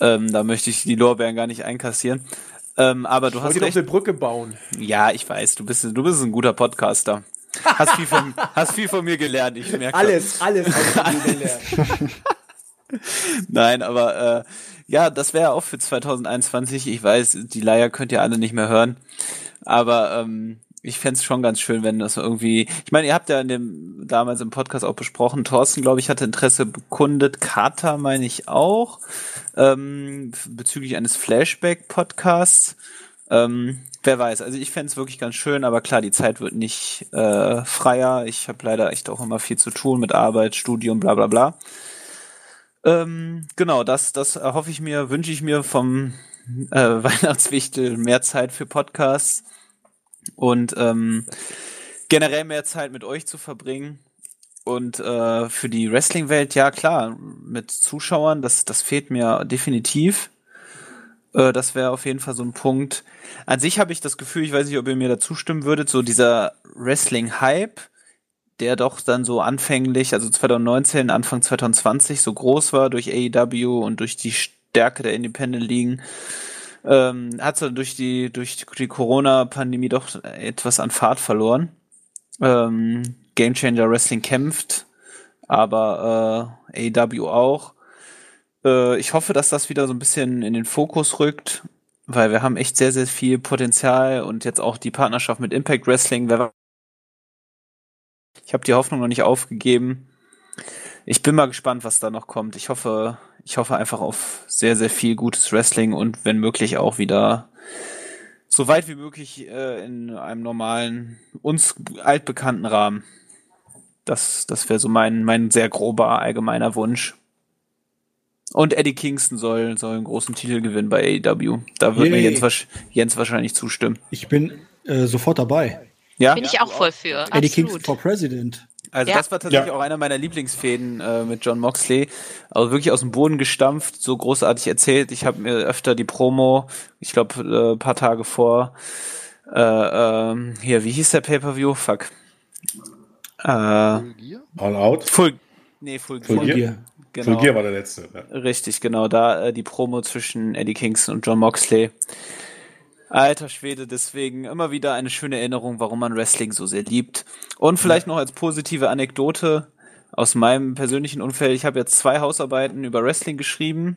Ähm, da möchte ich die Lorbeeren gar nicht einkassieren. Ähm, aber du
Ich
hast recht.
eine Brücke bauen.
Ja, ich weiß, du bist, du bist ein guter Podcaster. Hast viel von, *laughs* hast viel von mir gelernt, ich merke.
Alles, alles hast du *laughs* gelernt.
Nein, aber äh, ja, das wäre auch für 2021. Ich weiß, die Leier könnt ihr alle nicht mehr hören. Aber ähm, ich fänd's schon ganz schön, wenn das irgendwie. Ich meine, ihr habt ja in dem damals im Podcast auch besprochen, Thorsten, glaube ich, hatte Interesse bekundet, Carter meine ich auch, ähm, bezüglich eines Flashback-Podcasts. Ähm, wer weiß, also ich fänd's wirklich ganz schön, aber klar, die Zeit wird nicht äh, freier. Ich habe leider echt auch immer viel zu tun mit Arbeit, Studium, bla bla bla. Ähm, genau, das, das erhoffe ich mir, wünsche ich mir vom äh, *laughs* Weihnachtswichtel mehr Zeit für Podcasts und ähm, generell mehr Zeit mit euch zu verbringen. Und äh, für die Wrestling-Welt, ja klar, mit Zuschauern, das, das fehlt mir definitiv. Äh, das wäre auf jeden Fall so ein Punkt. An sich habe ich das Gefühl, ich weiß nicht, ob ihr mir da zustimmen würdet, so dieser Wrestling-Hype, der doch dann so anfänglich, also 2019, Anfang 2020 so groß war durch AEW und durch die Stärke der Independent Ligen, ähm, hat so durch die durch die Corona-Pandemie doch etwas an Fahrt verloren. Ähm, Game Changer Wrestling kämpft, aber äh, AEW auch. Äh, ich hoffe, dass das wieder so ein bisschen in den Fokus rückt, weil wir haben echt sehr, sehr viel Potenzial und jetzt auch die Partnerschaft mit Impact Wrestling. Ich habe die Hoffnung noch nicht aufgegeben. Ich bin mal gespannt, was da noch kommt. Ich hoffe, ich hoffe einfach auf sehr, sehr viel gutes Wrestling und wenn möglich auch wieder so weit wie möglich äh, in einem normalen, uns altbekannten Rahmen. Das, das wäre so mein, mein sehr grober allgemeiner Wunsch. Und Eddie Kingston soll, soll einen großen Titel gewinnen bei AEW. Da wird mir. Jens, Jens wahrscheinlich zustimmen.
Ich bin äh, sofort dabei.
Ja?
Bin ich auch voll für.
Eddie
Absolut.
Kingston for President.
Also
Ja.
das war tatsächlich
Ja.
auch einer meiner Lieblingsfäden äh, mit John Moxley. Also wirklich aus dem Boden gestampft, so großartig erzählt. Ich habe mir öfter die Promo, ich glaube äh, paar Tage vor, äh, ähm, hier, wie hieß der Pay-Per-View? Fuck. Äh,
All Out?
Full, nee, Full,
Full Gear?
Genau.
Full Gear war der letzte. Ja.
Richtig, genau, da äh, die Promo zwischen Eddie Kingston und John Moxley. Alter Schwede, deswegen immer wieder eine schöne Erinnerung, warum man Wrestling so sehr liebt. Und vielleicht noch als positive Anekdote aus meinem persönlichen Umfeld. Ich habe jetzt zwei Hausarbeiten über Wrestling geschrieben,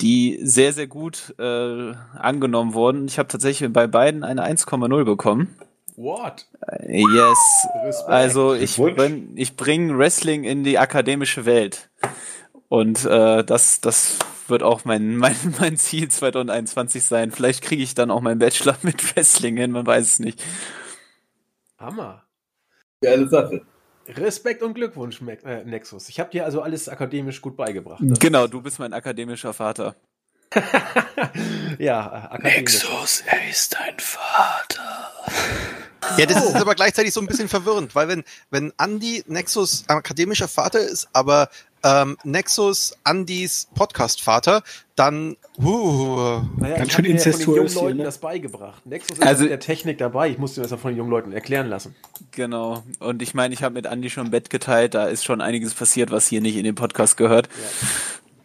die sehr, sehr gut äh, angenommen wurden. Ich habe tatsächlich bei beiden eine 1,0 bekommen.
What?
Yes.
Respekt.
Also ich, ich bringe Wrestling in die akademische Welt. Und äh, das, das wird auch mein, mein, *laughs* mein Ziel 2021 sein. Vielleicht kriege ich dann auch meinen Bachelor mit Wrestling hin, man weiß es nicht.
Hammer.
Geile Sache.
Respekt und Glückwunsch, äh, Nexus. Ich habe dir also alles akademisch gut beigebracht. Das-
Genau, du bist mein akademischer Vater. *laughs*
ja, äh, akademisch.
er ist dein Vater.
Ja, das ist aber gleichzeitig so ein bisschen verwirrend, weil wenn, wenn Andy Nexus akademischer Vater ist, aber ähm, Nexus Andys Podcast-Vater, dann uh,
Naja,
Ganz
ich
schön
habe mir ja von den jungen
incestuös hier,
Leuten
ne?
das beigebracht. Nexus ist
Also-
mit der Technik dabei. Ich musste mir das ja von den jungen Leuten erklären lassen.
Genau. Und ich meine, ich habe mit Andy schon ein Bett geteilt, da ist schon einiges passiert, was hier nicht in den Podcast gehört.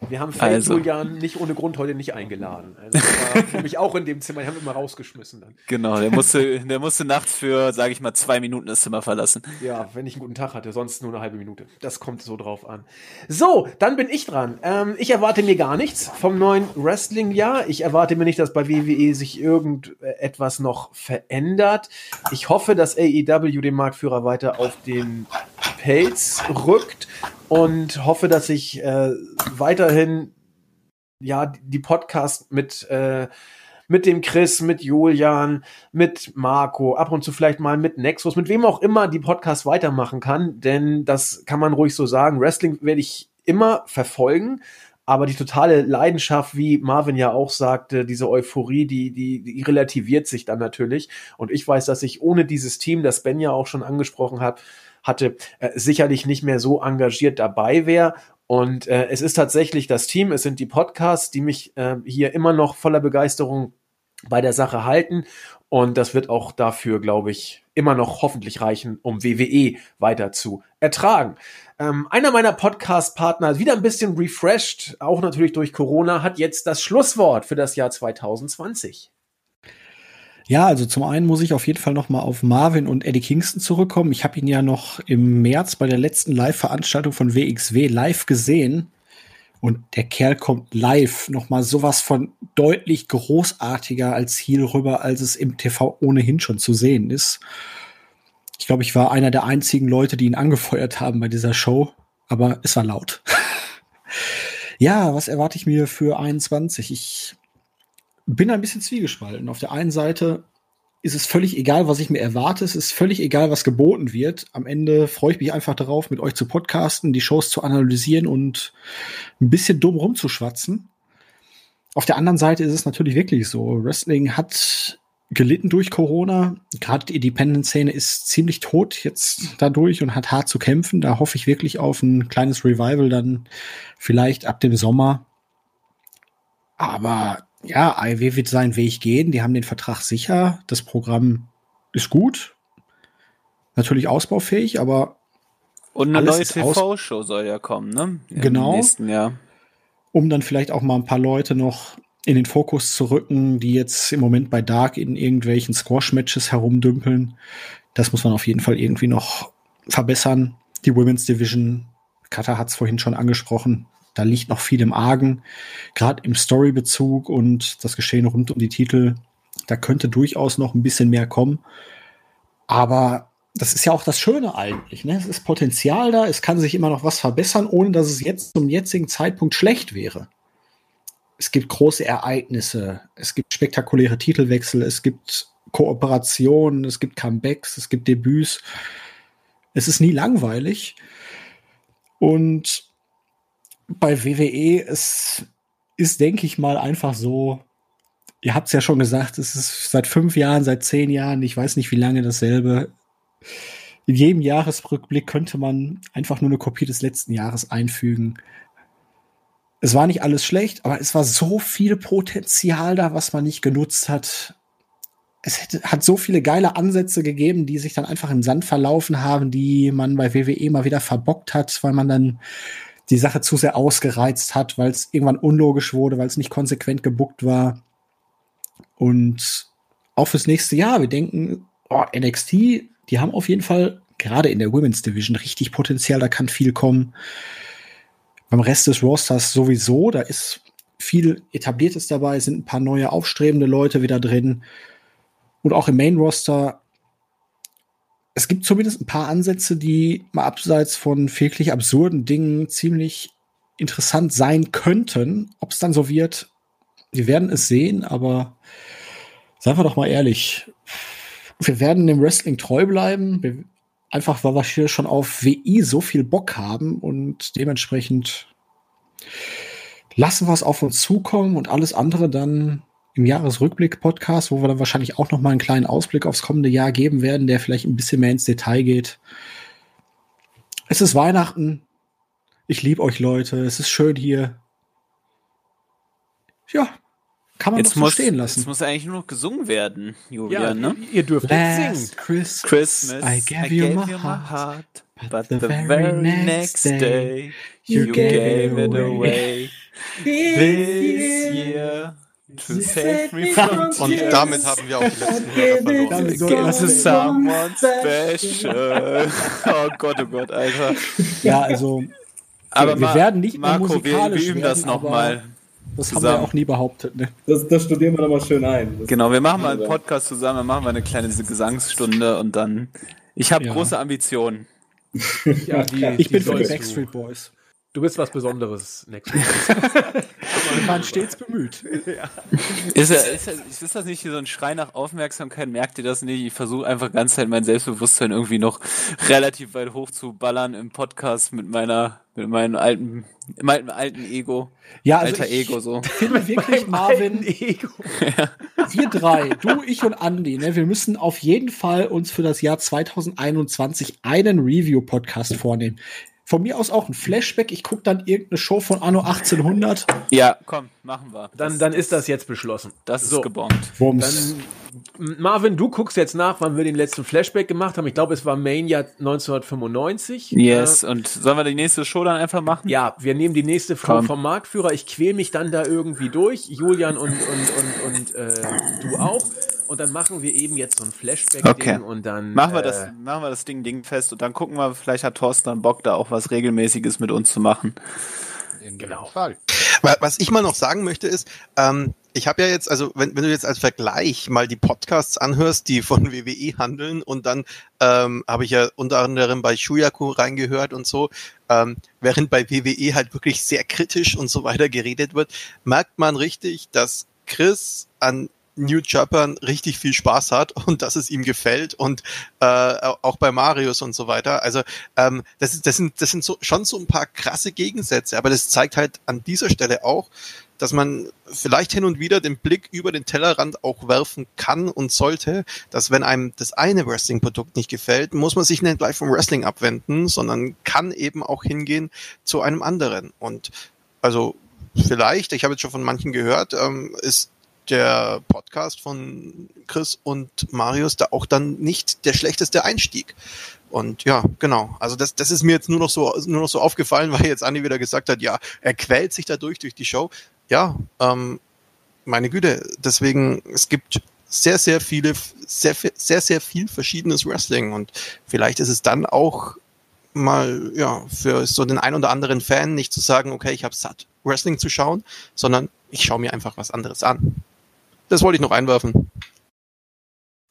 Wir haben Fake
Also.
Julian nicht ohne Grund heute nicht eingeladen. Also war *laughs* für mich auch in dem Zimmer. Die haben immer rausgeschmissen dann.
Genau, der musste, der musste nachts für, sage ich mal, zwei Minuten das Zimmer verlassen.
Ja, wenn ich einen guten Tag hatte, sonst nur eine halbe Minute. Das kommt so drauf an. So, dann bin ich dran. Ähm, ich erwarte mir gar nichts vom neuen Wrestling-Jahr. Ich erwarte mir nicht, dass bei WWE sich irgendetwas noch verändert. Ich hoffe, dass AEW den Marktführer weiter auf den Pelz rückt und hoffe, dass ich äh, weiterhin ja die Podcast mit äh, mit dem Chris, mit Julian, mit Marco, ab und zu vielleicht mal mit Nexus, mit wem auch immer die Podcast weitermachen kann, denn das kann man ruhig so sagen. Wrestling werde ich immer verfolgen, aber die totale Leidenschaft, wie Marvin ja auch sagte, diese Euphorie, die, die, die relativiert sich dann natürlich. Und ich weiß, dass ich ohne dieses Team, das Ben ja auch schon angesprochen hat, hatte, äh, sicherlich nicht mehr so engagiert dabei wäre. Und äh, es ist tatsächlich das Team, es sind die Podcasts, die mich äh, hier immer noch voller Begeisterung bei der Sache halten. Und das wird auch dafür, glaube ich, immer noch hoffentlich reichen, um WWE weiter zu ertragen. Ähm, einer meiner Podcast-Partner, wieder ein bisschen refreshed, auch natürlich durch Corona, hat jetzt das Schlusswort für das Jahr 2020.
Ja, also zum einen muss ich auf jeden Fall noch mal auf Marvin und Eddie Kingston zurückkommen. Ich habe ihn ja noch im März bei der letzten Live-Veranstaltung von WXW live gesehen. Und der Kerl kommt live noch mal sowas von deutlich großartiger als Heel rüber, als es im TV ohnehin schon zu sehen ist. Ich glaube, ich war einer der einzigen Leute, die ihn angefeuert haben bei dieser Show, aber es war laut. *laughs* ja, was erwarte ich mir für 21? Ich bin ein bisschen zwiegespalten. Auf der einen Seite ist es völlig egal, was ich mir erwarte. Es ist völlig egal, was geboten wird. Am Ende freue ich mich einfach darauf, mit euch zu podcasten, die Shows zu analysieren und ein bisschen dumm rumzuschwatzen. Auf der anderen Seite ist es natürlich wirklich so. Wrestling hat gelitten durch Corona. Gerade die Independent-Szene ist ziemlich tot jetzt dadurch und hat hart zu kämpfen. Da hoffe ich wirklich auf ein kleines Revival dann vielleicht ab dem Sommer. Aber ja, AEW wird seinen Weg gehen. Die haben den Vertrag sicher. Das Programm ist gut. Natürlich ausbaufähig, aber.
Und eine neue TV-Show soll ja kommen, ne? Im
Genau.
nächsten Jahr.
um dann vielleicht auch mal ein paar Leute noch in den Fokus zu rücken, die jetzt im Moment bei Dark in irgendwelchen Squash-Matches herumdümpeln. Das muss man auf jeden Fall irgendwie noch verbessern. Die Women's Division, Kata hat es vorhin schon angesprochen, da liegt noch viel im Argen, gerade im Storybezug und das Geschehen rund um die Titel. Da könnte durchaus noch ein bisschen mehr kommen. Aber das ist ja auch das Schöne eigentlich. Ne? Es ist Potenzial da, es kann sich immer noch was verbessern, ohne dass es jetzt zum jetzigen Zeitpunkt schlecht wäre. Es gibt große Ereignisse, es gibt spektakuläre Titelwechsel, es gibt Kooperationen, es gibt Comebacks, es gibt Debüts. Es ist nie langweilig. Und bei WWE, es ist, denke ich mal, einfach so, ihr habt es ja schon gesagt, es ist seit fünf Jahren, seit zehn Jahren, ich weiß nicht wie lange dasselbe. In jedem Jahresrückblick könnte man einfach nur eine Kopie des letzten Jahres einfügen. Es war nicht alles schlecht, aber es war so viel Potenzial da, was man nicht genutzt hat. Es hätte, hat so viele geile Ansätze gegeben, die sich dann einfach im Sand verlaufen haben, die man bei WWE mal wieder verbockt hat, weil man dann die Sache zu sehr ausgereizt hat, weil es irgendwann unlogisch wurde, weil es nicht konsequent gebuckt war. Und auch fürs nächste Jahr, wir denken, oh, NXT, die haben auf jeden Fall gerade in der Women's Division richtig Potenzial, da kann viel kommen. Beim Rest des Rosters sowieso, da ist viel Etabliertes dabei, sind ein paar neue aufstrebende Leute wieder drin. Und auch im Main Roster, es gibt zumindest ein paar Ansätze, die mal abseits von wirklich absurden Dingen ziemlich interessant sein könnten. Ob es dann so wird, wir werden es sehen, aber seien wir doch mal ehrlich, wir werden dem Wrestling treu bleiben. Wir, einfach weil wir hier schon auf WI so viel Bock haben und dementsprechend lassen wir es auf uns zukommen und alles andere dann im Jahresrückblick-Podcast, wo wir dann wahrscheinlich auch noch mal einen kleinen Ausblick aufs kommende Jahr geben werden, der vielleicht ein bisschen mehr ins Detail geht. Es ist Weihnachten. Ich liebe euch Leute. Es ist schön hier. Ja, kann man
Jetzt
doch so
muss,
stehen lassen.
jetzt muss eigentlich nur noch gesungen werden, Julian,
Ja,
ne?
ihr- ihr dürft jetzt singen.
Last Christmas,
Christmas,
I gave you my heart,
heart,
but
but
the
the
very
very
next
next
day,
day
you
you
gave
gave
it
it away. This year to save me from
Und
tears.
damit haben wir auch die letzten Hörer verloren.
So
to someone special. Oh Gott, oh Gott, Alter.
Ja, also
Aber
wir
Ma-
werden nicht mehr
Marco, wir,
musikalisch
wir üben
werden,
das nochmal.
Das haben wir
zusammen.
auch nie behauptet. Ne?
Das, das studieren wir nochmal schön ein. Das
Genau, wir machen mal einen. Podcast zusammen, dann machen wir eine kleine Gesangsstunde und dann. Ich habe
Ja.
große Ambitionen.
Ja, die,
Ich bin für die Backstreet
du.
Boys.
Du bist was Besonderes Mal.
Wir waren stets bemüht.
Ist, er- ist, er- ist das nicht hier so ein Schrei nach Aufmerksamkeit? Merkt ihr das nicht? Ich versuche einfach ganz Zeit mein Selbstbewusstsein irgendwie noch relativ weit hoch zu ballern im Podcast mit meiner, mit meinem alten, meinem alten Ego.
Ja, also
Alter
ich
Ego so.
finde wirklich, Marvin, wir drei, du, ich und Andy, ne, wir müssen auf jeden Fall uns für das Jahr 2021 einen Review-Podcast vornehmen. Von mir aus auch ein Flashback. Ich gucke dann irgendeine Show von Anno 1800.
Ja, komm, machen wir.
Dann, dann ist das jetzt beschlossen.
Das ist
So.
gebongt.
Wumms.
Dann, Marvin, du guckst jetzt nach, wann wir den letzten Flashback gemacht haben. Ich glaube, es war Mania 1995.
Yes,
Äh,
und sollen wir die nächste Show dann einfach machen?
ja, wir nehmen die nächste Frau
Komm.
vom Marktführer. Ich quäl mich dann da irgendwie durch. Julian und, und, und, und äh, du auch. Und dann machen wir eben jetzt so ein Flashback-Ding
Okay.
und dann.
Machen wir
äh,
das, machen wir das Ding Ding fest und dann gucken wir, vielleicht hat Thorsten dann Bock, da auch was Regelmäßiges mit uns zu machen.
In
Genau.
Fall.
Wa- Was ich mal noch sagen möchte ist, ähm, ich habe ja jetzt, also wenn, wenn du jetzt als Vergleich mal die Podcasts anhörst, die von WWE handeln und dann ähm, habe ich ja unter anderem bei Shuyaku reingehört und so, ähm, während bei WWE halt wirklich sehr kritisch und so weiter geredet wird, merkt man richtig, dass Chris an New Japan richtig viel Spaß hat und dass es ihm gefällt und äh, auch bei Marius und so weiter. Also ähm, das, das sind, das sind so, schon so ein paar krasse Gegensätze, aber das zeigt halt an dieser Stelle auch, dass man vielleicht hin und wieder den Blick über den Tellerrand auch werfen kann und sollte, dass wenn einem das eine Wrestling-Produkt nicht gefällt, muss man sich nicht gleich vom Wrestling abwenden, sondern kann eben auch hingehen zu einem anderen. Und also vielleicht, ich habe jetzt schon von manchen gehört, ähm, ist der Podcast von Chris und Marius da auch dann nicht der schlechteste Einstieg. Und ja, genau. Also das, das ist mir jetzt nur noch so, nur noch so aufgefallen, *laughs* weil jetzt Andi wieder gesagt hat, ja, er quält sich dadurch durch die Show. Ja, ähm, meine Güte. Deswegen, es gibt sehr, sehr viele, sehr, sehr, sehr viel verschiedenes Wrestling und vielleicht ist es dann auch mal, ja, für so den ein oder anderen Fan nicht zu sagen, okay, ich habe satt, Wrestling zu schauen, sondern ich schaue mir einfach was anderes an. Das wollte ich noch einwerfen.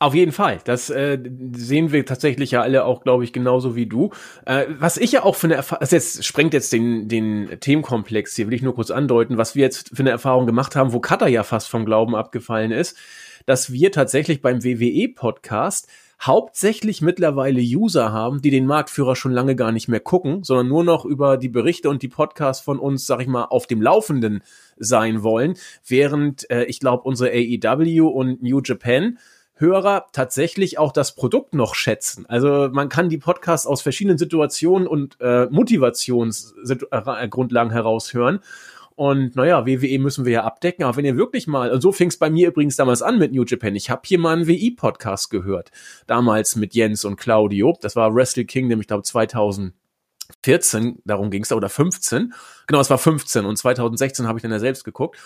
Auf jeden Fall. Das äh, sehen wir tatsächlich ja alle auch, glaube ich, genauso wie du. Äh, was ich ja auch für eine Erfahrung, also jetzt sprengt jetzt den, den Themenkomplex hier, will ich nur kurz andeuten, was wir jetzt für eine Erfahrung gemacht haben, wo Cutter ja fast vom Glauben abgefallen ist, dass wir tatsächlich beim WWE-Podcast hauptsächlich mittlerweile User haben, die den Marktführer schon lange gar nicht mehr gucken, sondern nur noch über die Berichte und die Podcasts von uns, sag ich mal, auf dem Laufenden sein wollen, während äh, ich glaube, unsere AEW und New Japan Hörer tatsächlich auch das Produkt noch schätzen. Also man kann die Podcasts aus verschiedenen Situationen und äh, Motivationsgrundlagen heraushören. Und naja, WWE müssen wir ja abdecken, aber wenn ihr wirklich mal, und so fing es bei mir übrigens damals an mit New Japan, ich habe hier mal einen WI-Podcast gehört, damals mit Jens und Claudio, das war Wrestle Kingdom, ich glaube 2014, darum ging es da, oder 15, genau, es war 15 und 2016 habe ich dann ja selbst geguckt.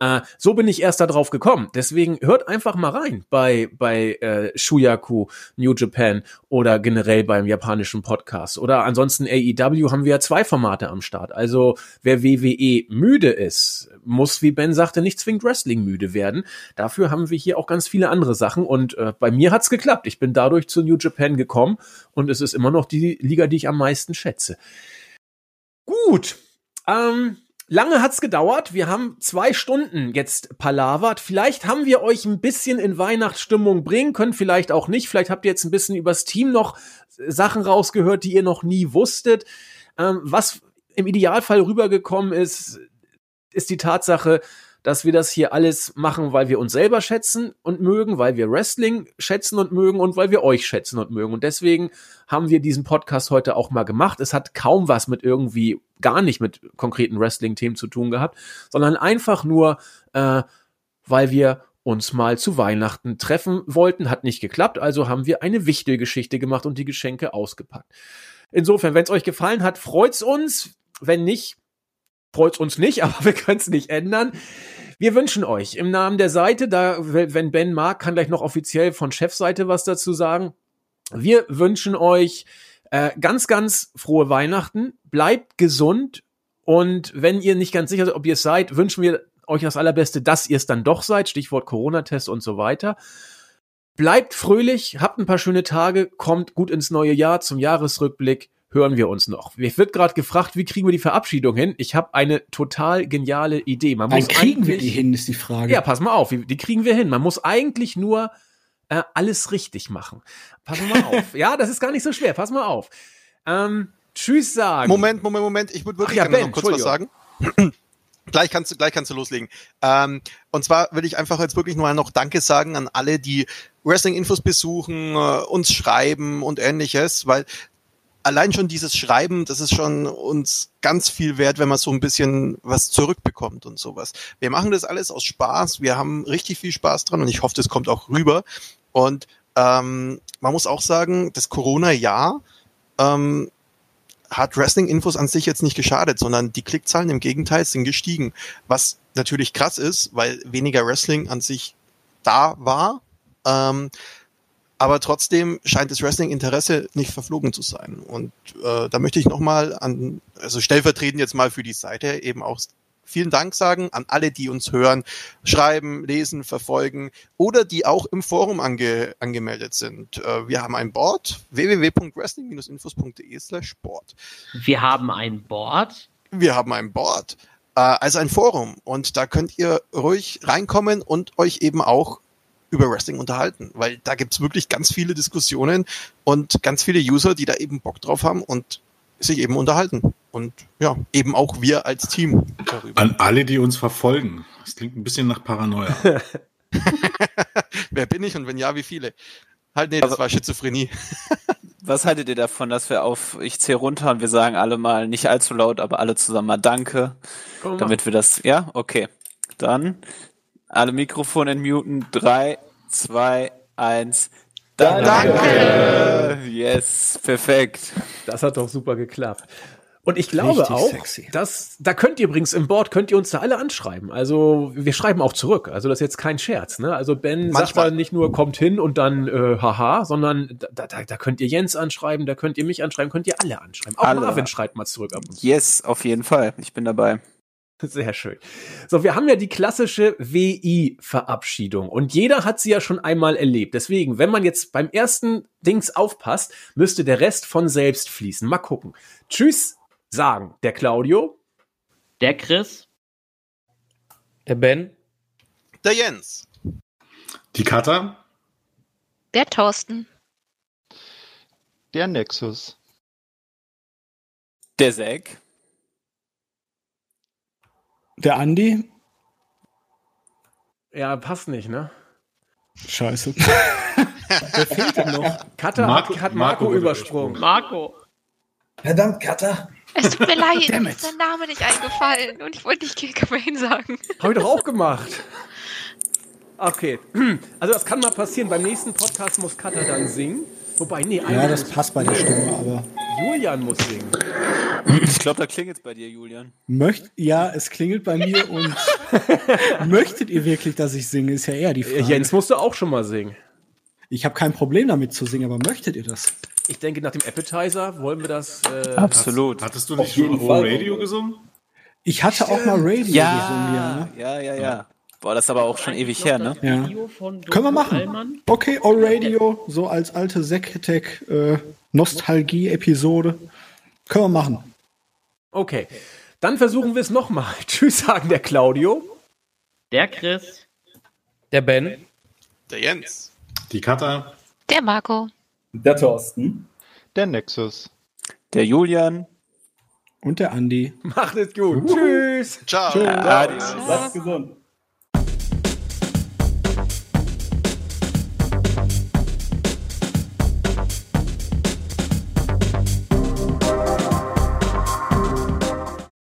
Äh, so bin ich erst da drauf gekommen. Deswegen hört einfach mal rein bei, bei äh, Shuyaku, New Japan oder generell beim japanischen Podcast. Oder ansonsten AEW haben wir ja zwei Formate am Start. Also wer WWE müde ist, muss, wie Ben sagte, nicht zwingend Wrestling müde werden. Dafür haben wir hier auch ganz viele andere Sachen. Und äh, bei mir hat's geklappt. Ich bin dadurch zu New Japan gekommen und es ist immer noch die Liga, die ich am meisten schätze. Gut. Ähm, Lange hat's gedauert. Wir haben zwei Stunden jetzt palavert. Vielleicht haben wir euch ein bisschen in Weihnachtsstimmung bringen können, vielleicht auch nicht. Vielleicht habt ihr jetzt ein bisschen übers Team noch Sachen rausgehört, die ihr noch nie wusstet. Ähm, was im Idealfall rübergekommen ist, ist die Tatsache, dass wir das hier alles machen, weil wir uns selber schätzen und mögen, weil wir Wrestling schätzen und mögen und weil wir euch schätzen und mögen. Und deswegen haben wir diesen Podcast heute auch mal gemacht. Es hat kaum was mit irgendwie, gar nicht mit konkreten Wrestling-Themen zu tun gehabt, sondern einfach nur, äh, weil wir uns mal zu Weihnachten treffen wollten, hat nicht geklappt, also haben wir eine wichtige Geschichte gemacht und die Geschenke ausgepackt. Insofern, wenn es euch gefallen hat, freut's uns. Wenn nicht, freut's uns nicht, *laughs* aber wir können es nicht ändern. Wir wünschen euch im Namen der Seite, da, wenn Ben mag, kann gleich noch offiziell von Chefseite was dazu sagen. Wir wünschen euch äh, ganz, ganz frohe Weihnachten. Bleibt gesund. Und wenn ihr nicht ganz sicher seid, ob ihr es seid, wünschen wir euch das Allerbeste, dass ihr es dann doch seid. Stichwort Corona-Test und so weiter. Bleibt fröhlich, habt ein paar schöne Tage, kommt gut ins neue Jahr zum Jahresrückblick hören wir uns noch. Mir wird gerade gefragt, wie kriegen wir die Verabschiedung hin? Ich habe eine total geniale Idee. Man
Dann
muss
kriegen wir die hin, ist die Frage.
Ja, pass mal auf, die kriegen wir hin. Man muss eigentlich nur äh, alles richtig machen. Pass mal *laughs* auf. ja, das ist gar nicht so schwer. Pass mal auf. Ähm, tschüss sagen.
Moment, Moment, Moment. Ich würde wirklich
ja,
gerne
Ben,
noch kurz was sagen. *clears throat* gleich kannst du, gleich kannst du loslegen. Ähm, und zwar will ich einfach jetzt wirklich nur noch Danke sagen an alle, die Wrestling-Infos besuchen, äh, uns schreiben und ähnliches, weil allein schon dieses Schreiben, das ist schon uns ganz viel wert, wenn man so ein bisschen was zurückbekommt und sowas. Wir machen das alles aus Spaß. Wir haben richtig viel Spaß dran und ich hoffe, das kommt auch rüber. Und ähm, man muss auch sagen, das Corona-Jahr ähm, hat Wrestling-Infos an sich jetzt nicht geschadet, sondern die Klickzahlen im Gegenteil sind gestiegen. Was natürlich krass ist, weil weniger Wrestling an sich da war. Ähm, aber trotzdem scheint das Wrestling-Interesse nicht verflogen zu sein. Und äh, da möchte ich nochmal an, also stellvertretend jetzt mal für die Seite eben auch vielen Dank sagen an alle, die uns hören, schreiben, lesen, verfolgen oder die auch im Forum ange, angemeldet sind. Äh, wir haben ein Board, www.wrestling-infos.de slash Sport.
Wir haben ein Board.
Wir haben ein Board, äh, also ein Forum und da könnt ihr ruhig reinkommen und euch eben auch über Wrestling unterhalten, weil da gibt's wirklich ganz viele Diskussionen und ganz viele User, die da eben Bock drauf haben und sich eben unterhalten. Und ja, eben auch wir als Team darüber.
An alle, die uns verfolgen. Das klingt ein bisschen nach Paranoia. *laughs* *laughs*
Wer bin ich und wenn ja, wie viele? Halt, nee, das war Schizophrenie. *laughs*
Was haltet ihr davon, dass wir auf ich zähle runter und wir sagen alle mal nicht allzu laut, aber alle zusammen mal Danke,
Komm,
damit wir das, ja, okay. Dann alle Mikrofone entmuten. Drei, zwei, eins. Danke.
Danke.
Yes, perfekt.
Das hat doch super geklappt. Und ich glaube
Richtig
auch,
sexy.
dass, da könnt ihr übrigens im Board, könnt ihr uns da alle anschreiben. Also wir schreiben auch zurück. Also das ist jetzt kein Scherz. Ne? Also Ben sagt
Manchmal.
da nicht nur kommt hin und dann äh, haha, sondern da, da, da könnt ihr Jens anschreiben, da könnt ihr mich anschreiben, könnt ihr alle anschreiben. Auch
Alle.
Marvin schreibt mal zurück ab und zu.
Yes, auf jeden Fall. Ich bin dabei.
Sehr schön. So, wir haben ja die klassische WI-Verabschiedung und jeder hat sie ja schon einmal erlebt. Deswegen, wenn man jetzt beim ersten Dings aufpasst, müsste der Rest von selbst fließen. Mal gucken. Tschüss sagen der Claudio,
Der Chris.
Der Ben.
Der Jens.
Die Kata?
Der Thorsten.
Der Nexus.
Der Zack.
Der Andi.
ja, passt nicht, ne?
Scheiße. *laughs* Wer fehlt denn noch?
Kata
Marco-
hat, hat
Marco
Marco, übersprungen.
Marco.
Verdammt, Cutter.
Es tut mir *laughs* leid, mir ist der Name nicht eingefallen und ich wollte nicht Kill Cobain sagen.
Habe ich doch auch gemacht. *laughs* Okay, *clears throat* also das kann mal passieren. Beim nächsten Podcast muss Kata dann singen. Wobei, nee,
Ja, das passt bei der Stimme, aber
Julian muss singen.
Ich glaube, da klingelt's bei dir, Julian.
möcht, ja, es klingelt bei mir und *laughs* möchtet ihr wirklich, dass ich singe, ist ja eher die
Äh,
Frage.
Jens musste auch schon mal singen.
Ich habe kein Problem damit zu singen, aber möchtet ihr das?
Ich denke, nach dem Appetizer wollen wir das. Äh,
Absolut.
Hattest du nicht schon. Radio gesungen?
Ich hatte auch mal Radio gesungen,
Ja,
ja.
ja, ja, ja. Boah, das ist aber auch schon ewig her, ne?
Ja. Können wir machen.
Allmann.
Okay, All Radio, so als alte Zack-Attack äh, Nostalgie-Episode. Können wir machen.
Okay, dann versuchen wir es nochmal. *laughs* Tschüss sagen der Claudio.
Der Chris.
Der Ben.
Der Jens.
Die Kata?
Der Marco.
Der Thorsten.
Der Nexus.
Der Julian.
Und der Andi.
Macht es gut. Tschüss.
Ciao.
Tschüss.
Adios.
Bleibt gesund.